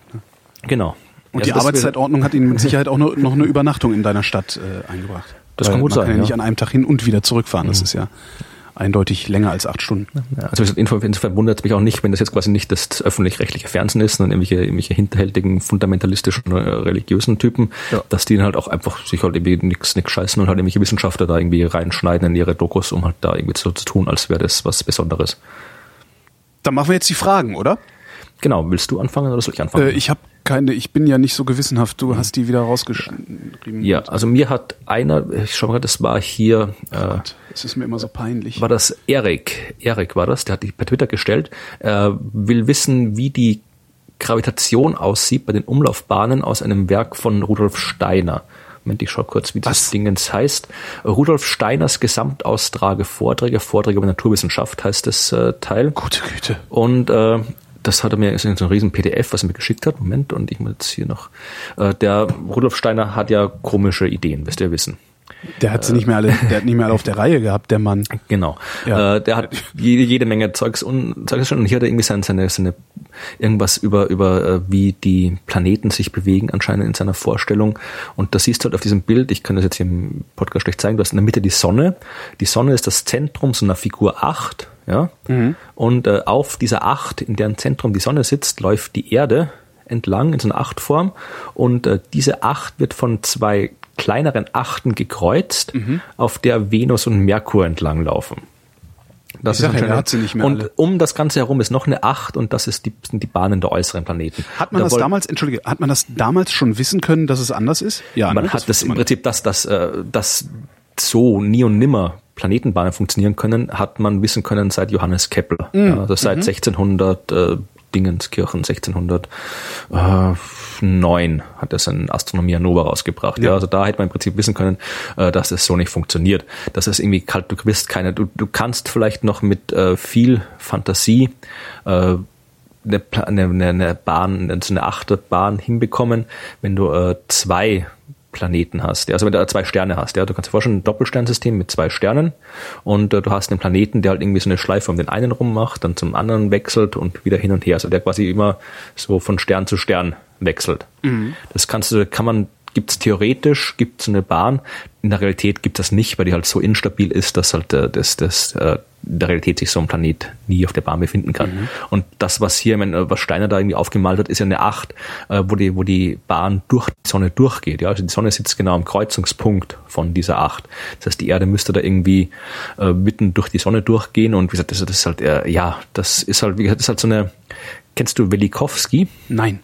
Genau. Und Ja, die Arbeitszeitordnung hat Ihnen mit Sicherheit auch noch, eine Übernachtung in deiner Stadt äh, eingebracht. Das Weil kann gut man sein, kann ja ja. nicht an einem Tag hin und wieder zurückfahren. Das ist ja eindeutig länger als acht Stunden. Ja, also insofern wundert es mich auch nicht, wenn das jetzt quasi nicht das öffentlich-rechtliche Fernsehen ist, sondern irgendwelche, irgendwelche hinterhältigen, fundamentalistischen, äh, religiösen Typen, Ja. dass die dann halt auch einfach sich halt irgendwie nix, nix scheißen und halt irgendwelche Wissenschaftler da irgendwie reinschneiden in ihre Dokus, um halt da irgendwie so zu tun, als wäre das was Besonderes. Dann machen wir jetzt die Fragen, oder? Genau, willst du anfangen oder soll ich anfangen? Äh, ich habe keine, ich bin ja nicht so gewissenhaft. Du hast die wieder rausgeschrieben. ja, also mir hat einer, ich schau mal, das war hier, äh, Es ist mir immer so peinlich. war das Erik. Erik war das, der hat dich per Twitter gestellt, äh, will wissen, wie die Gravitation aussieht bei den Umlaufbahnen aus einem Werk von Rudolf Steiner. Moment, ich schau kurz, wie das Was? Dingens heißt. Rudolf Steiners Gesamtaustrage Vorträge, Vorträge über Naturwissenschaft heißt das äh, Teil. Gute Güte. Und äh, das hat er mir, ist so ein riesen PDF, was er mir geschickt hat. Moment, und ich muss jetzt hier noch. Äh, der Rudolf Steiner hat ja komische Ideen, wisst ihr wissen. Der hat sie nicht mehr alle, der hat nicht mehr alle auf der Reihe gehabt, der Mann. Genau. Ja. Äh, der hat jede, jede Menge Zeugs und Zeugs schon und hier hat er irgendwie seine, seine, seine irgendwas über über äh, wie die Planeten sich bewegen anscheinend in seiner Vorstellung und das siehst du halt auf diesem Bild. Ich kann das jetzt hier im Podcast schlecht zeigen. Du hast in der Mitte die Sonne. Die Sonne ist das Zentrum so einer Figur 8, ja. Und äh, auf dieser 8, in deren Zentrum die Sonne sitzt, läuft die Erde entlang in so einer Achtform und äh, diese Acht wird von zwei kleineren Achten gekreuzt, auf der Venus und Merkur entlang laufen. Das Ich sag anscheinend- er hat sie nicht mehr Und alle. um das Ganze herum ist noch eine Acht und das ist die, sind die Bahnen der äußeren Planeten. Hat man Da das damals, entschuldige, hat man das damals schon wissen können, dass es anders ist? Ja, man ne? hat das wusste im. Prinzip, dass das, äh, dass so nie und nimmer Planetenbahnen funktionieren können, hat man wissen können seit Johannes Kepler. Mhm. Also seit 1600 äh, Dingenskirchen, 1609 hat er sein Astronomia Nova rausgebracht. Ja. Ja. also da hätte man im Prinzip wissen können, äh, dass es so nicht funktioniert. Das ist irgendwie kalt, du bist keine, du, du kannst vielleicht noch mit äh, viel Fantasie äh, eine, eine, eine Bahn, so eine Achterbahn hinbekommen, wenn du äh, zwei Planeten hast. Ja, also wenn du zwei Sterne hast, ja, du kannst dir vorstellen, ein Doppelsternsystem mit zwei Sternen und äh, du hast einen Planeten, der halt irgendwie so eine Schleife um den einen rum macht, dann zum anderen wechselt und wieder hin und her. Also der quasi immer so von Stern zu Stern wechselt. Das kannst du, kann man, gibt's theoretisch, gibt's eine Bahn. In der Realität gibt das nicht, weil die halt so instabil ist, dass halt äh, das, das, äh, in der Realität sich so ein Planet nie auf der Bahn befinden kann. Und das, was hier, meine, was Steiner da irgendwie aufgemalt hat, ist ja eine Acht, äh, wo die, wo die Bahn durch die Sonne durchgeht. Ja, also die Sonne sitzt genau am Kreuzungspunkt von dieser Acht. Das heißt, die Erde müsste da irgendwie äh, mitten durch die Sonne durchgehen. Und wie gesagt, das, das ist halt, äh, ja, das ist halt, wie gesagt, das ist halt so eine. Kennst du Velikowski? Nein.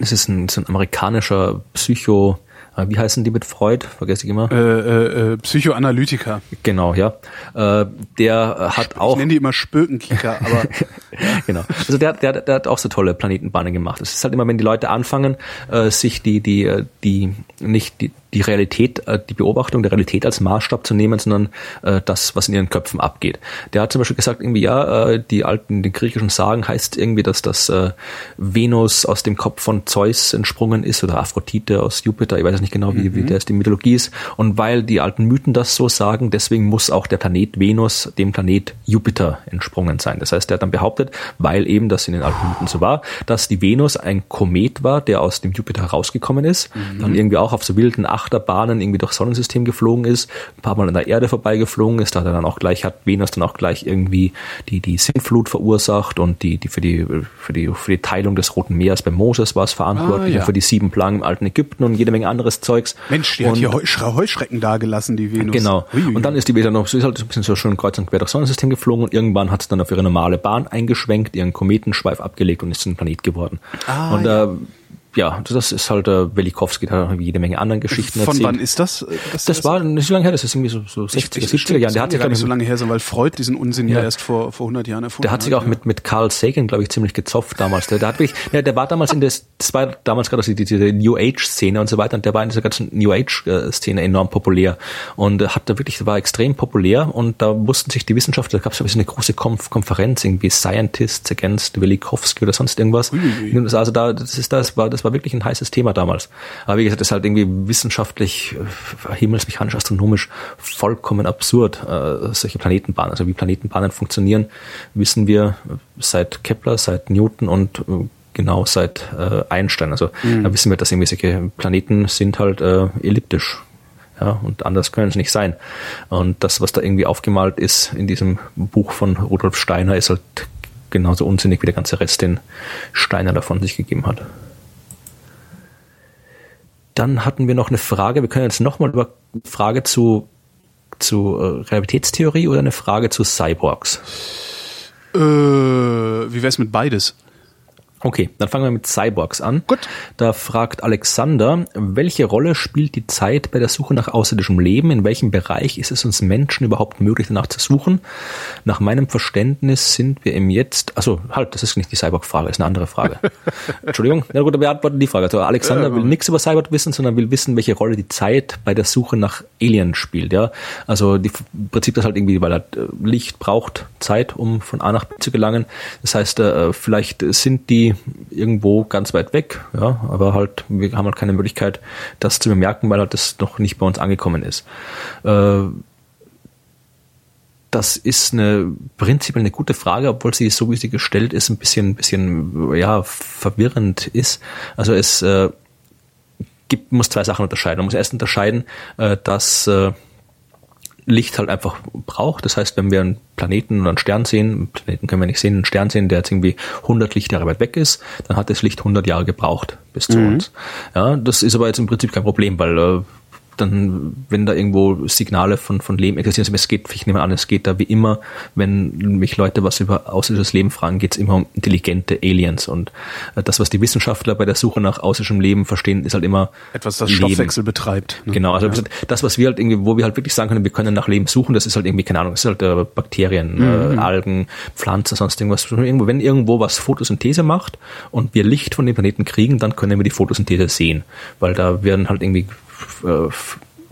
Das ist ein, so ein amerikanisischer Psycho, äh, wie heißen die mit Freud? Vergesse ich immer. Äh, äh, äh, Psychoanalytiker. Genau, ja. Äh, der hat Ich auch. nenne die immer Spökenkicker, aber genau. Also der, der, der hat auch so tolle Planetenbahnen gemacht. Es ist halt immer, wenn die Leute anfangen, äh, sich die, die, äh, die, nicht die, die Realität, äh, die Beobachtung der Realität als Maßstab zu nehmen, sondern äh, das, was in ihren Köpfen abgeht. Der hat zum Beispiel gesagt, irgendwie, ja, äh, die alten, die griechischen Sagen heißt irgendwie, dass das äh, Venus aus dem Kopf von Zeus entsprungen ist oder Aphrodite aus Jupiter, ich weiß es nicht genau, wie, wie das die Mythologie ist. Und weil die alten Mythen das so sagen, deswegen muss auch der Planet Venus dem Planet Jupiter entsprungen sein. Das heißt, er hat dann behauptet, weil eben das in den alten Mythen so war, dass die Venus ein Komet war, der aus dem Jupiter herausgekommen ist, dann irgendwie auch auf so wilden Achterbahnen irgendwie durchs Sonnensystem geflogen ist, ein paar Mal an der Erde vorbeigeflogen ist, da hat er dann auch gleich, hat Venus dann auch gleich irgendwie die, die Sintflut verursacht und die, die für die, für die, für die Teilung des Roten Meeres bei Moses war es verantwortlich Ah, ja. und für die sieben Plagen im alten Ägypten und jede Menge anderes Zeugs. Mensch, die und hat hier Heusch Heuschrecken dagelassen, die Venus. Genau. Ui. Und dann ist die wieder noch, so ist halt ein bisschen so schön kreuz und quer durchs Sonnensystem geflogen und irgendwann hat es dann auf ihre normale Bahn eingeschwenkt, ihren Kometenschweif abgelegt und ist ein Planet geworden. Ah, und ja. äh, ja, das ist halt äh, Velikowski, da hat jede Menge anderen Geschichten Von erzählt. wann ist das? das, das war nicht so lange her, das ist irgendwie so, so 60er, 70er Jahren. Der hat sich, gar glaube nicht ich, so lange her sein, weil Freud diesen Unsinn ja, Ja. erst vor, vor 100 Jahren erfunden Der hat sich auch ja. mit, mit Carl Sagan, glaube ich, ziemlich gezopft damals. Der, der hat wirklich, ja, der war damals in das, das war damals gerade so die- diese New Age Szene und so weiter und der war in dieser ganzen New Age äh, Szene enorm populär und äh, hat da wirklich, war extrem populär und da mussten sich die Wissenschaftler, da gab es eine große Konf Konferenz, irgendwie Scientists Against Velikowski oder sonst irgendwas. Also da, das ist, das war, das war wirklich ein heißes Thema damals. Aber wie gesagt, das ist halt irgendwie wissenschaftlich, äh, himmelsmechanisch, astronomisch vollkommen absurd, äh, solche Planetenbahnen. Also wie Planetenbahnen funktionieren, wissen wir seit Kepler, seit Newton und äh, genau seit äh, Einstein. Also da wissen wir, dass irgendwie solche Planeten sind halt äh, elliptisch. Ja, und anders können es nicht sein. Und das, was da irgendwie aufgemalt ist in diesem Buch von Rudolf Steiner, ist halt genauso unsinnig wie der ganze Rest, den Steiner davon sich gegeben hat. Dann hatten wir noch eine Frage. Wir können jetzt nochmal über eine Frage zu, zu äh, Realitätstheorie oder eine Frage zu Cyborgs. Äh, wie wär's mit beides? Okay, dann fangen wir mit Cyborgs an. Gut. Da fragt Alexander, welche Rolle spielt die Zeit bei der Suche nach außerirdischem Leben? In welchem Bereich ist es uns Menschen überhaupt möglich, danach zu suchen? Nach meinem Verständnis sind wir im Jetzt, also halt, das ist nicht die Cyborg-Frage, ist eine andere Frage. Entschuldigung, na gut, wir beantworten die Frage. Also Alexander will nichts über Cyborg wissen, sondern will wissen, welche Rolle die Zeit bei der Suche nach Aliens spielt. Ja, also die, im Prinzip das halt irgendwie, weil halt, äh, Licht braucht Zeit, um von A nach B zu gelangen. Das heißt, äh, vielleicht sind die irgendwo ganz weit weg, ja, aber halt wir haben halt keine Möglichkeit, das zu bemerken, weil halt das noch nicht bei uns angekommen ist. Äh, das ist eine prinzipiell eine gute Frage, obwohl sie so wie sie gestellt ist, ein bisschen, bisschen ja verwirrend ist. Also es äh, gibt, muss zwei Sachen unterscheiden. Man muss erst unterscheiden, äh, dass Licht halt einfach braucht. Das heißt, wenn wir einen Planeten oder einen Stern sehen, einen Planeten können wir nicht sehen, einen Stern sehen, der jetzt irgendwie 100 Lichtjahre weit weg ist, dann hat das Licht 100 Jahre gebraucht bis zu uns. Ja, das ist aber jetzt im Prinzip kein Problem, weil äh, dann, wenn da irgendwo Signale von, von Leben existieren, es geht, ich nehme an, es geht da wie immer, wenn mich Leute was über außerirdisches Leben fragen, geht es immer um intelligente Aliens. Und äh, das, was die Wissenschaftler bei der Suche nach außerirdischem Leben verstehen, ist halt immer Etwas, das Leben. Stoffwechsel betreibt. ne? Genau, also gesagt, das, was wir halt irgendwie, wo wir halt wirklich sagen können, wir können nach Leben suchen, das ist halt irgendwie, keine Ahnung, das ist halt äh, Bakterien, äh, Algen, Pflanzen, sonst irgendwas. Irgendwo, wenn irgendwo was Photosynthese macht und wir Licht von dem Planeten kriegen, dann können wir die Photosynthese sehen, weil da werden halt irgendwie äh,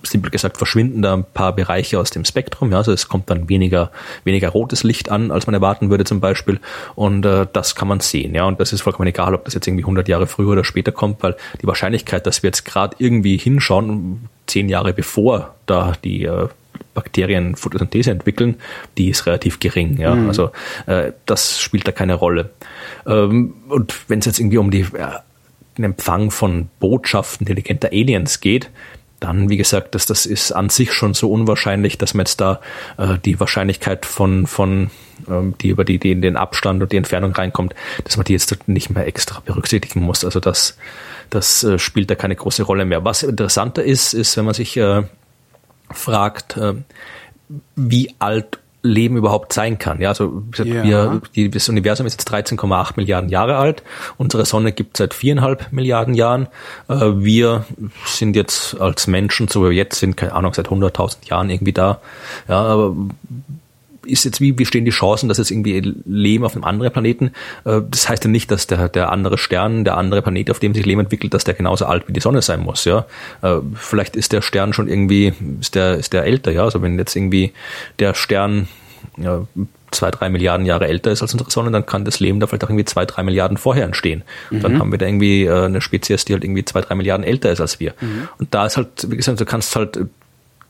simpel gesagt verschwinden da ein paar Bereiche aus dem Spektrum. Ja, also es kommt dann weniger weniger rotes Licht an, als man erwarten würde zum Beispiel. Und äh, das kann man sehen. Ja, und das ist vollkommen egal, ob das jetzt irgendwie 100 Jahre früher oder später kommt, weil die Wahrscheinlichkeit, dass wir jetzt gerade irgendwie hinschauen, zehn Jahre bevor da die äh, Bakterien Photosynthese entwickeln, die ist relativ gering. Ja, also äh, das spielt da keine Rolle. Ähm, und wenn es jetzt irgendwie um die den Empfang von Botschaften intelligenter Aliens geht, dann, wie gesagt, das, das ist an sich schon so unwahrscheinlich, dass man jetzt da äh, die Wahrscheinlichkeit von, von ähm, die über die, die in den Abstand und die Entfernung reinkommt, dass man die jetzt nicht mehr extra berücksichtigen muss. Also das, das äh, spielt da keine große Rolle mehr. Was interessanter ist, ist, wenn man sich äh, fragt, äh, wie alt Leben überhaupt sein kann. Ja, also Ja. wir, die, das Universum ist jetzt 13,8 Milliarden Jahre alt. Unsere Sonne gibt seit viereinhalb Milliarden Jahren. Äh, wir sind jetzt als Menschen, so wie wir jetzt sind, keine Ahnung, seit 100.000 Jahren irgendwie da. Ja, aber ist jetzt wie, wie stehen die Chancen, dass jetzt irgendwie Leben auf einem anderen Planeten, äh, das heißt ja nicht, dass der, der andere Stern, der andere Planet, auf dem sich Leben entwickelt, dass der genauso alt wie die Sonne sein muss, ja. Äh, vielleicht ist der Stern schon irgendwie, ist der, ist der älter, ja. Also wenn jetzt irgendwie der Stern, ja, zwei, drei Milliarden Jahre älter ist als unsere Sonne, dann kann das Leben da vielleicht auch irgendwie zwei, drei Milliarden vorher entstehen. Und dann haben wir da irgendwie äh, eine Spezies, die halt irgendwie zwei, drei Milliarden älter ist als wir. Und da ist halt, wie gesagt, du kannst halt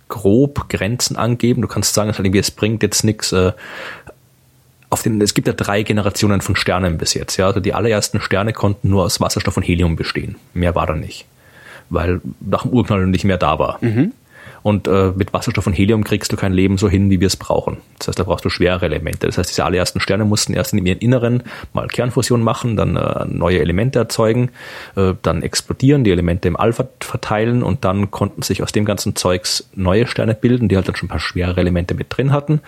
grob Grenzen angeben. Du kannst sagen, es, bringt jetzt nichts. Äh, auf den, es gibt ja drei Generationen von Sternen bis jetzt. Ja, also die allerersten Sterne konnten nur aus Wasserstoff und Helium bestehen. Mehr war da nicht, weil nach dem Urknall nicht mehr da war. Und äh, mit Wasserstoff und Helium kriegst du kein Leben so hin, wie wir es brauchen. Das heißt, da brauchst du schwere Elemente. Das heißt, diese allerersten Sterne mussten erst in ihrem Inneren mal Kernfusion machen, dann äh, neue Elemente erzeugen, äh, dann explodieren, die Elemente im vert- verteilen und dann konnten sich aus dem ganzen Zeugs neue Sterne bilden, die halt dann schon ein paar schwere Elemente mit drin hatten.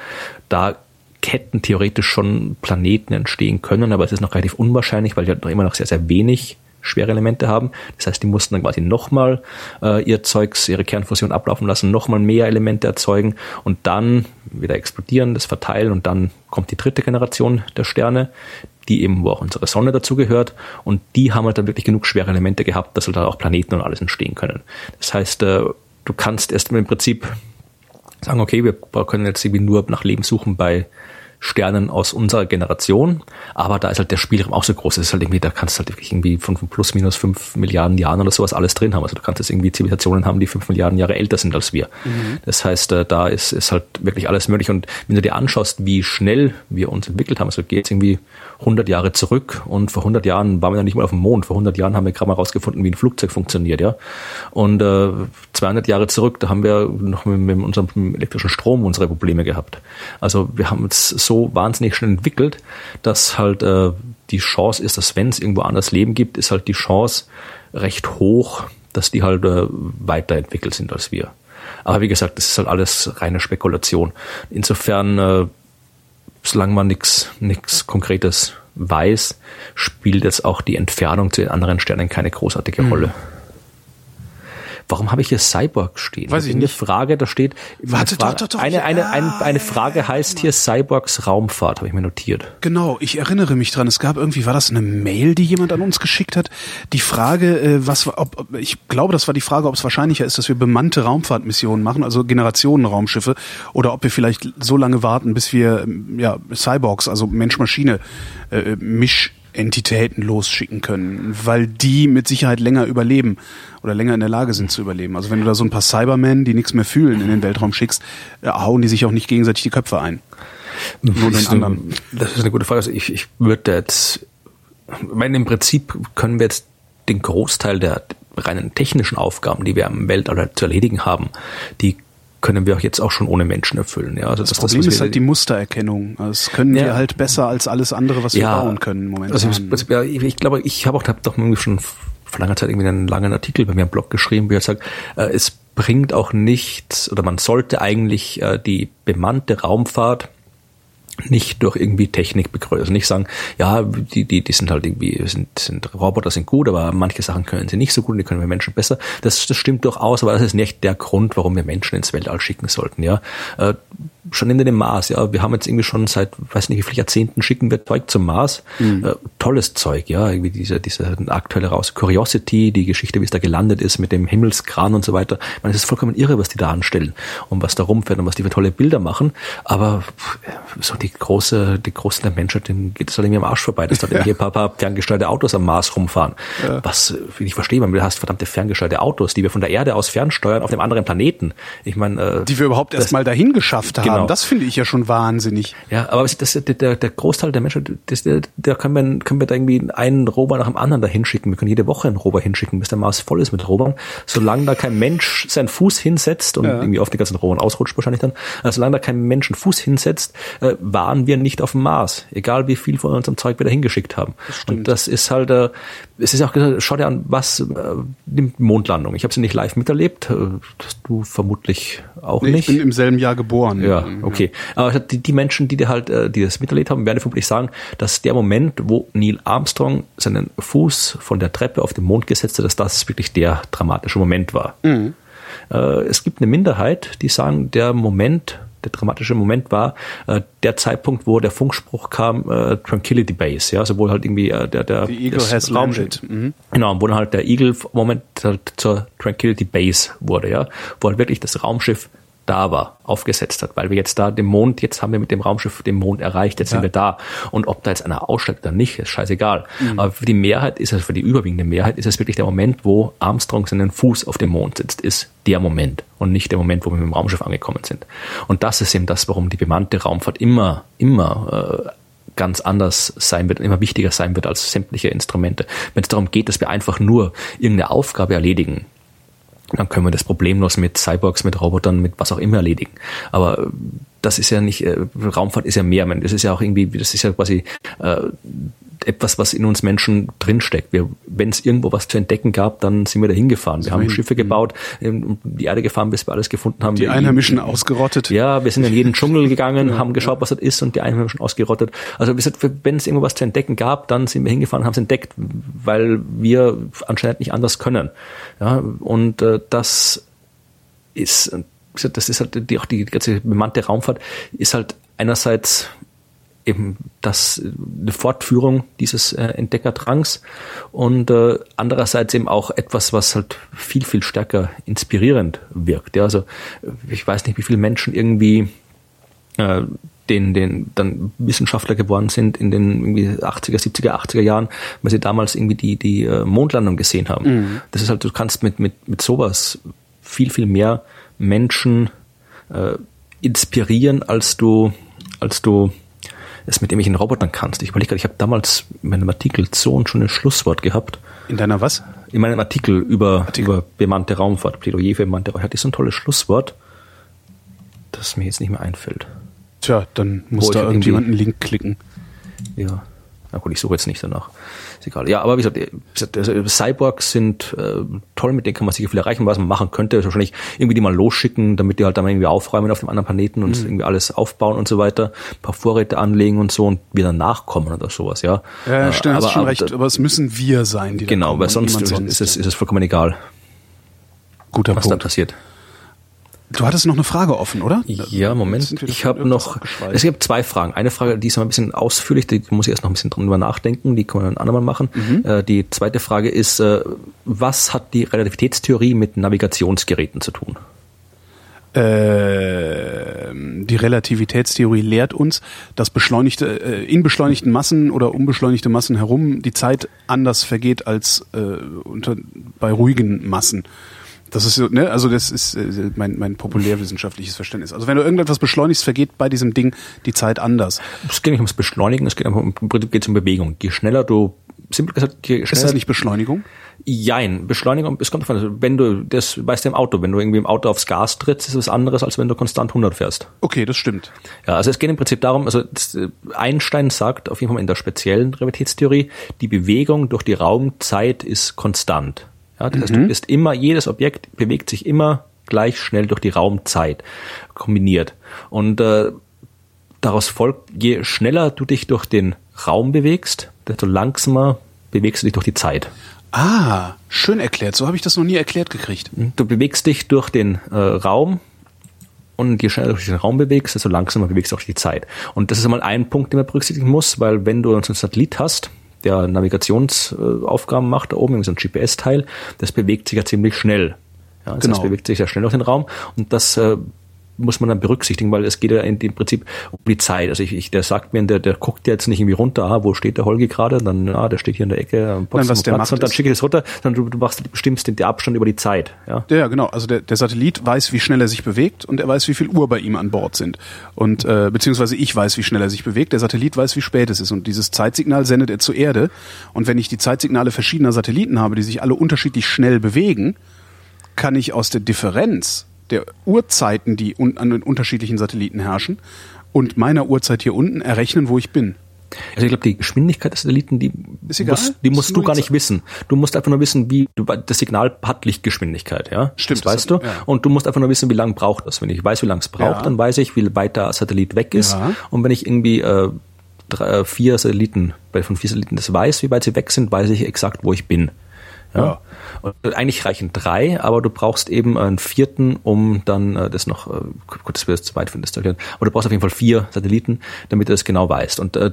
Da hätten theoretisch schon Planeten entstehen können, aber es ist noch relativ unwahrscheinlich, weil die halt noch immer noch sehr, sehr wenig schwere Elemente haben. Das heißt, die mussten dann quasi nochmal äh, ihr Zeugs, ihre Kernfusion ablaufen lassen, nochmal mehr Elemente erzeugen und dann wieder explodieren, das verteilen und dann kommt die dritte Generation der Sterne, die eben, wo auch unsere Sonne dazugehört und die haben halt dann wirklich genug schwere Elemente gehabt, dass halt auch Planeten und alles entstehen können. Das heißt, äh, du kannst erst mal im Prinzip sagen, okay, wir können jetzt irgendwie nur nach Leben suchen bei Sternen aus unserer Generation, aber da ist halt der Spielraum auch so groß. Es ist halt irgendwie, da kannst du halt wirklich irgendwie von plus minus fünf Milliarden Jahren oder sowas alles drin haben. Also du kannst jetzt irgendwie Zivilisationen haben, die fünf Milliarden Jahre älter sind als wir. Mhm. Das heißt, äh, da ist, ist halt wirklich alles möglich. Und wenn du dir anschaust, wie schnell wir uns entwickelt haben, also geht es irgendwie 100 Jahre zurück und vor 100 Jahren waren wir ja nicht mal auf dem Mond. Vor 100 Jahren haben wir gerade mal rausgefunden, wie ein Flugzeug funktioniert, ja. Und äh, 200 Jahre zurück, da haben wir noch mit, mit unserem elektrischen Strom unsere Probleme gehabt. Also wir haben uns so wahnsinnig schnell entwickelt, dass halt äh, die Chance ist, dass wenn es irgendwo anders Leben gibt, ist halt die Chance recht hoch, dass die halt äh, weiterentwickelt sind als wir. Aber wie gesagt, das ist halt alles reine Spekulation. Insofern äh, solange man nichts Konkretes weiß, spielt jetzt auch die Entfernung zu den anderen Sternen keine großartige mhm. Warum habe ich hier Cyborg stehen? Weiß ich nicht. Eine Frage, da steht. Warte, Frage, doch, doch, doch. Eine, eine, eine, eine Frage heißt hier Cyborgs Raumfahrt, habe ich mir notiert. Genau, ich erinnere mich dran. Es gab irgendwie, war das eine Mail, die jemand an uns geschickt hat? Die Frage, äh, was, ob, ob, ich glaube, das war die Frage, ob es wahrscheinlicher ist, dass wir bemannte Raumfahrtmissionen machen, also Generationenraumschiffe, oder ob wir vielleicht so lange warten, bis wir, ja, Cyborgs, also Mensch-Maschine, äh, Misch Entitäten losschicken können, weil die mit Sicherheit länger überleben oder länger in der Lage sind zu überleben. Also wenn du da so ein paar Cybermen, die nichts mehr fühlen, in den Weltraum schickst, hauen die sich auch nicht gegenseitig die Köpfe ein. Nur den anderen. Das ist eine gute Frage. Also ich, ich würde jetzt, ich meine, im Prinzip können wir jetzt den Großteil der reinen technischen Aufgaben, die wir im Weltall zu erledigen haben, die können wir auch jetzt auch schon ohne Menschen erfüllen. Ja, also das, das Problem ist halt die Mustererkennung. Das können ja. wir halt besser als alles andere, was wir ja, bauen können momentan. Also, ja, ich, ich glaube, ich habe auch hab doch schon vor langer Zeit irgendwie einen langen Artikel bei mir im Blog geschrieben, wie er sagt, äh, es bringt auch nichts oder man sollte eigentlich äh, die bemannte Raumfahrt nicht durch irgendwie Technik begrüßen. Also nicht sagen, ja, die, die, die sind halt irgendwie, sind, sind Roboter sind gut, aber manche Sachen können sie nicht so gut und die können wir Menschen besser. Das, das stimmt durchaus, aber das ist nicht der Grund, warum wir Menschen ins Weltall schicken sollten, ja. Äh, schon in dem Mars, ja. Wir haben jetzt irgendwie schon seit, weiß nicht wie viele Jahrzehnten schicken wir Zeug zum Mars. Mhm. Äh, tolles Zeug, ja. Irgendwie diese, diese aktuelle raus Curiosity, die Geschichte, wie es da gelandet ist mit dem Himmelskran und so weiter. Ich meine, es ist vollkommen irre, was die da anstellen und was da rumfährt und was die für tolle Bilder machen. Aber so die große, die großen der Menschheit, denen geht es halt irgendwie am Arsch vorbei, dass da ja. hier ein paar, paar ferngesteuerte Autos am Mars rumfahren. Ja. Was, ich verstehe, man, du hast verdammte ferngesteuerte Autos, die wir von der Erde aus fernsteuern auf dem anderen Planeten. Ich meine, äh, die wir überhaupt erst mal dahin geschafft haben. Genau. Das finde ich ja schon wahnsinnig. Ja, aber das, der, der Großteil der Menschheit, das, der, der können wir, können wir da irgendwie einen Rover nach dem anderen da hinschicken. Wir können jede Woche einen Rover hinschicken, bis der Mars voll ist mit Robern. Solange da kein Mensch seinen Fuß hinsetzt und ja. irgendwie auf die ganzen Robern ausrutscht wahrscheinlich dann, also solange da kein Mensch einen Fuß hinsetzt, äh, waren wir nicht auf dem Mars. Egal wie viel von unserem Zeug wir da hingeschickt haben. Das und das ist halt, äh, es ist auch gesagt, schau dir an, was äh, die Mondlandung. Ich habe sie nicht live miterlebt. Äh, du vermutlich auch nee, nicht. Ich bin im selben Jahr geboren. Ja, okay. Aber die, die Menschen, die, halt, äh, die das miterlebt haben, werden vermutlich sagen, dass der Moment, wo Neil Armstrong seinen Fuß von der Treppe auf den Mond gesetzt hat, dass das wirklich der dramatische Moment war. Mhm. Äh, es gibt eine Minderheit, die sagen, der Moment, der dramatische Moment war äh, der Zeitpunkt, wo der Funkspruch kam, äh, Tranquility Base, ja, also wo halt irgendwie äh, der der The Eagle has landed. Mhm. Genau, wo dann halt der Eagle Moment halt zur Tranquility Base wurde, ja, wo halt wirklich das Raumschiff da war, aufgesetzt hat, weil wir jetzt da den Mond, jetzt haben wir mit dem Raumschiff den Mond erreicht, jetzt ja. sind wir da. Und ob da jetzt einer aussteigt oder nicht, ist scheißegal. Mhm. Aber für die Mehrheit ist es, für die überwiegende Mehrheit ist es wirklich der Moment, wo Armstrong seinen Fuß auf dem Mond sitzt, ist der Moment und nicht der Moment, wo wir mit dem Raumschiff angekommen sind. Und das ist eben das, warum die bemannte Raumfahrt immer, immer äh, ganz anders sein wird, immer wichtiger sein wird als sämtliche Instrumente. Wenn es darum geht, dass wir einfach nur irgendeine Aufgabe erledigen, dann können wir das problemlos mit Cyborgs, mit Robotern, mit was auch immer erledigen. Aber das ist ja nicht, äh, Raumfahrt ist ja mehr, das ist ja auch irgendwie, das ist ja quasi äh, etwas, was in uns Menschen drinsteckt. Wenn es irgendwo was zu entdecken gab, dann sind wir da hingefahren. Wir haben hin. Schiffe gebaut, um die Erde gefahren, bis wir alles gefunden haben. Die wir Einheimischen ihn, ausgerottet. Ja, wir sind in jeden Dschungel gegangen, haben geschaut, was das ist und die Einheimischen ausgerottet. Also wenn es irgendwo was zu entdecken gab, dann sind wir hingefahren, haben es entdeckt, weil wir anscheinend nicht anders können. Ja, und äh, das ist, das ist halt die, auch die ganze bemannte Raumfahrt ist halt einerseits eben das eine Fortführung dieses äh, Entdeckerdrangs und äh, andererseits eben auch etwas, was halt viel viel stärker inspirierend wirkt. Ja, also ich weiß nicht, wie viele Menschen irgendwie äh, den, den dann Wissenschaftler geworden sind in den irgendwie 80er, 70er, 80er Jahren, weil sie damals irgendwie die, die äh, Mondlandung gesehen haben. Mhm. Das ist halt, du kannst mit, mit, mit sowas viel, viel mehr Menschen äh, inspirieren, als du, als du es mit irgendwelchen Robotern kannst. Ich überlege gerade, ich habe damals in meinem Artikel Zone schon ein Schlusswort gehabt. In deiner was? In meinem Artikel über, Artikel. über bemannte Raumfahrt, Plädoyer für bemannte Raumfahrt, hatte ich so ein tolles Schlusswort, das mir jetzt nicht mehr einfällt. Tja, dann muss da irgendjemand einen Link klicken. Ja. Na gut, ich suche jetzt nicht danach. Ist egal. Ja, aber wie gesagt, also Cyborgs sind äh, toll, mit denen kann man sicher viel erreichen. Was man machen könnte, ist wahrscheinlich irgendwie die mal losschicken, damit die halt dann irgendwie aufräumen auf dem anderen Planeten und mhm. irgendwie alles aufbauen und so weiter, ein paar Vorräte anlegen und so und wieder nachkommen oder sowas, ja. Ja, äh, stimmt, aber, hast schon aber, recht, aber es müssen wir sein, die Genau, weil sonst, sonst ist, es, ist es vollkommen egal. Guter was Punkt. da passiert. Du hattest noch eine Frage offen, oder? Ja, Moment. Ich habe noch, es gibt zwei Fragen. Eine Frage, die ist mal ein bisschen ausführlich, die muss ich erst noch ein bisschen drüber nachdenken, die können wir ein andermal machen. Mhm. Äh, die zweite Frage ist, äh, was hat die Relativitätstheorie mit Navigationsgeräten zu tun? Äh, die Relativitätstheorie lehrt uns, dass beschleunigte, in beschleunigten Massen oder unbeschleunigte Massen herum die Zeit anders vergeht als unter, bei ruhigen Massen. Das ist so, ne, also das ist äh, mein, mein populärwissenschaftliches Verständnis. Also wenn du irgendetwas beschleunigst, vergeht bei diesem Ding die Zeit anders. Es geht nicht ums Beschleunigen, es geht einfach um, geht um Bewegung. Je schneller du, simpel gesagt, je schneller. Ist das nicht Beschleunigung? Jein, Beschleunigung, es kommt davon, also wenn du, das weißt du im Auto, wenn du irgendwie im Auto aufs Gas trittst, ist es was anderes, als wenn du konstant 100 fährst. Okay, das stimmt. Ja, also es geht im Prinzip darum, also das, äh, Einstein sagt auf jeden Fall in der speziellen Relativitätstheorie, die Bewegung durch die Raumzeit ist konstant. Ja, das mhm. heißt, du bist immer, jedes Objekt bewegt sich immer gleich schnell durch die Raumzeit kombiniert. Und äh, daraus folgt, je schneller du dich durch den Raum bewegst, desto langsamer bewegst du dich durch die Zeit. Ah, schön erklärt. So habe ich das noch nie erklärt gekriegt. Mhm. Du bewegst dich durch den äh, Raum und je schneller du dich durch den Raum bewegst, desto langsamer bewegst du auch die Zeit. Und das ist einmal ein Punkt, den man berücksichtigen muss, weil wenn du einen Satellit hast, der Navigationsaufgaben macht, da oben so ein GPS-Teil, das bewegt sich ja ziemlich schnell. Ja, das genau. heißt, bewegt sich ja schnell durch den Raum und das äh, muss man dann berücksichtigen, weil es geht ja in dem Prinzip um die Zeit. Also ich, ich der sagt mir, der, der guckt jetzt nicht irgendwie runter, ah, wo steht der Holgi gerade? Dann, ah, der steht hier in der Ecke am Nein, was der Platz, und dann schicke ich das runter, dann du, du machst, bestimmst den, den Abstand über die Zeit. Ja, ja genau. Also der, der Satellit weiß, wie schnell er sich bewegt und er weiß, wie viel Uhr bei ihm an Bord sind. Und äh, beziehungsweise ich weiß, wie schnell er sich bewegt, der Satellit weiß, wie spät es ist. Und dieses Zeitsignal sendet er zur Erde. Und wenn ich die Zeitsignale verschiedener Satelliten habe, die sich alle unterschiedlich schnell bewegen, kann ich aus der Differenz der Uhrzeiten, die un an den unterschiedlichen Satelliten herrschen, und meiner Uhrzeit hier unten errechnen, wo ich bin. Also ich glaube, die Geschwindigkeit des Satelliten, die. Musst, die musst du gar nicht wissen. Du musst einfach nur wissen, wie du das Signal hat Lichtgeschwindigkeit, ja. Stimmt. Das weißt das, du. Ja. Und du musst einfach nur wissen, wie lange braucht das. Wenn ich weiß, wie lange es braucht, ja. dann weiß ich, wie weit der Satellit weg ist. Ja. Und wenn ich irgendwie äh, drei, äh, vier Satelliten, bei von vier Satelliten das weiß, wie weit sie weg sind, weiß ich exakt, wo ich bin. Ja. ja. Und eigentlich reichen drei, aber du brauchst eben einen vierten, um dann äh, das noch, äh, gut, das wird zu weit das zu erklären, aber du brauchst auf jeden Fall vier Satelliten, damit du das genau weißt. Und äh,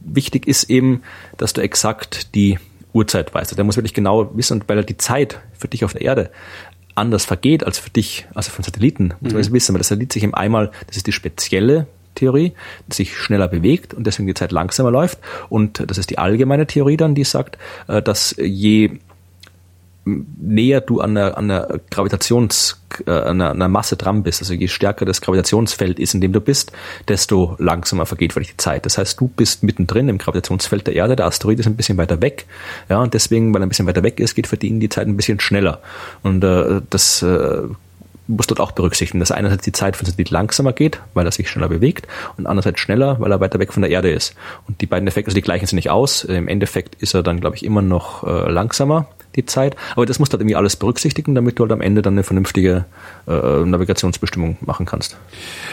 wichtig ist eben, dass du exakt die Uhrzeit weißt. Der muss wirklich genau wissen, weil die Zeit für dich auf der Erde anders vergeht als für dich, also von Satelliten, muss man mhm. wissen, weil das Satellit sich eben einmal, das ist die spezielle Theorie, die sich schneller bewegt und deswegen die Zeit langsamer läuft. Und das ist die allgemeine Theorie dann, die sagt, äh, dass je näher du an einer, an einer Gravitations, äh, an einer, einer Masse dran bist, also je stärker das Gravitationsfeld ist, in dem du bist, desto langsamer vergeht dich die Zeit. Das heißt, du bist mittendrin im Gravitationsfeld der Erde, der Asteroid ist ein bisschen weiter weg, ja, und deswegen, weil er ein bisschen weiter weg ist, geht für ihn die Zeit ein bisschen schneller. Und äh, das äh, muss dort auch berücksichtigen, dass einerseits die Zeit für den Satellit langsamer geht, weil er sich schneller bewegt und andererseits schneller, weil er weiter weg von der Erde ist. Und die beiden Effekte, also die gleichen sich nicht aus. Im Endeffekt ist er dann, glaube ich, immer noch äh, langsamer, die Zeit. Aber das musst du halt irgendwie alles berücksichtigen, damit du halt am Ende dann eine vernünftige äh, Navigationsbestimmung machen kannst.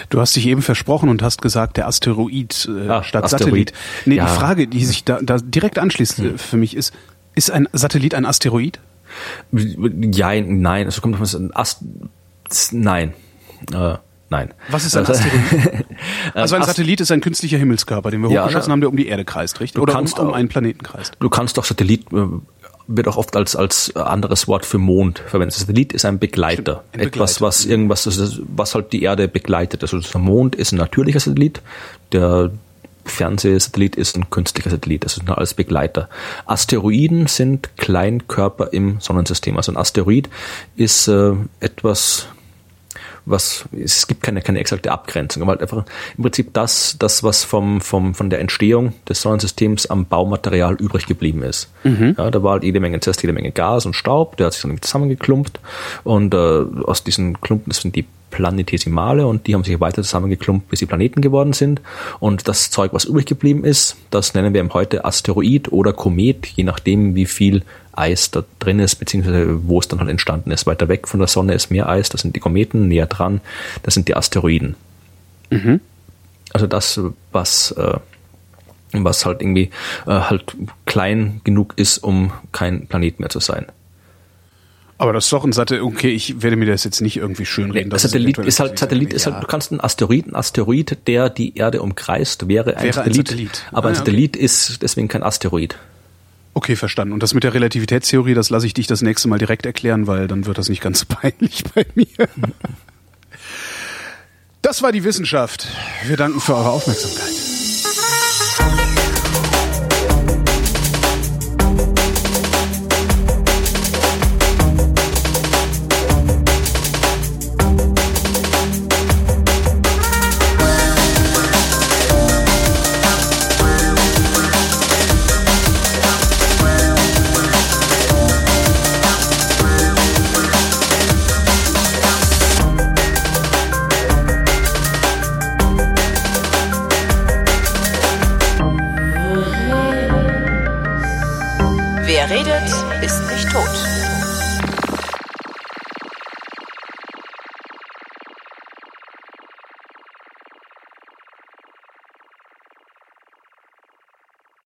Du hast dich eben versprochen und hast gesagt, der Asteroid äh, Ah, statt Asteroid. Satellit. Nee, Ja. Hm. die Frage, die sich da, da direkt anschließt äh, für mich ist, ist ein Satellit ein Asteroid? Ja, nein, also kommt auf ein Ast nein. Äh, nein. Was ist ein Also- Asteroid? Also ein Satellit ist ein künstlicher Himmelskörper, den wir Ja, hochgeschossen haben, der um die Erde kreist, richtig? Du Oder um, kannst um auch- einen Planeten kreist. Du kannst doch Satellit äh, wird auch oft als als anderes Wort für Mond verwendet. Satellit ist ein Begleiter, Stimmt, ein etwas Begleiter. was irgendwas was halt die Erde begleitet. Also der Mond ist ein natürlicher Satellit, der Fernsehsatellit ist ein künstlicher Satellit, das ist nur als Begleiter. Asteroiden sind Kleinkörper im Sonnensystem. Also ein Asteroid ist äh, etwas was es gibt keine keine exakte Abgrenzung, aber halt einfach im Prinzip das das was vom vom von der Entstehung des Sonnensystems am Baumaterial übrig geblieben ist. Ja, da war halt jede Menge zuerst jede Menge Gas und Staub, der hat sich dann irgendwie zusammengeklumpt und äh, aus diesen Klumpen sind die Planetesimale und die haben sich weiter zusammengeklumpt, bis sie Planeten geworden sind. Und das Zeug, was übrig geblieben ist, das nennen wir eben heute Asteroid oder Komet, je nachdem, wie viel Eis da drin ist, beziehungsweise wo es dann halt entstanden ist. Weiter weg von der Sonne ist mehr Eis, das sind die Kometen, näher dran, das sind die Asteroiden. Also das, was, äh, was halt irgendwie äh, halt klein genug ist, um kein Planet mehr zu sein. Aber das ist doch ein Satellit, okay, ich werde mir das jetzt nicht irgendwie schön reden. es Satellit ist halt, ein Satellit ist ja. halt, du kannst einen Asteroid, ein Asteroid, der die Erde umkreist, wäre ein, Wäre ein Satellit, Satellit. Aber Ah, ein Satellit ist deswegen kein Asteroid. Okay, verstanden. Und das mit der Relativitätstheorie, das lasse ich dich das nächste Mal direkt erklären, weil dann wird das nicht ganz peinlich bei mir. Das war die Wissenschaft. Wir danken für eure Aufmerksamkeit.